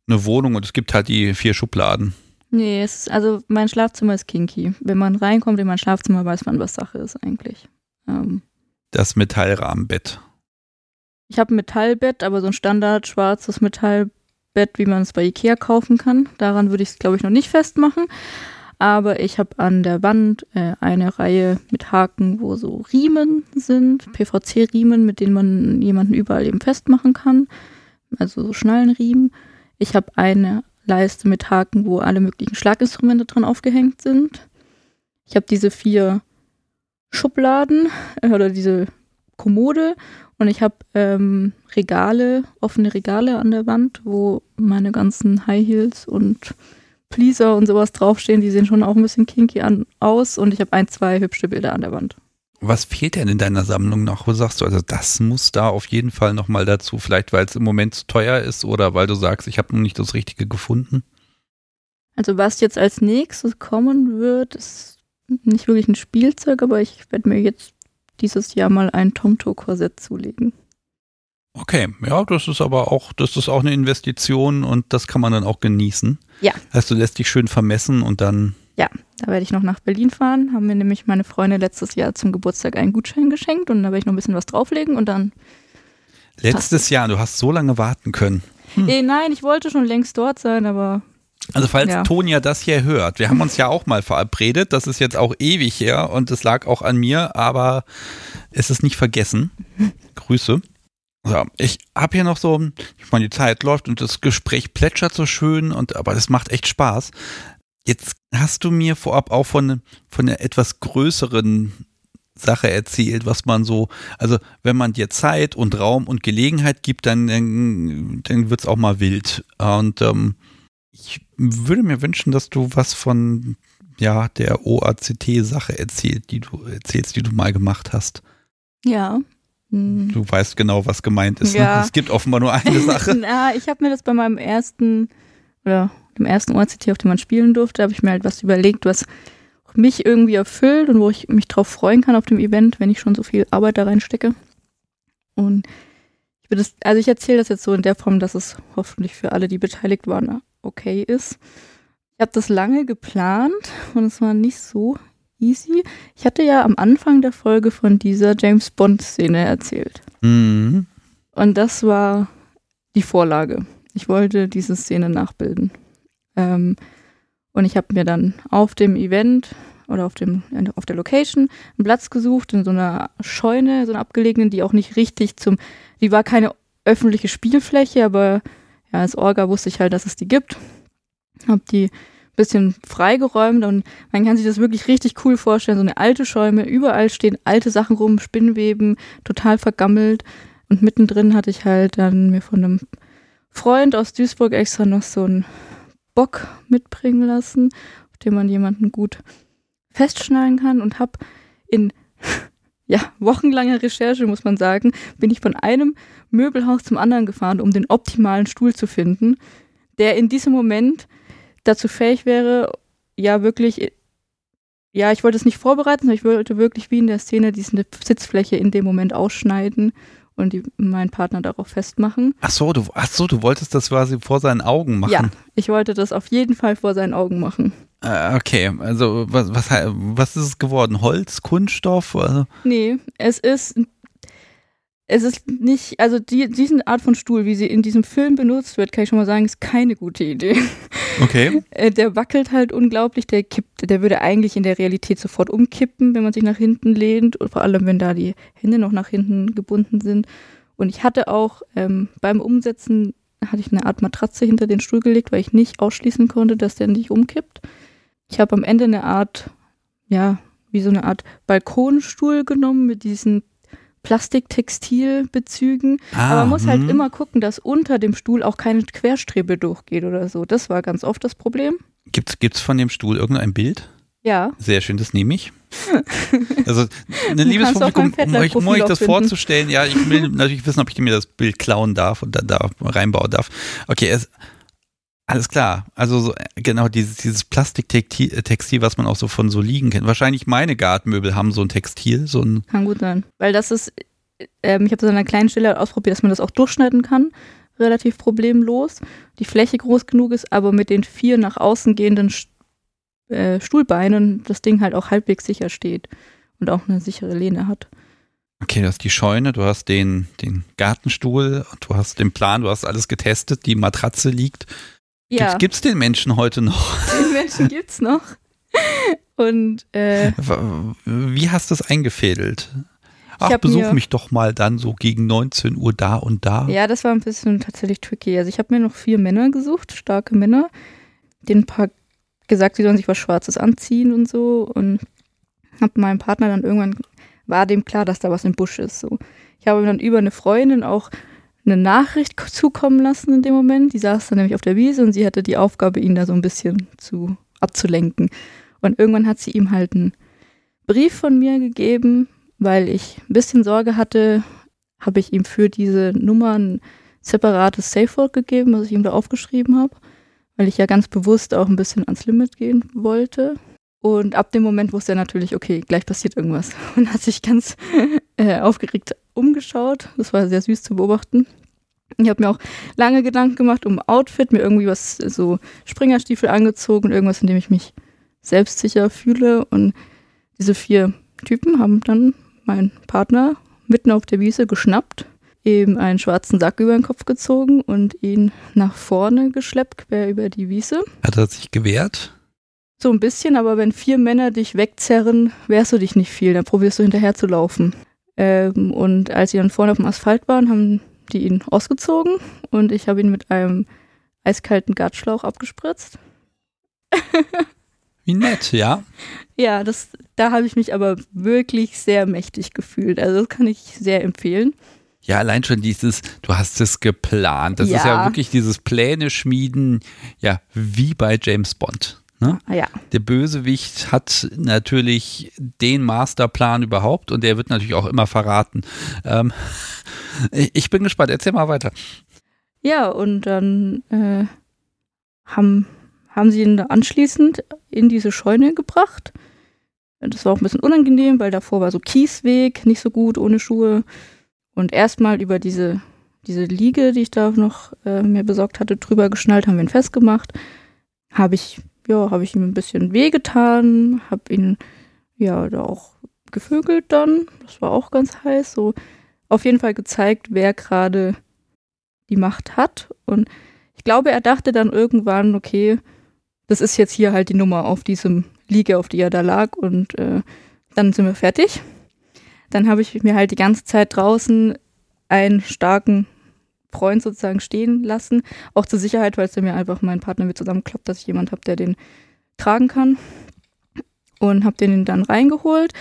eine Wohnung und es gibt halt die vier Schubladen? Nee, es ist, also mein Schlafzimmer ist kinky. Wenn man reinkommt in mein Schlafzimmer, weiß man, was Sache ist eigentlich. Ähm, Das Metallrahmenbett. ich habe ein Metallbett, aber so ein Standard schwarzes Metallbett, wie man es bei Ikea kaufen kann. Daran würde ich es, glaube ich, noch nicht festmachen. Aber ich habe an der Wand äh, eine Reihe mit Haken, wo so Riemen sind, PVC-Riemen, mit denen man jemanden überall eben festmachen kann. Also so Schnallenriemen. Ich habe eine Leiste mit Haken, wo alle möglichen Schlaginstrumente dran aufgehängt sind. Ich habe diese vier Schubladen äh, oder diese Kommode und ich habe ähm, Regale, offene Regale an der Wand, wo meine ganzen High Heels und Pleaser und sowas draufstehen. Die sehen schon auch ein bisschen kinky an, aus und ich habe ein, zwei hübsche Bilder an der Wand. Was fehlt denn in deiner Sammlung noch? Wo sagst du, also das muss da auf jeden Fall nochmal dazu? Vielleicht, weil es im Moment zu teuer ist oder weil du sagst, ich habe noch nicht das Richtige gefunden? Also was jetzt als nächstes kommen wird, ist nicht wirklich ein Spielzeug, aber ich werde mir jetzt dieses Jahr mal ein Tomto-Korsett zulegen. Okay, ja, das ist aber auch, das ist auch eine Investition und das kann man dann auch genießen. Ja. Heißt, du lässt dich schön vermessen und dann, Da werde ich noch nach Berlin fahren, haben mir nämlich meine Freunde letztes Jahr zum Geburtstag einen Gutschein geschenkt und da werde ich noch ein bisschen was drauflegen und dann. letztes Jahr, du hast so lange warten können. Hm. Eh, nein, ich wollte schon längst dort sein, aber Also falls Ja. Tonia das hier hört, wir haben uns ja auch mal verabredet, das ist jetzt auch ewig her und es lag auch an mir, aber es ist nicht vergessen. Grüße. So, ich habe hier noch so, ich meine, die Zeit läuft und das Gespräch plätschert so schön und aber das macht echt Spaß. Jetzt hast du mir vorab auch von, von einer etwas größeren Sache erzählt, was man so, also wenn man dir Zeit und Raum und Gelegenheit gibt, dann, dann, dann wird es auch mal wild. Und ähm, ich würde mir wünschen, dass du was von ja, der OACT-Sache erzählt, die du erzählst, die du mal gemacht hast. ja. Hm. Du weißt genau, was gemeint ist. Ja. Ne? Es gibt offenbar nur eine Sache. Na, ich habe mir das bei meinem ersten oder dem ersten OCT, auf dem man spielen durfte, habe ich mir halt was überlegt, was mich irgendwie erfüllt und wo ich mich drauf freuen kann auf dem Event, wenn ich schon so viel Arbeit da reinstecke. Und ich würde das, also ich erzähle das jetzt so in der Form, dass es hoffentlich für alle, die beteiligt waren, okay ist. Ich habe das lange geplant und es war nicht so easy. Ich hatte ja am Anfang der Folge von dieser James Bond-Szene erzählt. Mhm. Und das war die Vorlage. Ich wollte diese Szene nachbilden. Ähm, und ich habe mir dann auf dem Event oder auf, dem, auf der Location einen Platz gesucht in so einer Scheune, so einer abgelegenen, die auch nicht richtig zum, die war keine öffentliche Spielfläche, aber als Orga wusste ich halt, dass es die gibt. Hab die ein bisschen freigeräumt und man kann sich das wirklich richtig cool vorstellen. So eine alte Schäume, überall stehen alte Sachen rum, Spinnweben, total vergammelt. Und mittendrin hatte ich halt dann mir von einem Freund aus Duisburg extra noch so einen Bock mitbringen lassen, auf dem man jemanden gut festschnallen kann und habe in ja, wochenlanger Recherche, muss man sagen, bin ich von einem Möbelhaus zum anderen gefahren, um den optimalen Stuhl zu finden, der in diesem Moment dazu fähig wäre, ja wirklich, ja, ich wollte es nicht vorbereiten, sondern ich wollte wirklich wie in der Szene diese Sitzfläche in dem Moment ausschneiden und die, meinen Partner darauf festmachen. Ach so, du, ach so, du wolltest das quasi vor seinen Augen machen. Ja, ich wollte das auf jeden Fall vor seinen Augen machen. Äh, okay, also was, was, was ist es geworden? Holz, Kunststoff? Also? Nee, es ist es ist nicht, also die, diese Art von Stuhl, wie sie in diesem Film benutzt wird, kann ich schon mal sagen, ist keine gute Idee. Okay. Äh, der wackelt halt unglaublich, der kippt, der würde eigentlich in der Realität sofort umkippen, wenn man sich nach hinten lehnt und vor allem, wenn da die Hände noch nach hinten gebunden sind. Und ich hatte auch ähm, beim Umsetzen hatte ich eine Art Matratze hinter den Stuhl gelegt, weil ich nicht ausschließen konnte, dass der nicht umkippt. Ich habe am Ende eine Art, ja, wie so eine Art Balkonstuhl genommen mit diesen Plastiktextilbezügen. Ah, aber man muss halt hm. immer gucken, dass unter dem Stuhl auch keine Querstrebe durchgeht oder so. Das war ganz oft das Problem. Gibt es von dem Stuhl irgendein Bild? Ja. Sehr schön, das nehme ich. Also, ein liebes Publikum, um euch, um euch das finden. vorzustellen, ja, ich will natürlich wissen, ob ich mir das Bild klauen darf und dann da reinbauen darf. Okay, es, alles klar. Also so, genau dieses, dieses Plastiktextil, was man auch so von so liegen kennt. Wahrscheinlich meine Gartenmöbel haben so ein Textil, so ein. Kann gut sein. Weil das ist, ähm, ich habe das an einer kleinen Stelle ausprobiert, dass man das auch durchschneiden kann. Relativ problemlos. Die Fläche groß genug ist, aber mit den vier nach außen gehenden äh, Stuhlbeinen das Ding halt auch halbwegs sicher steht und auch eine sichere Lehne hat. Okay, du hast die Scheune, du hast den, den Gartenstuhl, du hast den Plan, du hast alles getestet, die Matratze liegt. Ja. Gibt es den Menschen heute noch? Den Menschen gibt es noch. Und äh, wie hast du es eingefädelt? Ach, besuch mich doch mal dann so gegen 19 Uhr da und da. Ja, das war ein bisschen tatsächlich tricky. Also ich habe mir noch vier Männer gesucht, starke Männer, den paar gesagt, sie sollen sich was Schwarzes anziehen und so. Und habe meinem Partner dann irgendwann, war dem klar, dass da was im Busch ist. So. Ich habe dann über eine Freundin auch eine Nachricht zukommen lassen in dem Moment. Die saß dann nämlich auf der Wiese und sie hatte die Aufgabe, ihn da so ein bisschen zu abzulenken. Und irgendwann hat sie ihm halt einen Brief von mir gegeben, weil ich ein bisschen Sorge hatte, habe ich ihm für diese Nummer ein separates Safe Word gegeben, was ich ihm da aufgeschrieben habe, weil ich ja ganz bewusst auch ein bisschen ans Limit gehen wollte. Und ab dem Moment wusste er natürlich, okay, gleich passiert irgendwas. Und hat sich ganz äh, aufgeregt umgeschaut. Das war sehr süß zu beobachten. Ich habe mir auch lange Gedanken gemacht um Outfit, mir irgendwie was, so Springerstiefel angezogen, irgendwas, in dem ich mich selbstsicher fühle. Und diese vier Typen haben dann meinen Partner mitten auf der Wiese geschnappt, ihm einen schwarzen Sack über den Kopf gezogen und ihn nach vorne geschleppt, quer über die Wiese. Hat er sich gewehrt? So ein bisschen, aber wenn vier Männer dich wegzerren, wehrst du dich nicht viel, dann probierst du hinterher zu laufen. Ähm, und als sie dann vorne auf dem Asphalt waren, haben die ihn ausgezogen und ich habe ihn mit einem eiskalten Gartschlauch abgespritzt. Wie nett, ja. Ja, das, da habe ich mich aber wirklich sehr mächtig gefühlt. Also das kann ich sehr empfehlen. Ja, allein schon dieses, du hast es geplant. Das ja. ist ja wirklich dieses Pläne schmieden, ja, wie bei James Bond. Ne? Ah, ja. Der Bösewicht hat natürlich den Masterplan überhaupt und der wird natürlich auch immer verraten. Ähm, ich bin gespannt, erzähl mal weiter. Ja, und dann äh, haben, haben sie ihn anschließend in diese Scheune gebracht. Das war auch ein bisschen unangenehm, weil davor war so Kiesweg, nicht so gut, ohne Schuhe. Und erstmal über diese diese Liege, die ich da noch äh, mir besorgt hatte, drüber geschnallt, haben wir ihn festgemacht. Habe ich, ja, habe ich ihm ein bisschen wehgetan, habe ihn ja da auch gevögelt dann. Das war auch ganz heiß. So auf jeden Fall gezeigt, wer gerade die Macht hat. Und ich glaube, er dachte dann irgendwann, okay, das ist jetzt hier halt die Nummer auf diesem Liege, auf die er da lag. Und äh, dann sind wir fertig. Dann habe ich mir halt die ganze Zeit draußen einen starken Freund sozusagen stehen lassen. Auch zur Sicherheit, weil es mir einfach mein Partner mit zusammenklappt, dass ich jemand habe, der den tragen kann. Und habe den dann reingeholt.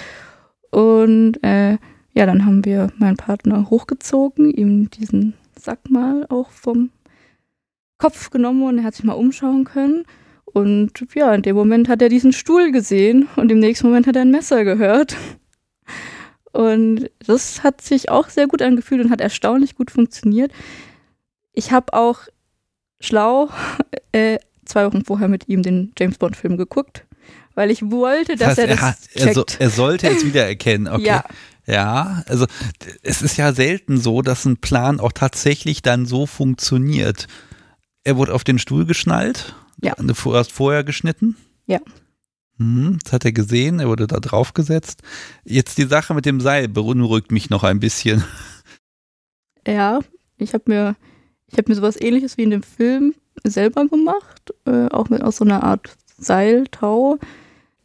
Und äh, ja, dann haben wir meinen Partner hochgezogen, ihm diesen Sack mal auch vom Kopf genommen und er hat sich mal umschauen können. Und ja, in dem Moment hat er diesen Stuhl gesehen und im nächsten Moment hat er ein Messer gehört. Und das hat sich auch sehr gut angefühlt und hat erstaunlich gut funktioniert. Ich habe auch schlau äh, zwei Wochen vorher mit ihm den James Bond-Film geguckt, weil ich wollte, dass das heißt, er das er, hat, er, so, er, sollte es wiedererkennen. Okay. Ja. Ja, also es ist ja selten so, dass ein Plan auch tatsächlich dann so funktioniert. Er wurde auf den Stuhl geschnallt. Ja. Du hast vorher geschnitten. Ja. Mhm, das hat er gesehen, er wurde da draufgesetzt. Jetzt die Sache mit dem Seil beunruhigt mich noch ein bisschen. Ja, ich habe mir, habe mir sowas ähnliches wie in dem Film selber gemacht, äh, auch mit aus so einer Art Seiltau.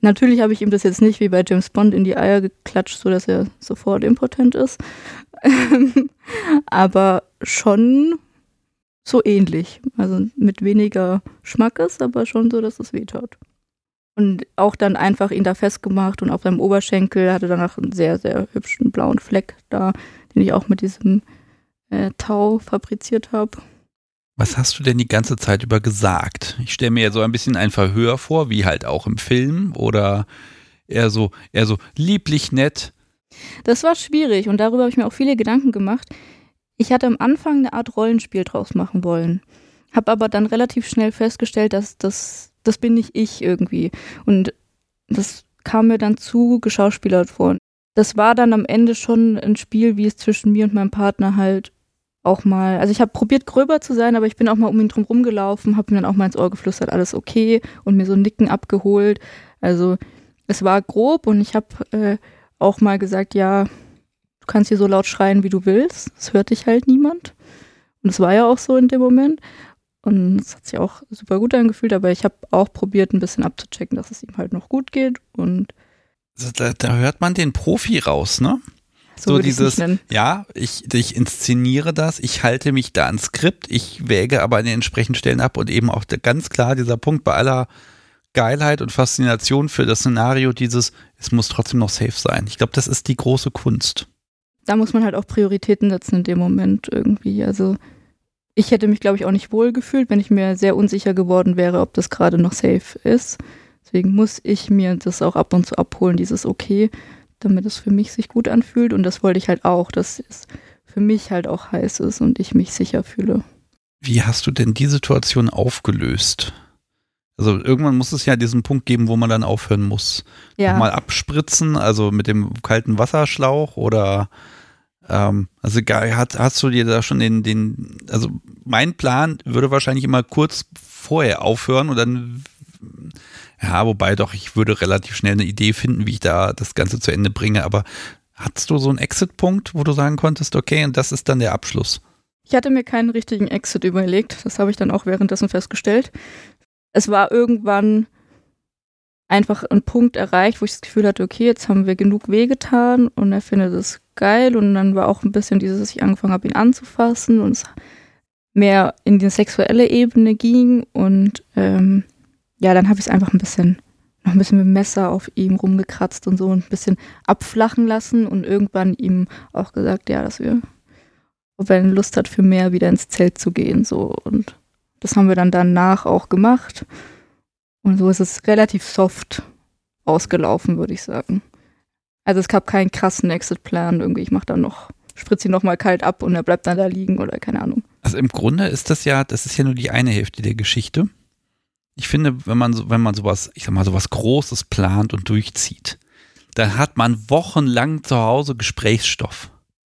Natürlich habe ich ihm das jetzt nicht wie bei James Bond in die Eier geklatscht, sodass er sofort impotent ist. aber schon so ähnlich. Also mit weniger Schmackes, aber schon so, dass es weh tat. Und auch dann einfach ihn da festgemacht und auf seinem Oberschenkel hatte danach einen sehr, sehr hübschen blauen Fleck da, den ich auch mit diesem äh, Tau fabriziert habe. Was hast du denn die ganze Zeit über gesagt? Ich stelle mir ja so ein bisschen ein Verhör vor, wie halt auch im Film oder eher so, eher so lieblich nett. Das war schwierig und darüber habe ich mir auch viele Gedanken gemacht. Ich hatte am Anfang eine Art Rollenspiel draus machen wollen, habe aber dann relativ schnell festgestellt, dass das, das bin nicht ich irgendwie. Und das kam mir dann zu geschauspielert vor. Das war dann am Ende schon ein Spiel, wie es zwischen mir und meinem Partner halt auch mal, also ich habe probiert gröber zu sein, aber ich bin auch mal um ihn drum rumgelaufen, habe ihm dann auch mal ins Ohr geflüstert, alles okay und mir so ein Nicken abgeholt. Also es war grob und ich habe äh, auch mal gesagt, ja, du kannst hier so laut schreien, wie du willst. Es hört dich halt niemand. Und es war ja auch so in dem Moment. Und es hat sich auch super gut angefühlt, aber ich habe auch probiert, ein bisschen abzuchecken, dass es ihm halt noch gut geht. Und da, da hört man den Profi raus, ne? So, so dieses, ja, ich, ich inszeniere das, ich halte mich da ans Skript, ich wäge aber an den entsprechenden Stellen ab und eben auch ganz klar dieser Punkt bei aller Geilheit und Faszination für das Szenario, dieses, es muss trotzdem noch safe sein. Ich glaube, das ist die große Kunst. Da muss man halt auch Prioritäten setzen in dem Moment irgendwie. Also ich hätte mich, glaube ich, auch nicht wohl gefühlt, wenn ich mir sehr unsicher geworden wäre, ob das gerade noch safe ist. Deswegen muss ich mir das auch ab und zu abholen, dieses Okay damit es für mich sich gut anfühlt. Und das wollte ich halt auch, dass es für mich halt auch heiß ist und ich mich sicher fühle. Wie hast du denn die Situation aufgelöst? Also irgendwann muss es ja diesen Punkt geben, wo man dann aufhören muss. Ja. Nochmal abspritzen, also mit dem kalten Wasserschlauch oder ähm, also hast, hast du dir da schon den, den, also mein Plan würde wahrscheinlich immer kurz vorher aufhören und dann ja, wobei doch, ich würde relativ schnell eine Idee finden, wie ich da das Ganze zu Ende bringe. Aber hattest du so einen Exit-Punkt, wo du sagen konntest, okay, und das ist dann der Abschluss? Ich hatte mir keinen richtigen Exit überlegt. Das habe ich dann auch währenddessen festgestellt. Es war irgendwann einfach ein Punkt erreicht, wo ich das Gefühl hatte, okay, jetzt haben wir genug wehgetan und er findet es geil. Und dann war auch ein bisschen dieses, dass ich angefangen habe, ihn anzufassen und es mehr in die sexuelle Ebene ging. Und ähm, ja, dann habe ich es einfach ein bisschen, noch ein bisschen mit dem Messer auf ihm rumgekratzt und so ein bisschen abflachen lassen und irgendwann ihm auch gesagt, ja, dass wir, ob er Lust hat, für mehr wieder ins Zelt zu gehen, so. Und das haben wir dann danach auch gemacht. Und so ist es relativ soft ausgelaufen, würde ich sagen. Also es gab keinen krassen Exit-Plan irgendwie. Ich mache dann noch, spritze ihn nochmal kalt ab und er bleibt dann da liegen oder keine Ahnung. Also im Grunde ist das ja, das ist ja nur die eine Hälfte der Geschichte ich finde, wenn man so, wenn man sowas, ich sag mal, sowas Großes plant und durchzieht, dann hat man wochenlang zu Hause Gesprächsstoff.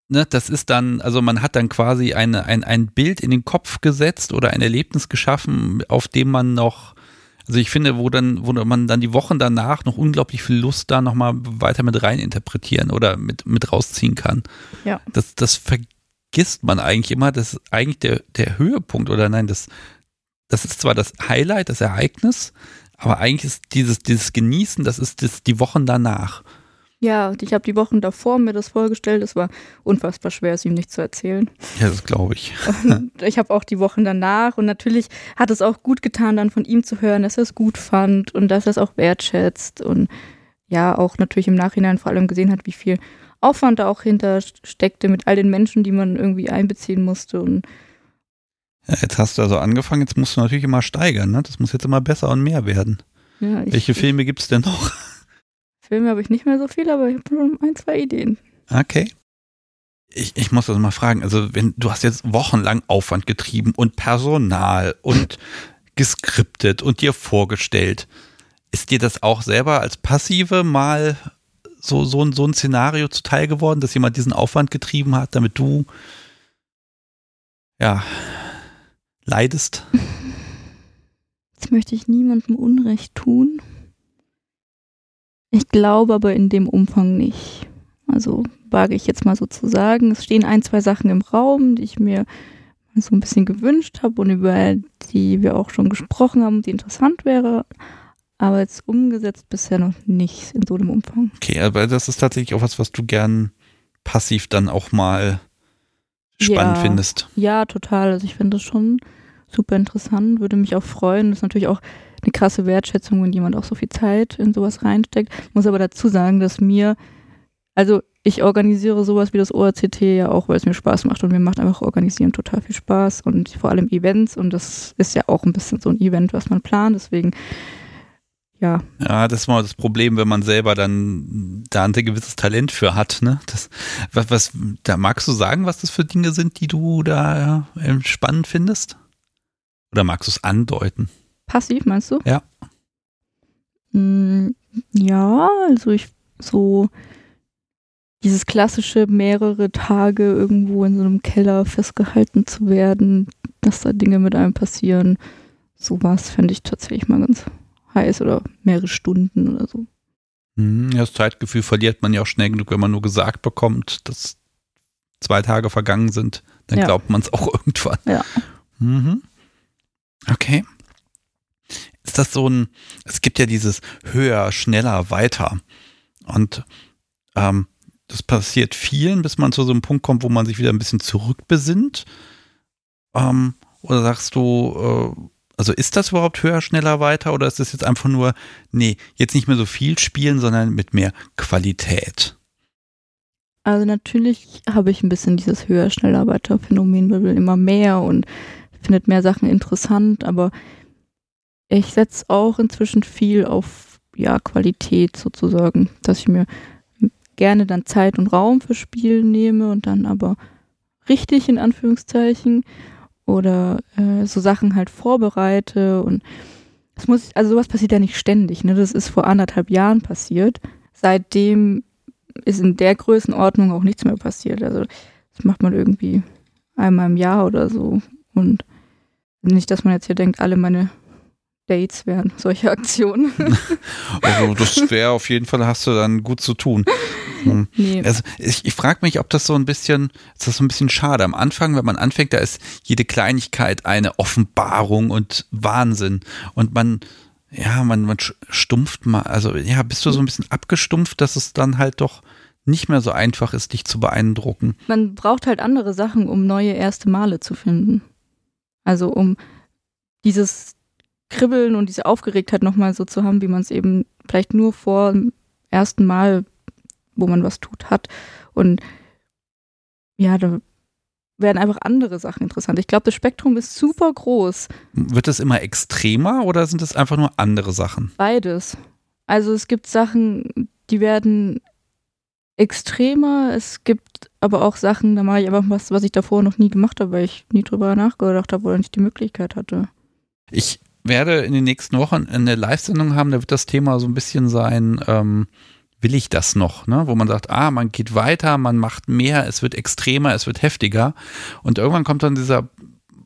ne, das ist dann, also man hat dann quasi eine, ein, ein Bild in den Kopf gesetzt oder ein Erlebnis geschaffen, auf dem man noch, also ich finde, wo dann, wo man dann die Wochen danach noch unglaublich viel Lust da nochmal weiter mit rein interpretieren oder mit, mit rausziehen kann. Ja. Das, das vergisst man eigentlich immer, das ist eigentlich der, der Höhepunkt oder nein, das, das ist zwar das Highlight, das Ereignis, aber eigentlich ist dieses, dieses Genießen, das ist das, die Wochen danach. Ja, ich habe die Wochen davor mir das vorgestellt. Es war unfassbar schwer, es ihm nicht zu erzählen. Ja, das glaube ich. Und ich habe auch die Wochen danach und natürlich hat es auch gut getan, dann von ihm zu hören, dass er es gut fand und dass er es auch wertschätzt und ja, auch natürlich im Nachhinein vor allem gesehen hat, wie viel Aufwand da auch hinter steckte mit all den Menschen, die man irgendwie einbeziehen musste und ja, jetzt hast du also angefangen, jetzt musst du natürlich immer steigern, ne? Das muss jetzt immer besser und mehr werden. ja, ich, Welche Filme gibt es denn noch? Filme habe ich nicht mehr so viel, aber ich habe schon ein, zwei Ideen. Okay. Ich, ich muss das mal fragen, also wenn du hast jetzt wochenlang Aufwand getrieben und Personal und geskriptet und dir vorgestellt. Ist dir das auch selber als Passive mal so, so, ein, so ein Szenario zuteil geworden, dass jemand diesen Aufwand getrieben hat, damit du ja leidest? Jetzt möchte ich niemandem Unrecht tun. Ich glaube aber in dem Umfang nicht. Also wage ich jetzt mal so zu sagen. Es stehen ein, zwei Sachen im Raum, die ich mir so ein bisschen gewünscht habe und über die wir auch schon gesprochen haben, die interessant wäre. Aber jetzt umgesetzt bisher noch nicht in so einem Umfang. Okay, aber das ist tatsächlich auch was, was du gern passiv dann auch mal spannend Ja. findest. Ja, total. Also ich finde das schon super interessant, würde mich auch freuen. Das ist natürlich auch eine krasse Wertschätzung, wenn jemand auch so viel Zeit in sowas reinsteckt. Muss aber dazu sagen, dass mir, also ich organisiere sowas wie das ORCT ja auch, weil es mir Spaß macht und mir macht einfach Organisieren total viel Spaß und vor allem Events und das ist ja auch ein bisschen so ein Event, was man plant. Deswegen, ja, Ja, das ist mal das Problem, wenn man selber dann da ein gewisses Talent für hat. Ne? Das, was, was, da magst du sagen, was das für Dinge sind, die du da äh, spannend findest? Oder magst du es andeuten? Passiv meinst du? Ja. Mm, Ja, also ich so dieses klassische mehrere Tage irgendwo in so einem Keller festgehalten zu werden, dass da Dinge mit einem passieren, sowas fände ich tatsächlich mal ganz heiß oder mehrere Stunden oder so. Hm, ja, das Zeitgefühl verliert man ja auch schnell genug, wenn man nur gesagt bekommt, dass zwei Tage vergangen sind. Dann Ja. glaubt man es auch irgendwann. Ja. Mhm. Okay. Ist das so ein, es gibt ja dieses höher, schneller, weiter. Und ähm, das passiert vielen, bis man zu so einem Punkt kommt, wo man sich wieder ein bisschen zurückbesinnt. Ähm, oder sagst du, äh, also ist das überhaupt höher, schneller, weiter? Oder ist das jetzt einfach nur, nee, jetzt nicht mehr so viel spielen, sondern mit mehr Qualität? Also natürlich habe ich ein bisschen dieses höher, schneller, weiter Phänomen, weil immer mehr und findet mehr Sachen interessant, aber ich setze auch inzwischen viel auf ja, Qualität sozusagen, dass ich mir gerne dann Zeit und Raum für Spielen nehme und dann aber richtig in Anführungszeichen oder äh, so Sachen halt vorbereite und es muss, also sowas passiert ja nicht ständig, ne? Das ist vor anderthalb Jahren passiert. Seitdem ist in der Größenordnung auch nichts mehr passiert. Also das macht man irgendwie einmal im Jahr oder so. Und nicht, dass man jetzt hier denkt, alle meine Dates wären solche Aktionen. Also das wäre auf jeden Fall, hast du dann gut zu tun. Hm. nee. Also ich, ich frage mich, ob das so ein bisschen, ist das so ein bisschen schade. Am Anfang, wenn man anfängt, da ist jede Kleinigkeit eine Offenbarung und Wahnsinn. Und man, ja, man, man stumpft mal, also ja, bist du so ein bisschen abgestumpft, dass es dann halt doch nicht mehr so einfach ist, dich zu beeindrucken. Man braucht halt andere Sachen, um neue erste Male zu finden. Also um dieses Kribbeln und diese Aufgeregtheit nochmal so zu haben, wie man es eben vielleicht nur vor dem ersten Mal, wo man was tut, hat. Und ja, da werden einfach andere Sachen interessant. Ich glaube, das Spektrum ist super groß. Wird es immer extremer oder sind es einfach nur andere Sachen? Beides. Also es gibt Sachen, die werden extremer. Es gibt aber auch Sachen, da mache ich einfach was, was ich davor noch nie gemacht habe, weil ich nie drüber nachgedacht habe oder nicht die Möglichkeit hatte. Ich werde in den nächsten Wochen eine Live-Sendung haben, da wird das Thema so ein bisschen sein, ähm, will ich das noch, ne? wo man sagt, ah, man geht weiter, man macht mehr, es wird extremer, es wird heftiger und irgendwann kommt dann dieser,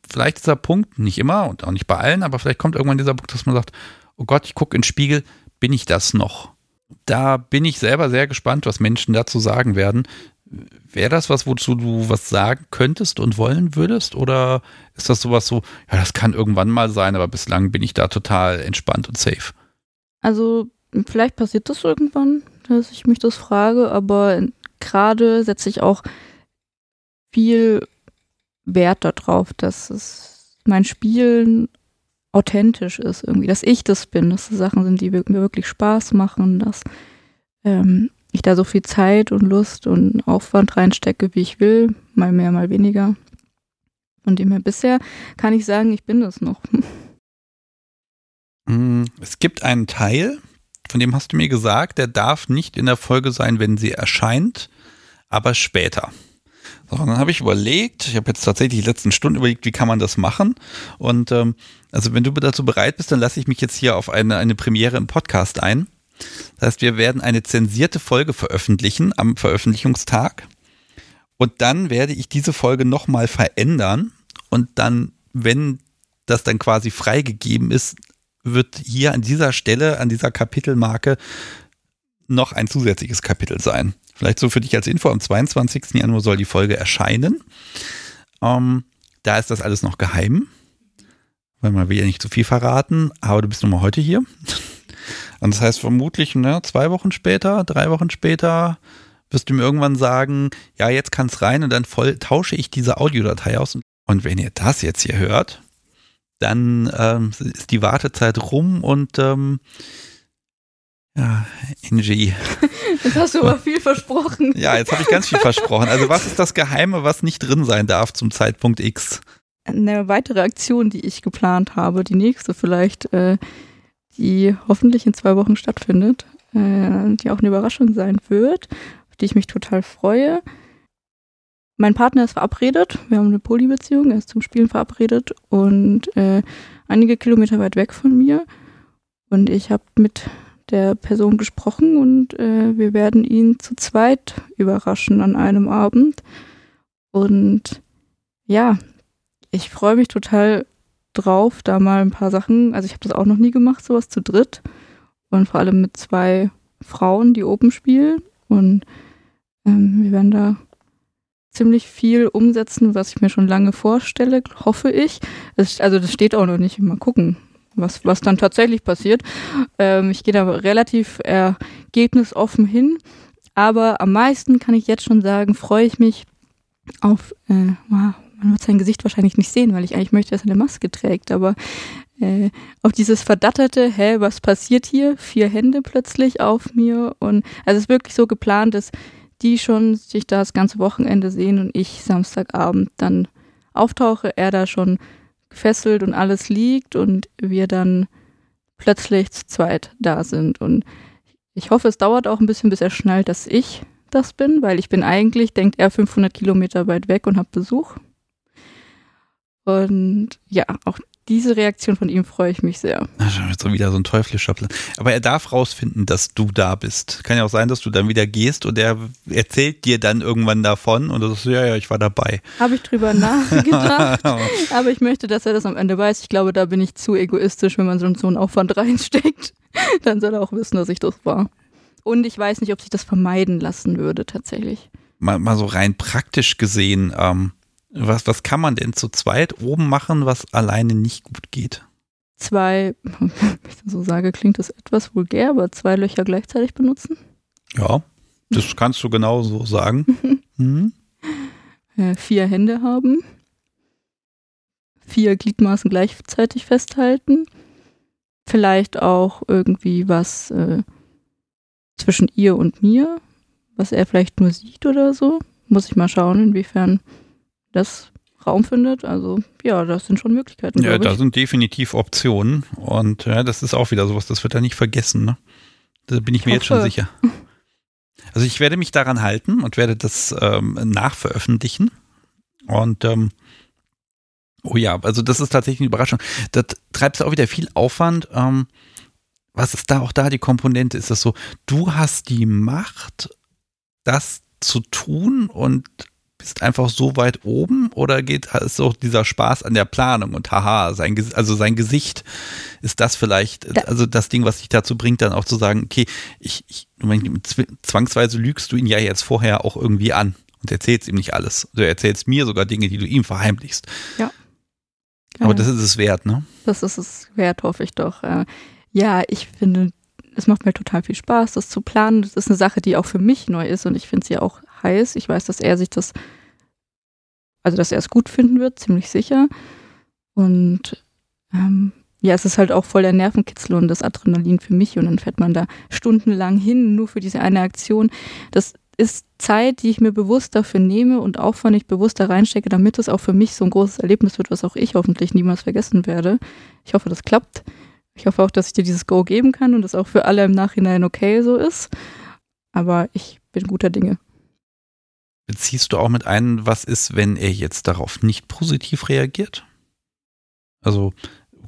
vielleicht dieser Punkt, nicht immer und auch nicht bei allen, aber vielleicht kommt irgendwann dieser Punkt, dass man sagt, oh Gott, ich gucke in den Spiegel, bin ich das noch? Da bin ich selber sehr gespannt, was Menschen dazu sagen werden. Wäre das was, wozu du was sagen könntest und wollen würdest? Oder ist das sowas so, ja, das kann irgendwann mal sein, aber bislang bin ich da total entspannt und safe? Also, vielleicht passiert das irgendwann, dass ich mich das frage, aber gerade setze ich auch viel Wert darauf, dass es mein Spielen authentisch ist irgendwie, dass ich das bin, dass das Sachen sind, die mir wirklich Spaß machen, dass ähm, ich da so viel Zeit und Lust und Aufwand reinstecke, wie ich will, mal mehr, mal weniger. Von dem her bisher kann ich sagen, ich bin das noch. Mm, es gibt einen Teil, von dem hast du mir gesagt, der darf nicht in der Folge sein, wenn sie erscheint, aber später. So, dann habe ich überlegt, ich habe jetzt tatsächlich die letzten Stunden überlegt, wie kann man das machen. Und ähm, also wenn du dazu bereit bist, dann lasse ich mich jetzt hier auf eine, eine Premiere im Podcast ein. Das heißt, wir werden eine zensierte Folge veröffentlichen am Veröffentlichungstag. Und dann werde ich diese Folge nochmal verändern. Und dann, wenn das dann quasi freigegeben ist, wird hier an dieser Stelle, an dieser Kapitelmarke, noch ein zusätzliches Kapitel sein. Vielleicht so für dich als Info, am 22. Januar soll die Folge erscheinen. Ähm, da ist das alles noch geheim, weil man will ja nicht zu viel verraten, aber du bist nun mal heute hier. Und das heißt vermutlich ne, zwei Wochen später, drei Wochen später wirst du mir irgendwann sagen, ja, jetzt kann es rein und dann voll tausche ich diese Audiodatei aus. Und wenn ihr das jetzt hier hört, dann ähm, ist die Wartezeit rum und ähm, ja, Angie. Jetzt hast du aber viel versprochen. Ja, jetzt habe ich ganz viel versprochen. Also was ist das Geheime, was nicht drin sein darf zum Zeitpunkt X? Eine weitere Aktion, die ich geplant habe, die nächste vielleicht, äh, die hoffentlich in zwei Wochen stattfindet, äh, die auch eine Überraschung sein wird, auf die ich mich total freue. Mein Partner ist verabredet, wir haben eine Polybeziehung, er ist zum Spielen verabredet und äh, einige Kilometer weit weg von mir. Und ich habe mit der Person gesprochen und äh, wir werden ihn zu zweit überraschen an einem Abend. Und ja, ich freue mich total drauf, da mal ein paar Sachen, also ich habe das auch noch nie gemacht, sowas zu dritt und vor allem mit zwei Frauen, die oben spielen und ähm, wir werden da ziemlich viel umsetzen, was ich mir schon lange vorstelle, hoffe ich. Es, also das steht auch noch nicht, mal gucken, was, was dann tatsächlich passiert. Ähm, ich gehe da relativ ergebnisoffen hin. Aber am meisten kann ich jetzt schon sagen, freue ich mich auf, äh, man wird sein Gesicht wahrscheinlich nicht sehen, weil ich eigentlich möchte, dass er eine Maske trägt, aber äh, auf dieses verdatterte, hä, was passiert hier? Vier Hände plötzlich auf mir und also es ist wirklich so geplant, dass die schon sich das ganze Wochenende sehen und ich Samstagabend dann auftauche, er da schon gefesselt und alles liegt und wir dann plötzlich zu zweit da sind. Und ich hoffe, es dauert auch ein bisschen, bis er schnallt, dass ich das bin, weil ich bin eigentlich, denkt er, 500 Kilometer weit weg und habe Besuch. Und ja, auch diese Reaktion von ihm freue ich mich sehr. So wieder so ein teuflischer Plan. Aber er darf rausfinden, dass du da bist. Kann ja auch sein, dass du dann wieder gehst und er erzählt dir dann irgendwann davon und du sagst, ja, ja, ich war dabei. Habe ich drüber nachgedacht. aber ich möchte, dass er das am Ende weiß. Ich glaube, da bin ich zu egoistisch, wenn man so einen Aufwand reinsteckt. Dann soll er auch wissen, dass ich das war. Und ich weiß nicht, ob sich das vermeiden lassen würde, tatsächlich. Mal, mal so rein praktisch gesehen, ähm, was, was kann man denn zu zweit oben machen, was alleine nicht gut geht? Zwei, wenn ich das so sage, klingt das etwas vulgär, aber zwei Löcher gleichzeitig benutzen? Ja, das kannst du genau so sagen. mhm. Vier Hände haben. Vier Gliedmaßen gleichzeitig festhalten. Vielleicht auch irgendwie was äh, zwischen ihr und mir, was er vielleicht nur sieht oder so. Muss ich mal schauen, inwiefern das Raum findet. Also ja, das sind schon Möglichkeiten. Ja, da sind definitiv Optionen und ja, das ist auch wieder sowas, das wird er nicht vergessen. Ne? Da bin ich, mir jetzt schon sicher. Also ich werde mich daran halten und werde das ähm, nachveröffentlichen. Und ähm, oh ja, also das ist tatsächlich eine Überraschung. Das treibt auch wieder viel Aufwand. Ähm, was ist da auch da die Komponente? Ist das so, du hast die Macht, das zu tun und bist einfach so weit oben oder geht ist auch dieser Spaß an der Planung und haha, sein, also sein Gesicht ist das vielleicht, ja. also das Ding, was dich dazu bringt, dann auch zu sagen, okay, ich, ich zwangsweise lügst du ihn ja jetzt vorher auch irgendwie an und erzählst ihm nicht alles. Du erzählst mir sogar Dinge, die du ihm verheimlichst. Ja. Aber das ist es wert, ne? Das ist es wert, hoffe ich doch. Äh, ja, ich finde, es macht mir total viel Spaß, das zu planen. Das ist eine Sache, die auch für mich neu ist und ich finde sie auch heiß. Ich weiß, dass er sich das, also dass er es gut finden wird, ziemlich sicher. Und ähm, ja, es ist halt auch voll der Nervenkitzel und das Adrenalin für mich und dann fährt man da stundenlang hin, nur für diese eine Aktion. Das ist Zeit, die ich mir bewusst dafür nehme und Aufwand ich bewusst da reinstecke, damit es auch für mich so ein großes Erlebnis wird, was auch ich hoffentlich niemals vergessen werde. Ich hoffe, das klappt. Ich hoffe auch, dass ich dir dieses Go geben kann und das auch für alle im Nachhinein okay so ist. Aber ich bin guter Dinge. Beziehst du auch mit ein, was ist, wenn er jetzt darauf nicht positiv reagiert? Also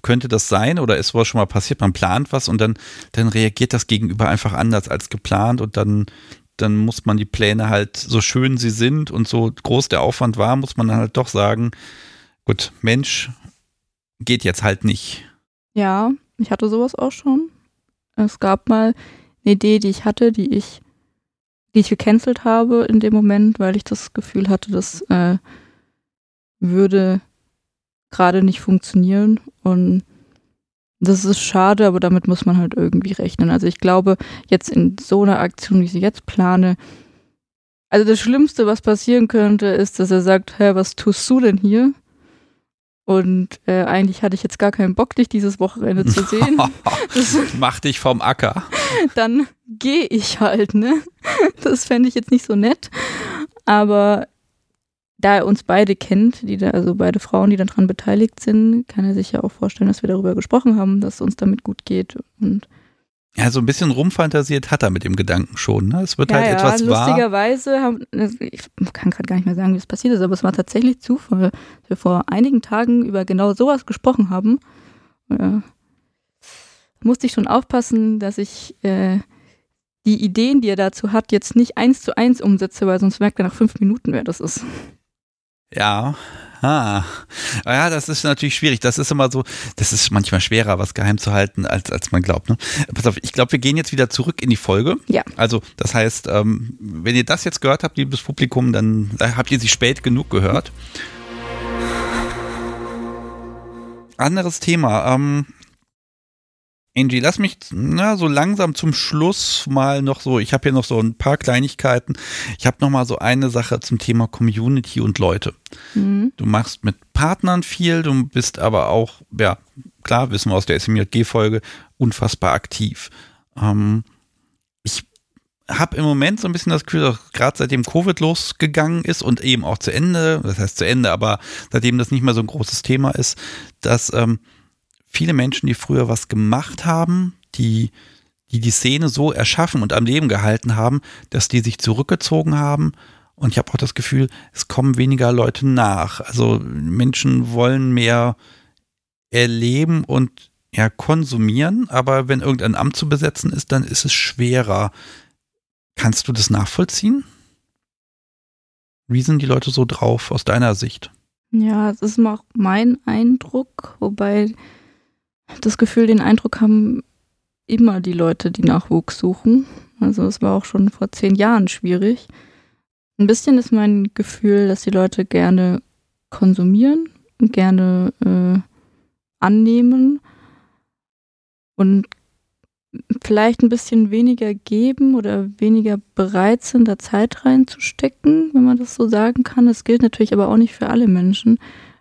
könnte das sein oder ist was schon mal passiert? Man plant was und dann, dann reagiert das Gegenüber einfach anders als geplant und dann, dann muss man die Pläne halt, so schön sie sind und so groß der Aufwand war, muss man dann halt doch sagen, gut, Mensch, geht jetzt halt nicht. Ja, ich hatte sowas auch schon. Es gab mal eine Idee, die ich hatte, die ich, die ich gecancelt habe in dem Moment, weil ich das Gefühl hatte, das äh, würde gerade nicht funktionieren. Und das ist schade, aber damit muss man halt irgendwie rechnen. Also ich glaube, jetzt in so einer Aktion, wie ich sie jetzt plane, also das Schlimmste, was passieren könnte, ist, dass er sagt, hä, was tust du denn hier? Und äh, eigentlich hatte ich jetzt gar keinen Bock, dich dieses Wochenende zu sehen. Mach dich vom Acker. Dann gehe ich halt, ne? Das fände ich jetzt nicht so nett. Aber da er uns beide kennt, die da, also beide Frauen, die daran beteiligt sind, kann er sich ja auch vorstellen, dass wir darüber gesprochen haben, dass es uns damit gut geht. Und ja, so ein bisschen rumfantasiert hat er mit dem Gedanken schon. Ne? Es wird ja, halt ja, etwas wahr. Lustigerweise, haben, ich kann gerade gar nicht mehr sagen, wie es passiert ist, aber es war tatsächlich Zufall, dass wir vor einigen Tagen über genau sowas gesprochen haben. Ja. Musste ich schon aufpassen, dass ich äh, die Ideen, die er dazu hat, jetzt nicht eins zu eins umsetze, weil sonst merkt er nach fünf Minuten, wer das ist. Ja, Ah, ja, das ist natürlich schwierig. Das ist immer so, das ist manchmal schwerer, was geheim zu halten, als, als man glaubt. Ne? Pass auf, ich glaube, wir gehen jetzt wieder zurück in die Folge. Ja. Also, das heißt, ähm, wenn ihr das jetzt gehört habt, liebes Publikum, dann habt ihr sie spät genug gehört. Anderes Thema. Ähm, Angie, lass mich na, so langsam zum Schluss mal noch so, ich habe hier noch so ein paar Kleinigkeiten. Ich habe noch mal so eine Sache zum Thema Community und Leute. Mhm. Du machst mit Partnern viel, du bist aber auch, ja, klar, wissen wir aus der SMJG-Folge, unfassbar aktiv. Ähm, ich habe im Moment so ein bisschen das Gefühl, gerade seitdem Covid losgegangen ist und eben auch zu Ende, das heißt zu Ende, aber seitdem das nicht mehr so ein großes Thema ist, dass ähm, viele Menschen, die früher was gemacht haben, die, die die Szene so erschaffen und am Leben gehalten haben, dass die sich zurückgezogen haben. Und ich habe auch das Gefühl, es kommen weniger Leute nach. Also Menschen wollen mehr erleben und ja, konsumieren, aber wenn irgendein Amt zu besetzen ist, dann ist es schwerer. Kannst du das nachvollziehen? Wie sind die Leute so drauf aus deiner Sicht? Ja, es ist auch mein Eindruck, wobei das Gefühl, den Eindruck haben immer die Leute, die Nachwuchs suchen. Also es war auch schon vor zehn Jahren schwierig. Ein bisschen ist mein Gefühl, dass die Leute gerne konsumieren und gerne äh, annehmen und vielleicht ein bisschen weniger geben oder weniger bereit sind, da Zeit reinzustecken, wenn man das so sagen kann. Das gilt natürlich aber auch nicht für alle Menschen.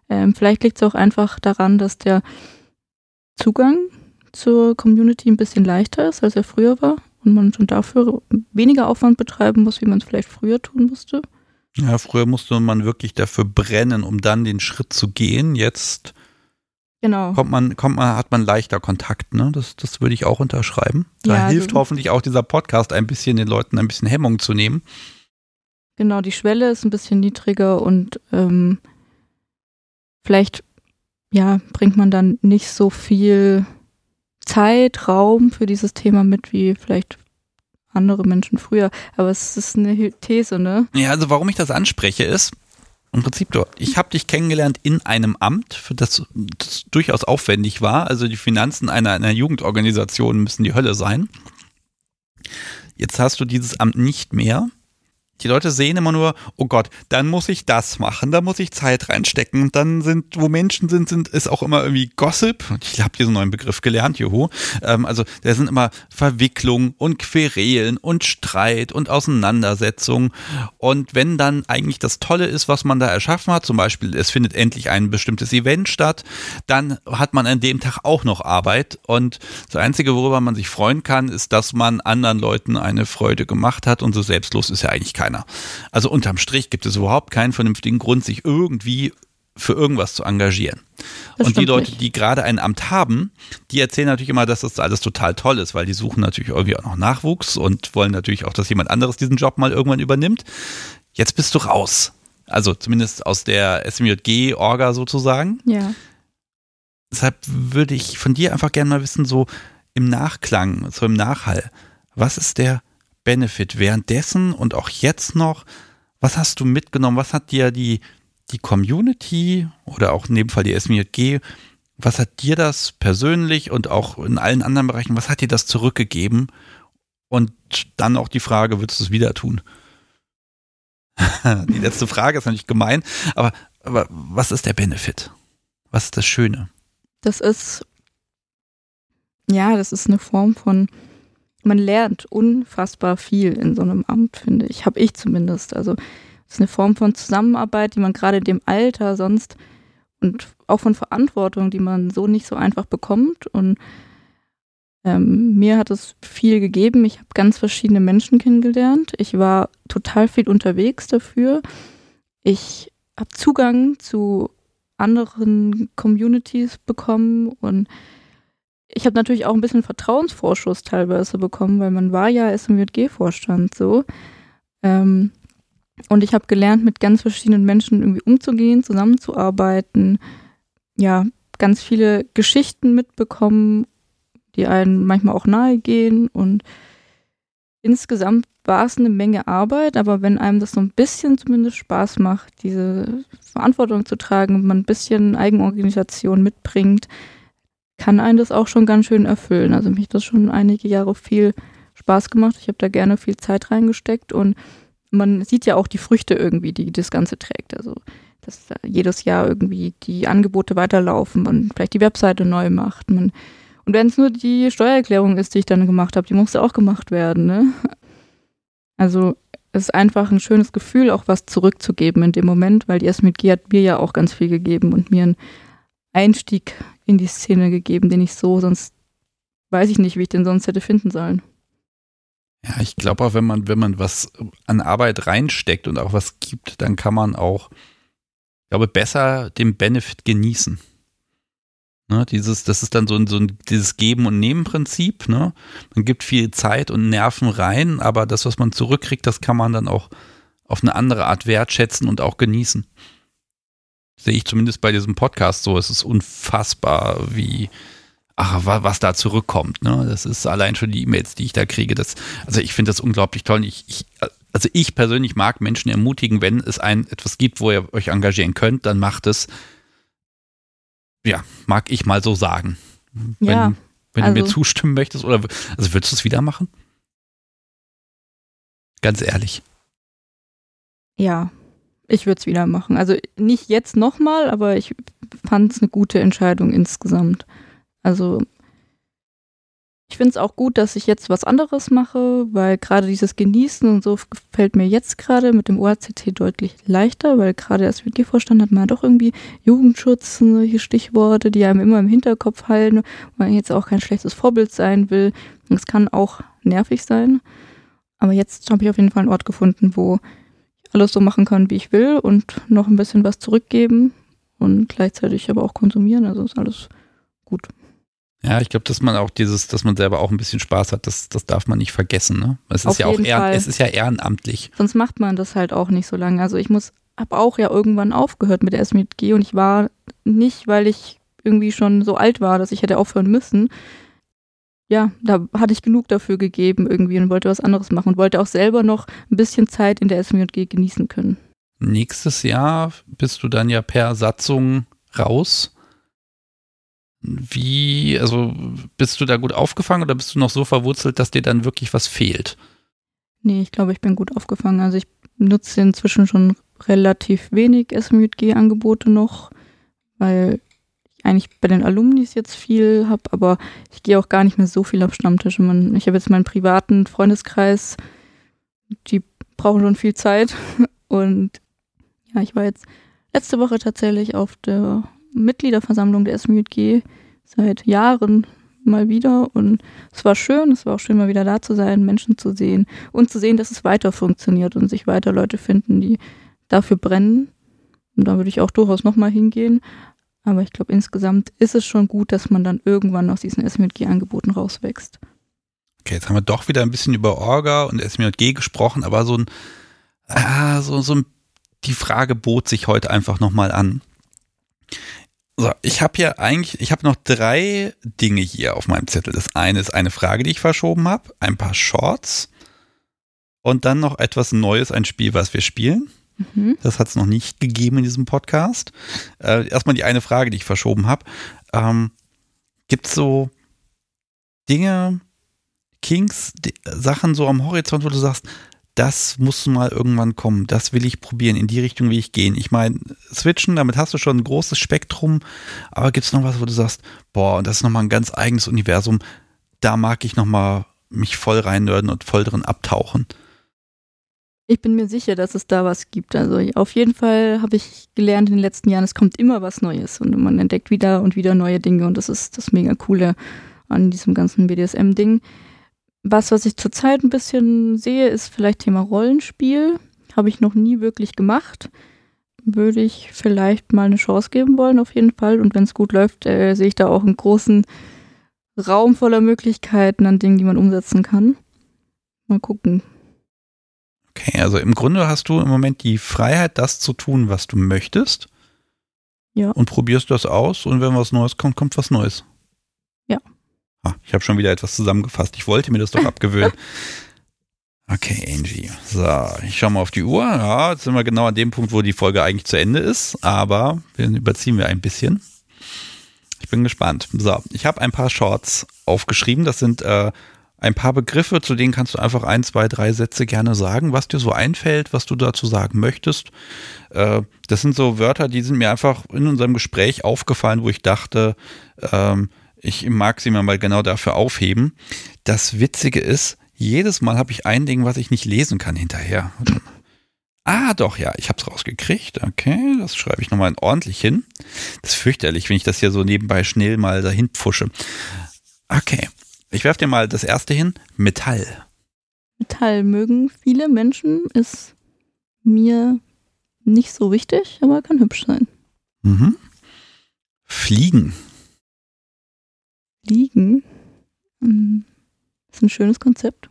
Ähm, vielleicht liegt es auch einfach daran, dass der Zugang zur Community ein bisschen leichter ist, als er früher war und man schon dafür weniger Aufwand betreiben muss, wie man es vielleicht früher tun musste. Ja, früher musste man wirklich dafür brennen, um dann den Schritt zu gehen. Jetzt genau. kommt man, kommt man, hat man leichter Kontakt, ne? Das, das würde ich auch unterschreiben. Da ja, hilft also, hoffentlich auch dieser Podcast ein bisschen den Leuten ein bisschen Hemmung zu nehmen. Genau, die Schwelle ist ein bisschen niedriger und ähm, vielleicht ja, bringt man dann nicht so viel Zeit, Raum für dieses Thema mit wie vielleicht andere Menschen früher. Aber es ist eine These, ne? Ja, also warum ich das anspreche ist, im Prinzip, ich habe dich kennengelernt in einem Amt, für das, das durchaus aufwendig war. Also die Finanzen einer, einer Jugendorganisation müssen die Hölle sein. Jetzt hast du dieses Amt nicht mehr. Die Leute sehen immer nur, oh Gott, dann muss ich das machen, da muss ich Zeit reinstecken. Und dann sind, wo Menschen sind, sind ist auch immer irgendwie Gossip. Ich habe diesen neuen Begriff gelernt, juhu. Ähm, also da sind immer Verwicklung und Querelen und Streit und Auseinandersetzung. Und wenn dann eigentlich das Tolle ist, was man da erschaffen hat, zum Beispiel es findet endlich ein bestimmtes Event statt, dann hat man an dem Tag auch noch Arbeit. Und das Einzige, worüber man sich freuen kann, ist, dass man anderen Leuten eine Freude gemacht hat. Und so selbstlos ist ja eigentlich keiner keiner. Also unterm Strich gibt es überhaupt keinen vernünftigen Grund, sich irgendwie für irgendwas zu engagieren. Das und die Leute, nicht. die gerade ein Amt haben, die erzählen natürlich immer, dass das alles total toll ist, weil die suchen natürlich irgendwie auch noch Nachwuchs und wollen natürlich auch, dass jemand anderes diesen Job mal irgendwann übernimmt. Jetzt bist du raus. Also zumindest aus der SMJG-Orga sozusagen. Ja. Deshalb würde ich von dir einfach gerne mal wissen, so im Nachklang, so im Nachhall, was ist der Benefit währenddessen und auch jetzt noch? Was hast du mitgenommen? Was hat dir die, die Community oder auch in dem Fall die SMJG, was hat dir das persönlich und auch in allen anderen Bereichen, was hat dir das zurückgegeben? Und dann auch die Frage, würdest du es wieder tun? die letzte Frage ist natürlich gemein, aber, aber was ist der Benefit? Was ist das Schöne? Das ist, ja, das ist eine Form von man lernt unfassbar viel in so einem Amt, finde ich. Habe ich zumindest. Also es ist eine Form von Zusammenarbeit, die man gerade in dem Alter sonst und auch von Verantwortung, die man so nicht so einfach bekommt. Und ähm, mir hat es viel gegeben. Ich habe ganz verschiedene Menschen kennengelernt. Ich war total viel unterwegs dafür. Ich habe Zugang zu anderen Communities bekommen und ich habe natürlich auch ein bisschen Vertrauensvorschuss teilweise bekommen, weil man war ja SMJG-Vorstand so. Ähm, und ich habe gelernt, mit ganz verschiedenen Menschen irgendwie umzugehen, zusammenzuarbeiten. Ja, ganz viele Geschichten mitbekommen, die einem manchmal auch nahe gehen. Und insgesamt war es eine Menge Arbeit, aber wenn einem das so ein bisschen zumindest Spaß macht, diese Verantwortung zu tragen, man ein bisschen Eigenorganisation mitbringt, kann einen das auch schon ganz schön erfüllen. Also mich hat das schon einige Jahre viel Spaß gemacht. Ich habe da gerne viel Zeit reingesteckt und man sieht ja auch die Früchte irgendwie, die das Ganze trägt. Also dass jedes Jahr irgendwie die Angebote weiterlaufen, man vielleicht die Webseite neu macht. Man, und wenn es nur die Steuererklärung ist, die ich dann gemacht habe, die musste auch gemacht werden. Ne? Also es ist einfach ein schönes Gefühl, auch was zurückzugeben in dem Moment, weil die SMG hat mir ja auch ganz viel gegeben und mir einen Einstieg in die Szene gegeben, den ich so sonst weiß ich nicht, wie ich den sonst hätte finden sollen. Ja, ich glaube auch, wenn man, wenn man was an Arbeit reinsteckt und auch was gibt, dann kann man auch, ich glaube, besser den Benefit genießen. Ne, dieses, das ist dann so ein, so ein dieses Geben- und Nehmen-Prinzip. Ne? Man gibt viel Zeit und Nerven rein, aber das, was man zurückkriegt, das kann man dann auch auf eine andere Art wertschätzen und auch genießen sehe ich zumindest bei diesem Podcast so. Es ist unfassbar, wie, ach, was da zurückkommt. Ne? Das ist allein schon die E-Mails, die ich da kriege. Das, also ich finde das unglaublich toll. Ich, ich, also ich persönlich mag Menschen ermutigen, wenn es ein etwas gibt, wo ihr euch engagieren könnt, dann macht es. Ja, mag ich mal so sagen. Ja, wenn, wenn also, du mir also zustimmen möchtest, oder also würdest du es wieder machen? Ganz ehrlich. Ja, ich würde es wieder machen. Also nicht jetzt nochmal, aber ich fand es eine gute Entscheidung insgesamt. Also ich finde es auch gut, dass ich jetzt was anderes mache, weil gerade dieses Genießen und so gefällt mir jetzt gerade mit dem OACT deutlich leichter, weil gerade als WG-Vorstand hat man doch irgendwie Jugendschutz, solche Stichworte, die einem immer im Hinterkopf halten, weil man jetzt auch kein schlechtes Vorbild sein will. Es kann auch nervig sein. Aber jetzt habe ich auf jeden Fall einen Ort gefunden, wo alles so machen kann, wie ich will und noch ein bisschen was zurückgeben und gleichzeitig aber auch konsumieren. Also ist alles gut. Ja, ich glaube, dass man auch dieses, dass man selber auch ein bisschen Spaß hat, das, das darf man nicht vergessen. Ne? Es ist ja auch ehren, es ist ja ehrenamtlich. Sonst macht man das halt auch nicht so lange. Also ich muss, habe auch ja irgendwann aufgehört mit der SMG und ich war nicht, weil ich irgendwie schon so alt war, dass ich hätte aufhören müssen. Ja, da hatte ich genug dafür gegeben irgendwie und wollte was anderes machen und wollte auch selber noch ein bisschen Zeit in der SMJG genießen können. Nächstes Jahr bist du dann ja per Satzung raus. Wie, also bist du da gut aufgefangen oder bist du noch so verwurzelt, dass dir dann wirklich was fehlt? Nee, ich glaube, ich bin gut aufgefangen. Also ich nutze inzwischen schon relativ wenig SMJG-Angebote noch, weil eigentlich bei den Alumnis jetzt viel habe, aber ich gehe auch gar nicht mehr so viel auf Stammtische. Ich habe jetzt meinen privaten Freundeskreis, die brauchen schon viel Zeit. Und ja, ich war jetzt letzte Woche tatsächlich auf der Mitgliederversammlung der SMJG seit Jahren mal wieder und es war schön, es war auch schön mal wieder da zu sein, Menschen zu sehen und zu sehen, dass es weiter funktioniert und sich weiter Leute finden, die dafür brennen. Und da würde ich auch durchaus nochmal hingehen. Aber ich glaube, insgesamt ist es schon gut, dass man dann irgendwann aus diesen SMJG-Angeboten rauswächst. Okay, jetzt haben wir doch wieder ein bisschen über Orga und SMJG gesprochen, aber so ein, ah, so, so ein, die Frage bot sich heute einfach nochmal an. So, ich habe hier eigentlich, ich habe noch drei Dinge hier auf meinem Zettel. Das eine ist eine Frage, die ich verschoben habe, ein paar Shorts und dann noch etwas Neues, ein Spiel, was wir spielen. Mhm. Das hat es noch nicht gegeben in diesem Podcast. Äh, erstmal die eine Frage, die ich verschoben habe. Ähm, Gibt es so Dinge, Kings, die, Sachen so am Horizont, wo du sagst, das muss mal irgendwann kommen, das will ich probieren, in die Richtung will ich gehen. Ich meine, switchen, damit hast du schon ein großes Spektrum, aber gibt es noch was, wo du sagst, boah, und das ist nochmal ein ganz eigenes Universum, da mag ich nochmal mich voll reinnörden und voll drin abtauchen. Ich bin mir sicher, dass es da was gibt. Also auf jeden Fall habe ich gelernt in den letzten Jahren, es kommt immer was Neues und man entdeckt wieder und wieder neue Dinge und das ist das mega coole an diesem ganzen BDSM-Ding. Was, was ich zurzeit ein bisschen sehe, ist vielleicht Thema Rollenspiel. Habe ich noch nie wirklich gemacht. Würde ich vielleicht mal eine Chance geben wollen, auf jeden Fall. Und wenn es gut läuft, äh, sehe ich da auch einen großen Raum voller Möglichkeiten an Dingen, die man umsetzen kann. Mal gucken. Okay, also im Grunde hast du im Moment die Freiheit, das zu tun, was du möchtest. Ja. Und probierst das aus und wenn was Neues kommt, kommt was Neues. Ja. Ah, ich habe schon wieder etwas zusammengefasst. Ich wollte mir das doch abgewöhnen. Okay, Angie. So, ich schaue mal auf die Uhr. Ja, jetzt sind wir genau an dem Punkt, wo die Folge eigentlich zu Ende ist, aber den überziehen wir ein bisschen. Ich bin gespannt. So, ich habe ein paar Shorts aufgeschrieben. Das sind äh, ein paar Begriffe, zu denen kannst du einfach ein, zwei, drei Sätze gerne sagen, was dir so einfällt, was du dazu sagen möchtest. Äh, das sind so Wörter, die sind mir einfach in unserem Gespräch aufgefallen, wo ich dachte, ähm, ich mag sie mir mal genau dafür aufheben. Das Witzige ist, jedes Mal habe ich ein Ding, was ich nicht lesen kann hinterher. Ah, doch, ja, ich habe es rausgekriegt. Okay, das schreibe ich nochmal ordentlich hin. Das ist fürchterlich, wenn ich das hier so nebenbei schnell mal dahin pfusche. Okay, ich werfe dir mal das erste hin. Metall. Metall mögen viele Menschen, ist mir nicht so wichtig, aber kann hübsch sein. Mhm. Fliegen. Fliegen hm, ist ein schönes Konzept.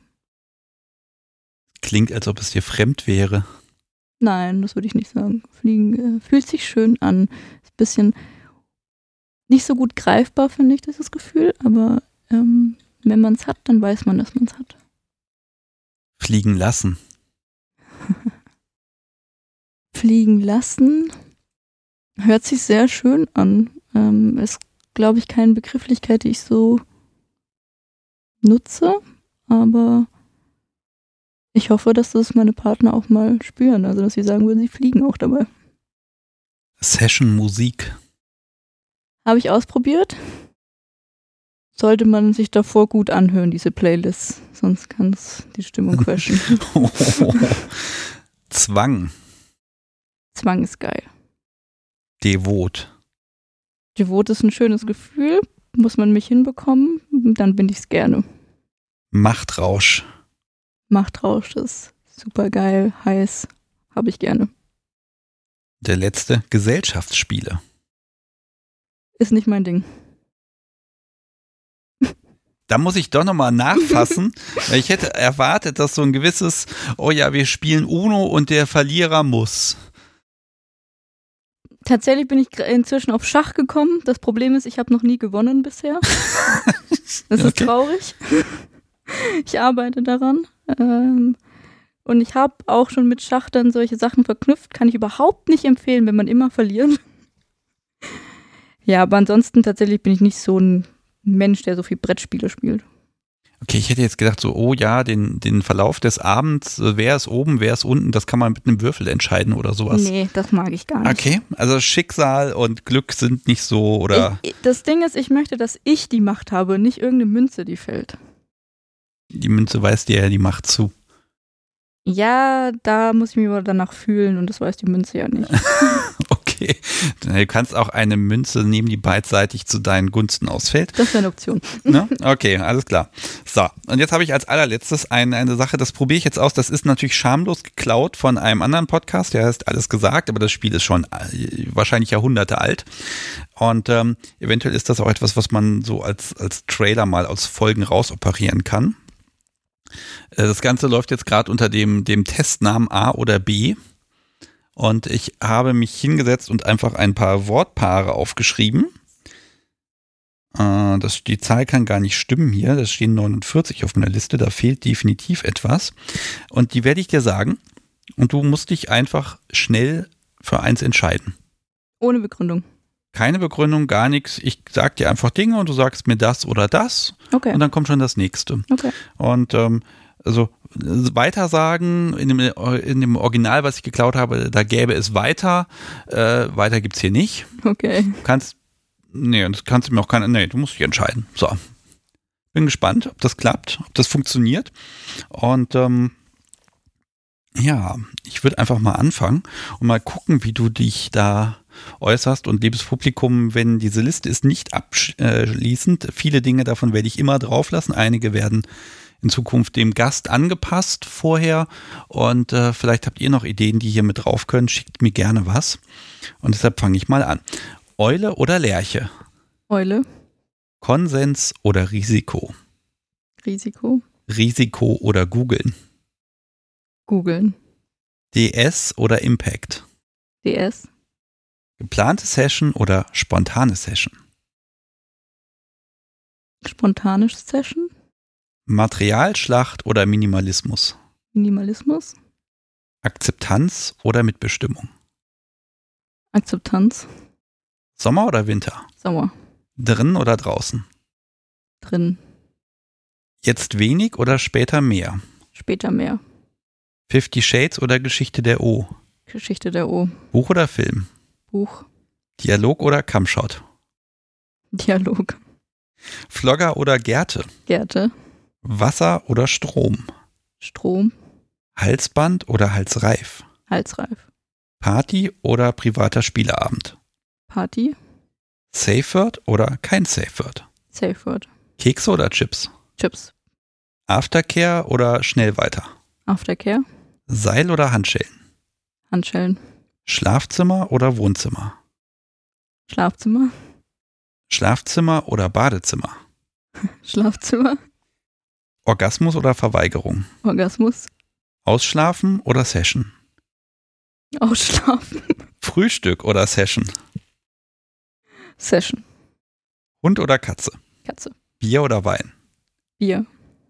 Klingt, als ob es dir fremd wäre. Nein, das würde ich nicht sagen. Fliegen äh, fühlt sich schön an. Ist ein bisschen nicht so gut greifbar, finde ich, dieses Gefühl, aber ähm, wenn man es hat, dann weiß man, dass man es hat. Fliegen lassen. Fliegen lassen hört sich sehr schön an. Ähm, ist, glaube ich, keine Begrifflichkeit, die ich so nutze, aber ich hoffe, dass das meine Partner auch mal spüren, also dass sie sagen würden, sie fliegen auch dabei. Session Musik. Habe ich ausprobiert sollte man sich davor gut anhören, diese Playlist. Sonst kann es die Stimmung crashen. Zwang. Zwang ist geil. Devot. Devot ist ein schönes Gefühl. Muss man mich hinbekommen, dann bin ich es gerne. Machtrausch. Machtrausch ist super geil, heiß. Habe ich gerne. Der letzte, Gesellschaftsspiele. Ist nicht mein Ding da muss ich doch nochmal nachfassen. ich hätte erwartet, dass so ein gewisses, oh ja, wir spielen Uno und der Verlierer muss. Tatsächlich bin ich inzwischen auf Schach gekommen. Das Problem ist, ich habe noch nie gewonnen bisher. Das ist traurig. ich arbeite daran. Ähm, und ich habe auch schon mit Schach dann solche Sachen verknüpft. Kann ich überhaupt nicht empfehlen, wenn man immer verliert. ja, aber ansonsten tatsächlich bin ich nicht so ein Mensch, der so viel Brettspiele spielt. Okay, ich hätte jetzt gedacht, so, oh ja, den, den Verlauf des Abends, äh, wer ist oben, wer ist unten, das kann man mit einem Würfel entscheiden oder sowas. Nee, das mag ich gar nicht. Okay, also Schicksal und Glück sind nicht so oder. Ich, das Ding ist, ich möchte, dass ich die Macht habe, nicht irgendeine Münze, die fällt. Die Münze weist dir ja die Macht zu. Ja, da muss ich mich aber danach fühlen und das weiß die Münze ja nicht. okay. Du kannst auch eine Münze nehmen, die beidseitig zu deinen Gunsten ausfällt. Das wäre eine Option. Ne? Okay, alles klar. So, und jetzt habe ich als allerletztes eine, eine Sache, das probiere ich jetzt aus. Das ist natürlich schamlos geklaut von einem anderen Podcast, der heißt Alles gesagt, aber das Spiel ist schon äh, wahrscheinlich Jahrhunderte alt. Und ähm, eventuell ist das auch etwas, was man so als, als Trailer mal aus Folgen rausoperieren kann. Äh, das Ganze läuft jetzt gerade unter dem, dem Testnamen A oder B. Und ich habe mich hingesetzt und einfach ein paar Wortpaare aufgeschrieben. Äh, das, die Zahl kann gar nicht stimmen hier. Das stehen 49 auf meiner Liste. Da fehlt definitiv etwas. Und die werde ich dir sagen. Und du musst dich einfach schnell für eins entscheiden. Ohne Begründung. Keine Begründung, gar nichts. Ich sag dir einfach Dinge und du sagst mir das oder das. Okay. Und dann kommt schon das nächste. Okay. Und ähm, also weitersagen in dem, in dem Original, was ich geklaut habe, da gäbe es weiter. Äh, weiter gibt's hier nicht. Okay. Du kannst, nee, das kannst du mir auch keine, nee, du musst dich entscheiden. So. Bin gespannt, ob das klappt, ob das funktioniert. Und ähm, ja, ich würde einfach mal anfangen und mal gucken, wie du dich da äußerst. Und liebes Publikum, wenn diese Liste ist nicht abschließend, viele Dinge davon werde ich immer drauf lassen. Einige werden in Zukunft dem Gast angepasst vorher. Und äh, vielleicht habt ihr noch Ideen, die hier mit drauf können. Schickt mir gerne was. Und deshalb fange ich mal an. Eule oder Lerche? Eule. Konsens oder Risiko? Risiko. Risiko oder googeln? Googeln. DS oder Impact? DS. Geplante Session oder spontane Session? Spontane Session. Materialschlacht oder Minimalismus? Minimalismus. Akzeptanz oder Mitbestimmung? Akzeptanz. Sommer oder Winter? Sommer. Drin oder draußen? Drin. Jetzt wenig oder später mehr? Später mehr. Fifty Shades oder Geschichte der O? Geschichte der O. Buch oder Film? Buch. Dialog oder Camshot? Dialog. Flogger oder Gärte? Gärte. Wasser oder Strom? Strom. Halsband oder Halsreif? Halsreif. Party oder privater Spieleabend? Party. Safe Word oder kein Safe Word? Safe Word. Kekse oder Chips? Chips. Aftercare oder schnell weiter? Aftercare. Seil oder Handschellen? Handschellen. Schlafzimmer oder Wohnzimmer? Schlafzimmer. Schlafzimmer oder Badezimmer? Schlafzimmer. Orgasmus oder Verweigerung? Orgasmus. Ausschlafen oder Session? Ausschlafen. Frühstück oder Session? Session. Hund oder Katze? Katze. Bier oder Wein? Bier.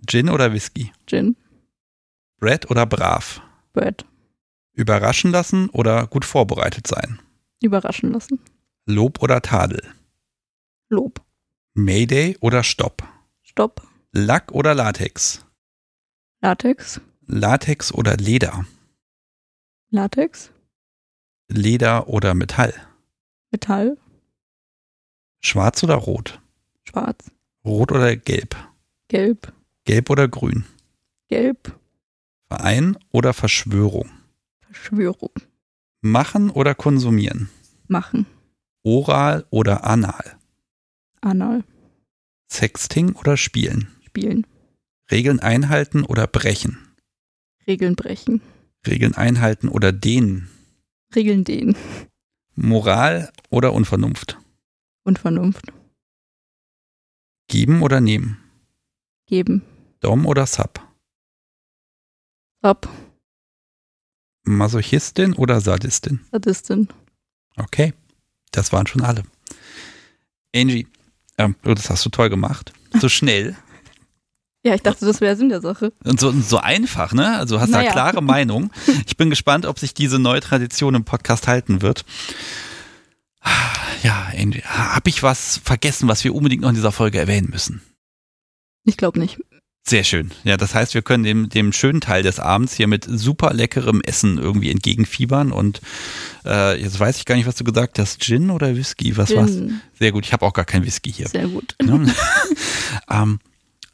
Gin oder Whisky? Gin. Brett oder brav? Bread. Überraschen lassen oder gut vorbereitet sein? Überraschen lassen. Lob oder Tadel? Lob. Mayday oder Stopp? Stopp. Lack oder Latex? Latex. Latex oder Leder? Latex. Leder oder Metall? Metall. Schwarz oder rot? Schwarz. Rot oder gelb? Gelb. Gelb oder grün? Gelb. Verein oder Verschwörung? Verschwörung. Machen oder konsumieren? Machen. Oral oder anal? Anal. Sexting oder spielen? Spielen. Regeln einhalten oder brechen? Regeln brechen. Regeln einhalten oder dehnen? Regeln dehnen. Moral oder Unvernunft? Unvernunft. Geben oder nehmen? Geben. Dom oder Sub? Ab. Masochistin oder Sadistin? Sadistin. Okay, das waren schon alle. Angie, ähm, das hast du toll gemacht. So schnell. Ja, ich dachte, das wäre Sinn der Sache. Und so, so einfach, ne? Also hast naja. da klare Meinung. Ich bin gespannt, ob sich diese neue Tradition im Podcast halten wird. Ja, habe ich was vergessen, was wir unbedingt noch in dieser Folge erwähnen müssen? Ich glaube nicht. Sehr schön. Ja, das heißt, wir können dem, dem schönen Teil des Abends hier mit super leckerem Essen irgendwie entgegenfiebern. Und äh, jetzt weiß ich gar nicht, was du gesagt hast. Gin oder Whisky? Was Gin. war's? Sehr gut. Ich habe auch gar kein Whisky hier. Sehr gut. Ja. ähm,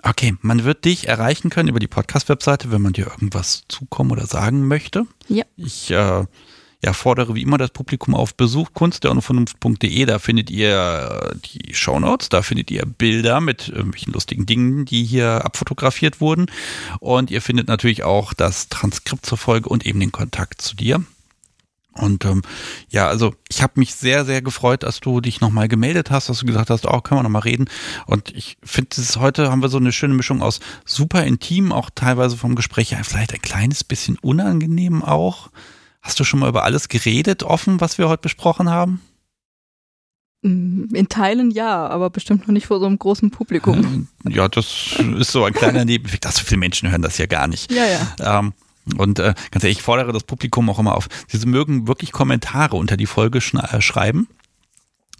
okay, man wird dich erreichen können über die Podcast-Webseite, wenn man dir irgendwas zukommen oder sagen möchte. Ja. Ich äh, ja, fordere wie immer das Publikum auf Besuch kunstderunvernunft.de. Da findet ihr äh, die Shownotes, da findet ihr Bilder mit irgendwelchen lustigen Dingen, die hier abfotografiert wurden. Und ihr findet natürlich auch das Transkript zur Folge und eben den Kontakt zu dir. Und ähm, ja, also ich habe mich sehr, sehr gefreut, dass du dich nochmal gemeldet hast, dass du gesagt hast, oh, können wir nochmal reden. Und ich finde, heute haben wir so eine schöne Mischung aus super intim, auch teilweise vom Gespräch ja, vielleicht ein kleines bisschen unangenehm auch. Hast du schon mal über alles geredet, offen, was wir heute besprochen haben? Mm, in Teilen ja, aber bestimmt noch nicht vor so einem großen Publikum. Ja, das ist so ein kleiner Nebeneffekt. So viele Menschen hören das ja gar nicht. Ja, ja. Ähm, und äh, ganz ehrlich, ich fordere das Publikum auch immer auf. Sie mögen wirklich Kommentare unter die Folge sch äh, schreiben.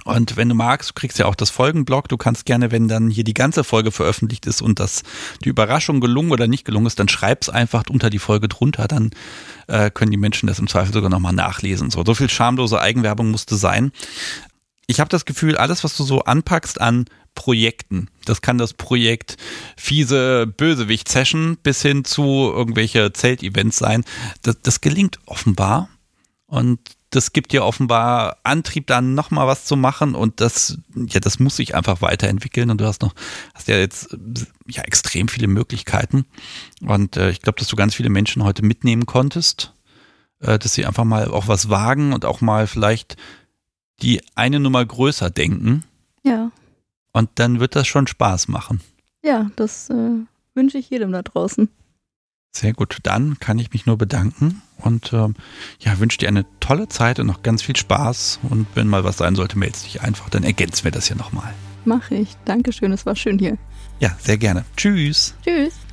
Und wenn du magst, du kriegst ja auch das Folgenblog. Du kannst gerne, wenn dann hier die ganze Folge veröffentlicht ist und das die Überraschung gelungen oder nicht gelungen ist, dann schreib's einfach unter die Folge drunter. Dann äh, können die Menschen das im Zweifel sogar nochmal nachlesen. So, so viel schamlose Eigenwerbung musste sein. Ich habe das Gefühl, alles, was du so anpackst an Projekten. Das kann das Projekt fiese Bösewicht-Session bis hin zu irgendwelche Zeltevents sein. Das, das gelingt offenbar. Und das gibt dir offenbar Antrieb, dann nochmal was zu machen und das, ja, das muss sich einfach weiterentwickeln und du hast noch, hast ja jetzt ja extrem viele Möglichkeiten und äh, ich glaube, dass du ganz viele Menschen heute mitnehmen konntest, äh, dass sie einfach mal auch was wagen und auch mal vielleicht die eine Nummer größer denken. Ja. Und dann wird das schon Spaß machen. Ja, das äh, wünsche ich jedem da draußen. Sehr gut, dann kann ich mich nur bedanken und ähm, ja, wünsche dir eine tolle Zeit und noch ganz viel Spaß. Und wenn mal was sein sollte, meldest dich einfach, dann ergänzen wir das hier nochmal. Mache ich. Dankeschön, es war schön hier. Ja, sehr gerne. Tschüss. Tschüss.